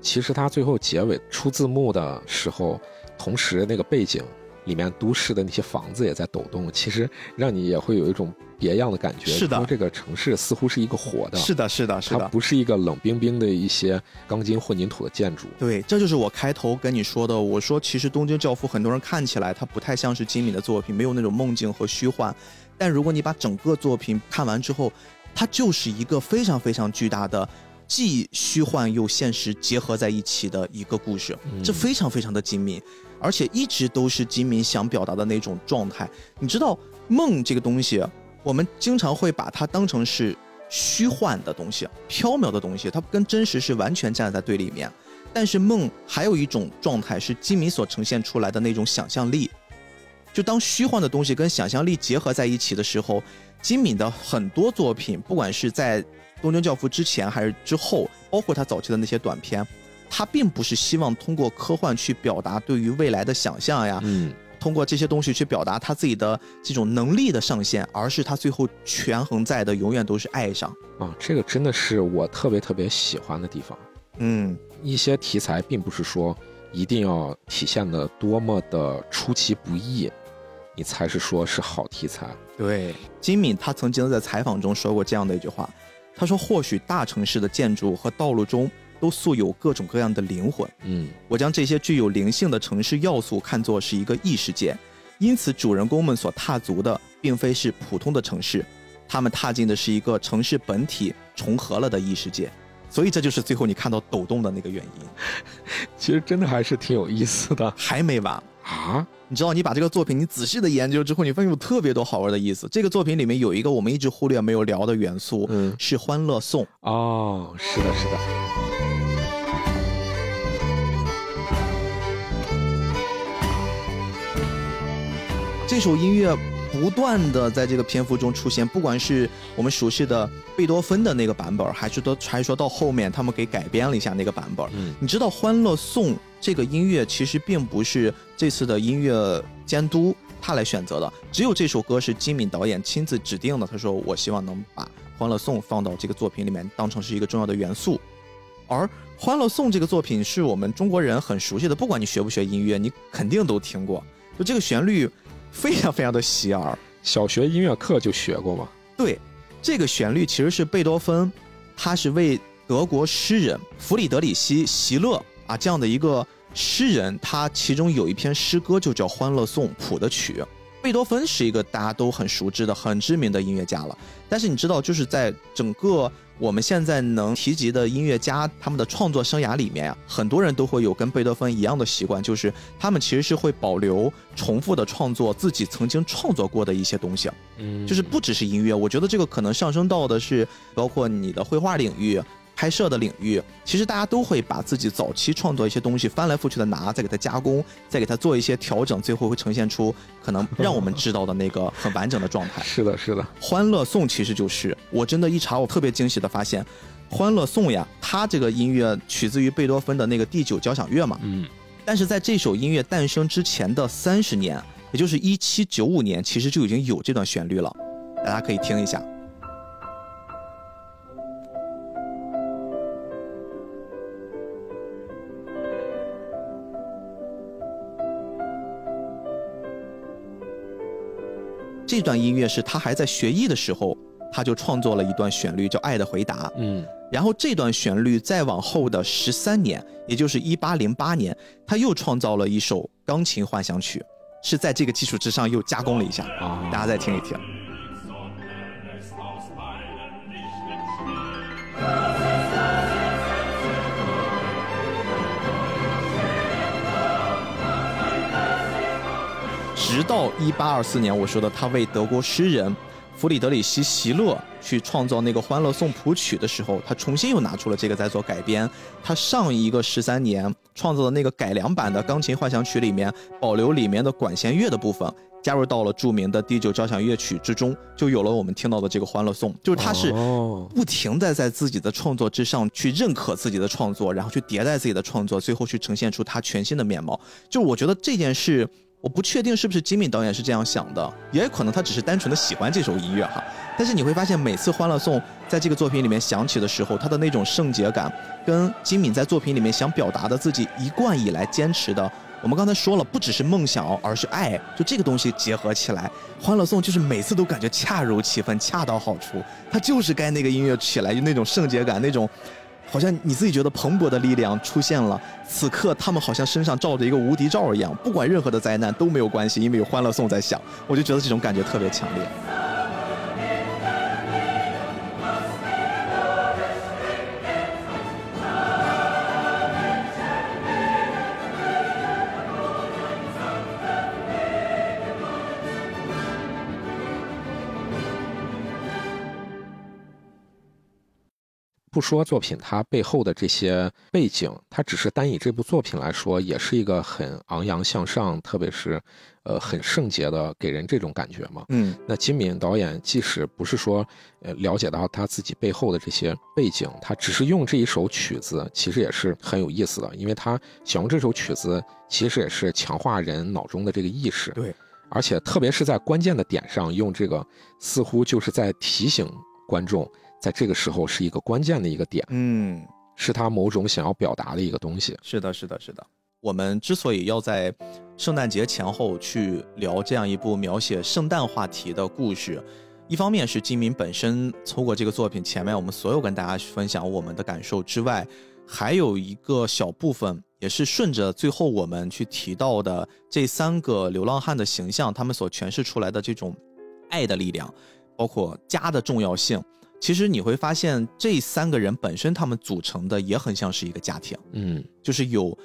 其实他最后结尾出字幕的时候，同时那个背景里面都市的那些房子也在抖动，其实让你也会有一种。别样的感觉，
是的，
这个城市似乎是一个活的，
是的，是的，是的，
它不是一个冷冰冰的一些钢筋混凝土的建筑。
对，这就是我开头跟你说的。我说，其实《东京教父》很多人看起来它不太像是金敏的作品，没有那种梦境和虚幻。但如果你把整个作品看完之后，它就是一个非常非常巨大的既虚幻又现实结合在一起的一个故事，这非常非常的精密，而且一直都是金敏想表达的那种状态。你知道梦这个东西，我们经常会把它当成是虚幻的东西、飘渺的东西，它跟真实是完全站在对立面。但是梦还有一种状态是金敏所呈现出来的那种想象力，就当虚幻的东西跟想象力结合在一起的时候，金敏的很多作品，不管是在。东京教父之前还是之后，包括他早期的那些短片，他并不是希望通过科幻去表达对于未来的想象呀，
嗯，
通过这些东西去表达他自己的这种能力的上限，而是他最后权衡在的永远都是爱上
啊，这个真的是我特别特别喜欢的地方。
嗯，
一些题材并不是说一定要体现的多么的出其不意，你才是说是好题材。
对，金敏他曾经在采访中说过这样的一句话。他说：“或许大城市的建筑和道路中都素有各种各样的灵魂。
嗯，
我将这些具有灵性的城市要素看作是一个异世界，因此主人公们所踏足的并非是普通的城市，他们踏进的是一个城市本体重合了的异世界。所以这就是最后你看到抖动的那个原因。[LAUGHS]
其实真的还是挺有意思的，
还没完。”
啊，
你知道，你把这个作品你仔细的研究之后，你发现有特别多好玩的意思。这个作品里面有一个我们一直忽略没有聊的元素，
嗯，
是《欢乐颂》。
哦，是的，是的。
这首音乐不断的在这个篇幅中出现，不管是我们熟悉的贝多芬的那个版本，还是都还是说到后面他们给改编了一下那个版本。
嗯，
你知道《欢乐颂》？这个音乐其实并不是这次的音乐监督他来选择的，只有这首歌是金敏导演亲自指定的。他说：“我希望能把《欢乐颂》放到这个作品里面，当成是一个重要的元素。”而《欢乐颂》这个作品是我们中国人很熟悉的，不管你学不学音乐，你肯定都听过。就这个旋律非常非常的洗耳，
小学音乐课就学过吗？
对，这个旋律其实是贝多芬，他是为德国诗人弗里德里希·席勒。啊，这样的一个诗人，他其中有一篇诗歌就叫《欢乐颂》谱的曲。贝多芬是一个大家都很熟知的、很知名的音乐家了。但是你知道，就是在整个我们现在能提及的音乐家他们的创作生涯里面啊，很多人都会有跟贝多芬一样的习惯，就是他们其实是会保留、重复的创作自己曾经创作过的一些东西。
嗯，
就是不只是音乐，我觉得这个可能上升到的是包括你的绘画领域。拍摄的领域，其实大家都会把自己早期创作一些东西翻来覆去的拿，再给它加工，再给它做一些调整，最后会呈现出可能让我们知道的那个很完整的状态。[LAUGHS]
是的，是的，《
欢乐颂》其实就是我真的一查，我特别惊喜的发现，《欢乐颂》呀，它这个音乐取自于贝多芬的那个第九交响乐嘛。
嗯。
但是在这首音乐诞生之前的三十年，也就是一七九五年，其实就已经有这段旋律了，大家可以听一下。这段音乐是他还在学艺的时候，他就创作了一段旋律，叫《爱的回答》。
嗯，
然后这段旋律再往后的十三年，也就是一八零八年，他又创造了一首钢琴幻想曲，是在这个基础之上又加工了一下。大家再听一听。直到一八二四年，我说的他为德国诗人弗里德里希·席勒去创造那个《欢乐颂》谱曲的时候，他重新又拿出了这个在做改编。他上一个十三年创造的那个改良版的钢琴幻想曲里面，保留里面的管弦乐的部分，加入到了著名的第九交响乐曲之中，就有了我们听到的这个《欢乐颂》。就是他是不停的在自己的创作之上去认可自己的创作，然后去迭代自己的创作，最后去呈现出他全新的面貌。就我觉得这件事。我不确定是不是金敏导演是这样想的，也可能他只是单纯的喜欢这首音乐哈。但是你会发现，每次《欢乐颂》在这个作品里面响起的时候，他的那种圣洁感，跟金敏在作品里面想表达的自己一贯以来坚持的，我们刚才说了，不只是梦想，而是爱，就这个东西结合起来，《欢乐颂》就是每次都感觉恰如其分，恰到好处。它就是该那个音乐起来，就那种圣洁感，那种。好像你自己觉得蓬勃的力量出现了，此刻他们好像身上罩着一个无敌罩一样，不管任何的灾难都没有关系，因为有欢乐颂在响，我就觉得这种感觉特别强烈。
不说作品它背后的这些背景，它只是单以这部作品来说，也是一个很昂扬向上，特别是，呃，很圣洁的，给人这种感觉嘛。
嗯，
那金敏导演即使不是说，呃，了解到他自己背后的这些背景，他只是用这一首曲子，其实也是很有意思的，因为他想用这首曲子，其实也是强化人脑中的这个意识。
对，
而且特别是在关键的点上用这个，似乎就是在提醒观众。在这个时候是一个关键的一个点，
嗯，
是他某种想要表达的一个东西。
是的，是的，是的。我们之所以要在圣诞节前后去聊这样一部描写圣诞话题的故事，一方面是金敏本身通过这个作品前面我们所有跟大家分享我们的感受之外，还有一个小部分也是顺着最后我们去提到的这三个流浪汉的形象，他们所诠释出来的这种爱的力量，包括家的重要性。其实你会发现，这三个人本身他们组成的也很像是一个家庭，
嗯，
就是有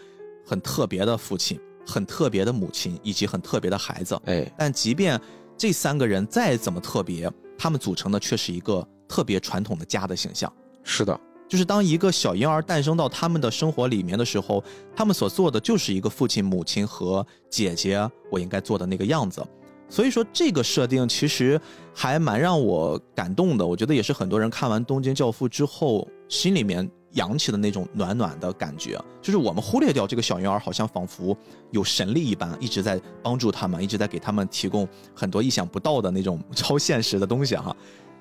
很特别的父亲、很特别的母亲以及很特别的孩子。
哎，
但即便这三个人再怎么特别，他们组成的却是一个特别传统的家的形象。
是的，
就是当一个小婴儿诞生到他们的生活里面的时候，他们所做的就是一个父亲、母亲和姐姐我应该做的那个样子。所以说，这个设定其实还蛮让我感动的。我觉得也是很多人看完《东京教父》之后，心里面扬起的那种暖暖的感觉。就是我们忽略掉这个小婴儿，好像仿佛有神力一般，一直在帮助他们，一直在给他们提供很多意想不到的那种超现实的东西哈。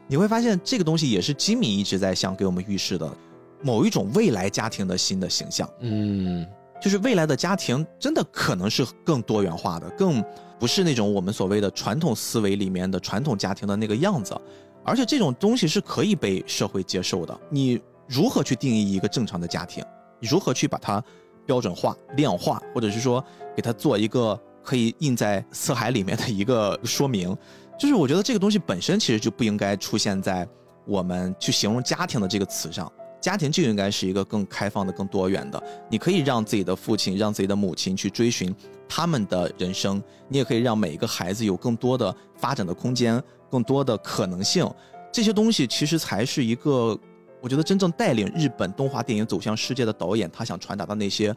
你会发现，这个东西也是吉米一直在想给我们预示的某一种未来家庭的新的形象。
嗯，
就是未来的家庭真的可能是更多元化的，更。不是那种我们所谓的传统思维里面的传统家庭的那个样子，而且这种东西是可以被社会接受的。你如何去定义一个正常的家庭？如何去把它标准化、量化，或者是说给它做一个可以印在色海里面的一个说明？[LAUGHS] 就是我觉得这个东西本身其实就不应该出现在我们去形容家庭的这个词上。家庭就应该是一个更开放的、更多元的。你可以让自己的父亲、让自己的母亲去追寻他们的人生，你也可以让每一个孩子有更多的发展的空间、更多的可能性。这些东西其实才是一个，我觉得真正带领日本动画电影走向世界的导演他想传达的那些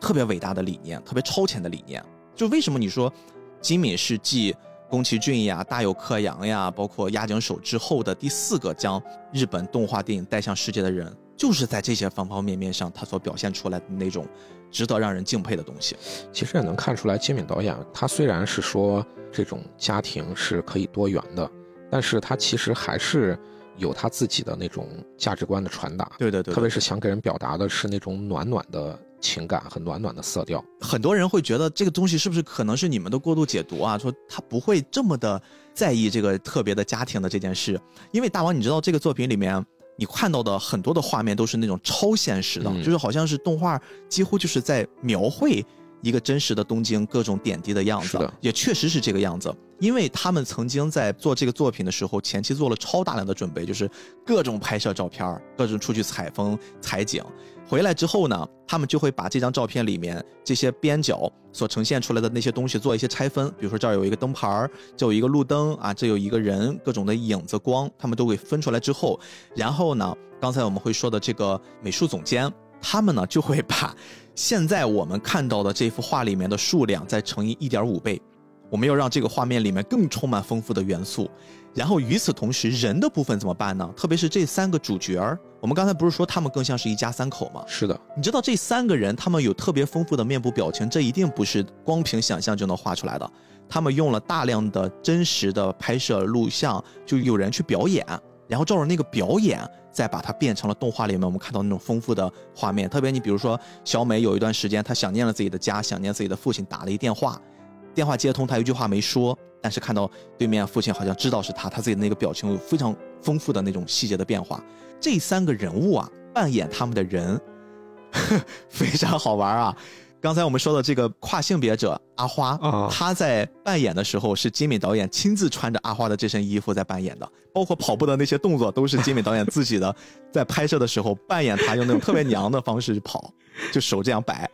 特别伟大的理念、特别超前的理念。就为什么你说金敏是继宫崎骏呀、大友克洋呀，包括押井守之后的第四个将日本动画电影带向世界的人，就是在这些方方面面上，他所表现出来的那种值得让人敬佩的东西。
其实也能看出来，金敏导演他虽然是说这种家庭是可以多元的，但是他其实还是有他自己的那种价值观的传达。
对对对，
特别是想给人表达的是那种暖暖的。情感和暖暖的色调，
很多人会觉得这个东西是不是可能是你们的过度解读啊？说他不会这么的在意这个特别的家庭的这件事，因为大王，你知道这个作品里面你看到的很多的画面都是那种超现实的，就是好像是动画几乎就是在描绘一个真实的东京各种点滴的样子，也确实是这个样子。因为他们曾经在做这个作品的时候，前期做了超大量的准备，就是各种拍摄照片，各种出去采风采景。回来之后呢，他们就会把这张照片里面这些边角所呈现出来的那些东西做一些拆分，比如说这儿有一个灯牌这有一个路灯啊，这有一个人，各种的影子光，他们都给分出来之后，然后呢，刚才我们会说的这个美术总监，他们呢就会把现在我们看到的这幅画里面的数量再乘以一点五倍。我们要让这个画面里面更充满丰富的元素，然后与此同时，人的部分怎么办呢？特别是这三个主角儿，我们刚才不是说他们更像是一家三口吗？
是的，
你知道这三个人他们有特别丰富的面部表情，这一定不是光凭想象就能画出来的。他们用了大量的真实的拍摄录像，就有人去表演，然后照着那个表演，再把它变成了动画里面我们看到那种丰富的画面。特别你比如说小美有一段时间，她想念了自己的家，想念自己的父亲，打了一电话。电话接通，他一句话没说，但是看到对面父亲好像知道是他，他自己的那个表情有非常丰富的那种细节的变化。这三个人物啊，扮演他们的人 [LAUGHS] 非常好玩啊。刚才我们说的这个跨性别者阿花啊，他在扮演的时候是金敏导演亲自穿着阿花的这身衣服在扮演的，包括跑步的那些动作都是金敏导演自己的，在拍摄的时候扮演他用那种特别娘的方式跑，就手这样摆。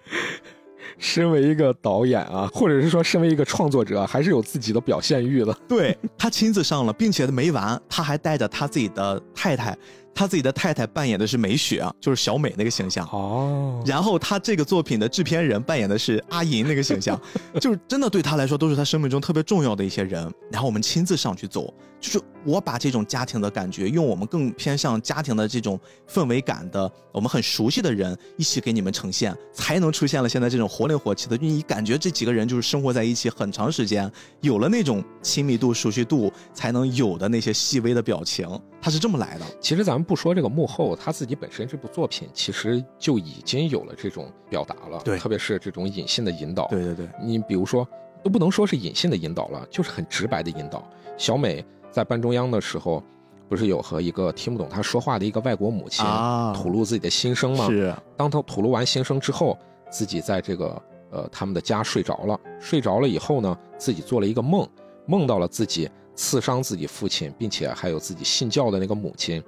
身为一个导演啊，或者是说身为一个创作者，还是有自己的表现欲的。
对他亲自上了，并且没完，他还带着他自己的太太他自己的太太扮演的是美雪啊，就是小美那个形象哦。然后他这个作品的制片人扮演的是阿银那个形象，[LAUGHS] 就是真的对他来说都是他生命中特别重要的一些人。然后我们亲自上去走，就是我把这种家庭的感觉，用我们更偏向家庭的这种氛围感的，我们很熟悉的人一起给你们呈现，才能出现了现在这种活灵活气的。你感觉这几个人就是生活在一起很长时间，有了那种亲密度、熟悉度，才能有的那些细微的表情。它是这么来的。
其实咱们不说这个幕后，他自己本身这部作品其实就已经有了这种表达了。
对，
特别是这种隐性的引导。
对对对，
你比如说，都不能说是隐性的引导了，就是很直白的引导。小美在班中央的时候，不是有和一个听不懂他说话的一个外国母亲吐露自己的心声吗？
是。
当他吐露完心声之后，自己在这个呃他们的家睡着了。睡着了以后呢，自己做了一个梦，梦到了自己。刺伤自己父亲，并且还有自己信教的那个母亲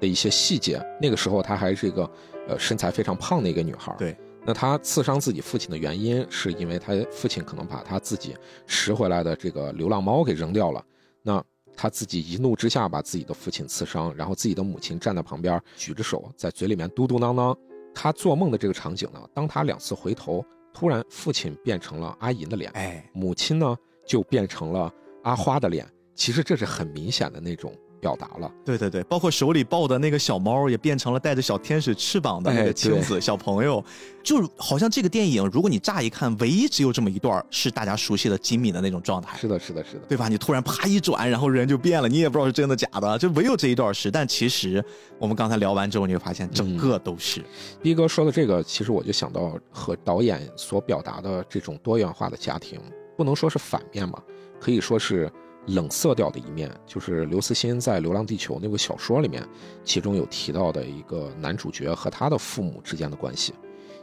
的一些细节。那个时候她还是一个呃身材非常胖的一个女孩。
对，
那她刺伤自己父亲的原因，是因为她父亲可能把她自己拾回来的这个流浪猫给扔掉了。那她自己一怒之下把自己的父亲刺伤，然后自己的母亲站在旁边举着手在嘴里面嘟嘟囔囔。他做梦的这个场景呢，当他两次回头，突然父亲变成了阿银的脸，
哎，
母亲呢就变成了阿花的脸。其实这是很明显的那种表达了，
对对对，包括手里抱的那个小猫也变成了带着小天使翅膀的那个青子小朋友，就好像这个电影，如果你乍一看，唯一只有这么一段是大家熟悉的金敏的那种状态，
是的，是的，是的，
对吧？你突然啪一转，然后人就变了，你也不知道是真的假的，就唯有这一段是。但其实我们刚才聊完之后，你会发现整个都是。
逼哥说的这个，其实我就想到和导演所表达的这种多元化的家庭，不能说是反面吧，可以说是。冷色调的一面，就是刘慈欣在《流浪地球》那部小说里面，其中有提到的一个男主角和他的父母之间的关系，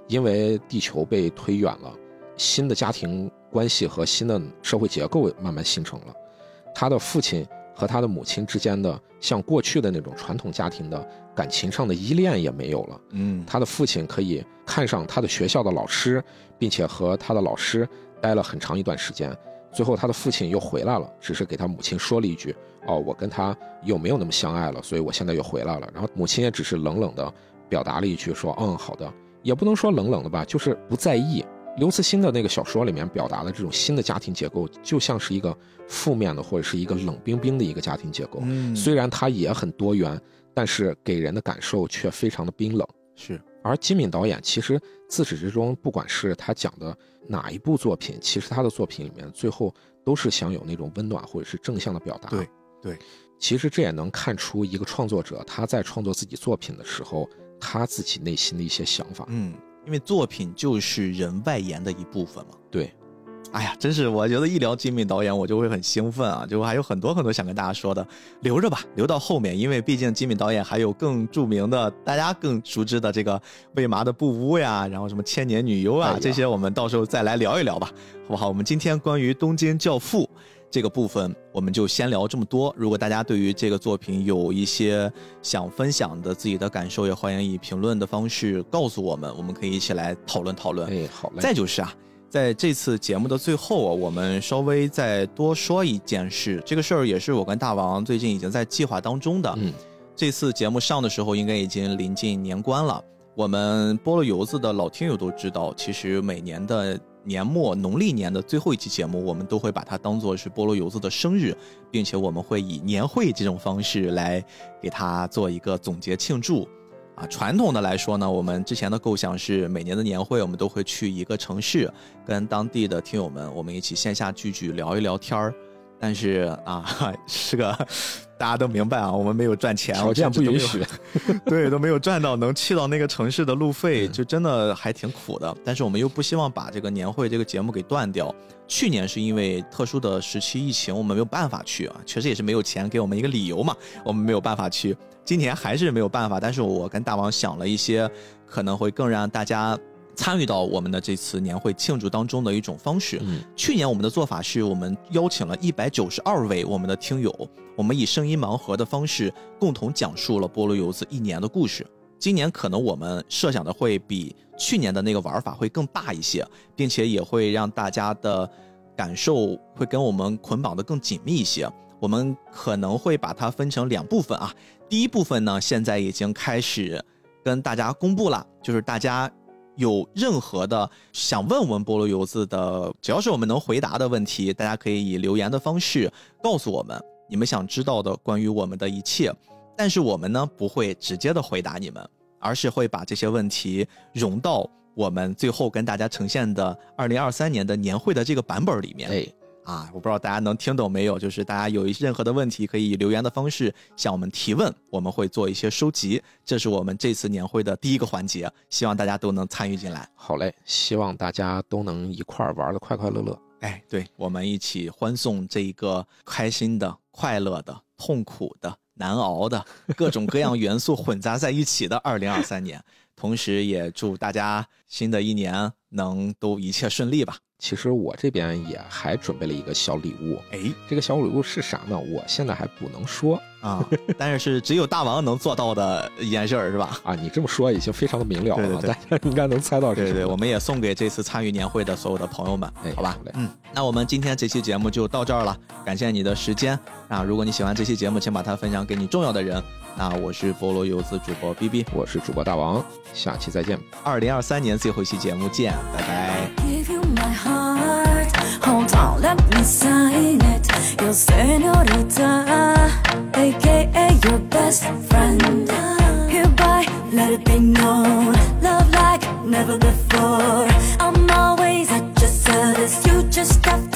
因为地球被推远了，新的家庭关系和新的社会结构慢慢形成了，他的父亲和他的母亲之间的像过去的那种传统家庭的感情上的依恋也没有了。
嗯，
他的父亲可以看上他的学校的老师，并且和他的老师待了很长一段时间。最后，他的父亲又回来了，只是给他母亲说了一句：“哦，我跟他又没有那么相爱了，所以我现在又回来了。”然后母亲也只是冷冷的表达了一句：“说，嗯，好的。”也不能说冷冷的吧，就是不在意。刘慈欣的那个小说里面表达的这种新的家庭结构，就像是一个负面的或者是一个冷冰冰的一个家庭结构。嗯虽然它也很多元，但是给人的感受却非常的冰冷。
是。
而金敏导演其实自始至终，不管是他讲的哪一部作品，其实他的作品里面最后都是想有那种温暖或者是正向的表达。
对对，
其实这也能看出一个创作者他在创作自己作品的时候，他自己内心的一些想法。
嗯，因为作品就是人外延的一部分嘛。
对。
哎呀，真是我觉得一聊金敏导演，我就会很兴奋啊！就还有很多很多想跟大家说的，留着吧，留到后面，因为毕竟金敏导演还有更著名的、大家更熟知的这个为麻的《布屋》呀，然后什么《千年女优》啊，这些我们到时候再来聊一聊吧，好不好？我们今天关于《东京教父》这个部分，我们就先聊这么多。如果大家对于这个作品有一些想分享的自己的感受，也欢迎以评论的方式告诉我们，我们可以一起来讨论讨论。
哎，好嘞。
再就是啊。在这次节目的最后啊，我们稍微再多说一件事。这个事儿也是我跟大王最近已经在计划当中的。
嗯，
这次节目上的时候，应该已经临近年关了。我们菠萝油子的老听友都知道，其实每年的年末农历年的最后一期节目，我们都会把它当做是菠萝油子的生日，并且我们会以年会这种方式来给他做一个总结庆祝。啊，传统的来说呢，我们之前的构想是每年的年会，我们都会去一个城市，跟当地的听友们，我们一起线下聚聚，聊一聊天儿。但是啊，[LAUGHS] 是个大家都明白啊，我们没有赚钱，
条件不允许，[LAUGHS]
对，都没有赚到能去到那个城市的路费，就真的还挺苦的。但是我们又不希望把这个年会这个节目给断掉。去年是因为特殊的时期疫情，我们没有办法去啊，确实也是没有钱，给我们一个理由嘛，我们没有办法去。今年还是没有办法，但是我跟大王想了一些可能会更让大家参与到我们的这次年会庆祝当中的一种方式。去年我们的做法是我们邀请了一百九十二位我们的听友，我们以声音盲盒的方式共同讲述了菠萝油子一年的故事。今年可能我们设想的会比去年的那个玩法会更大一些，并且也会让大家的感受会跟我们捆绑的更紧密一些。我们可能会把它分成两部分啊。第一部分呢，现在已经开始跟大家公布了，就是大家有任何的想问我们菠萝油子的，只要是我们能回答的问题，大家可以以留言的方式告诉我们你们想知道的关于我们的一切。但是我们呢，不会直接的回答你们，而是会把这些问题融到我们最后跟大家呈现的二零二三年的年会的这个版本里面。啊，我不知道大家能听懂没有？就是大家有任何的问题，可以以留言的方式向我们提问，我们会做一些收集。这是我们这次年会的第一个环节，希望大家都能参与进来。
好嘞，希望大家都能一块儿玩的快快乐乐。
哎，对，我们一起欢送这一个开心的、快乐的、痛苦的、难熬的各种各样元素混杂在一起的二零二三年。同时，也祝大家新的一年能都一切顺利吧。
其实我这边也还准备了一个小礼物，
哎，
这个小礼物是啥呢？我现在还不能说
啊，但是是只有大王能做到的一件事儿，是吧？
啊，你这么说已经非常的明了了，大家应该能猜到。
对对，我们也送给这次参与年会的所有的朋友们，好吧？嗯，那我们今天这期节目就到这儿了，感谢你的时间啊！如果你喜欢这期节目，请把它分享给你重要的人。那我是菠萝游子主播 B B，
我是主播大王，下期再见，
二零二三年最后一期节目见，拜拜。
It. Your senorita, aka your best friend. Hereby, let it be known. Love like never before. I'm always at your service. You just have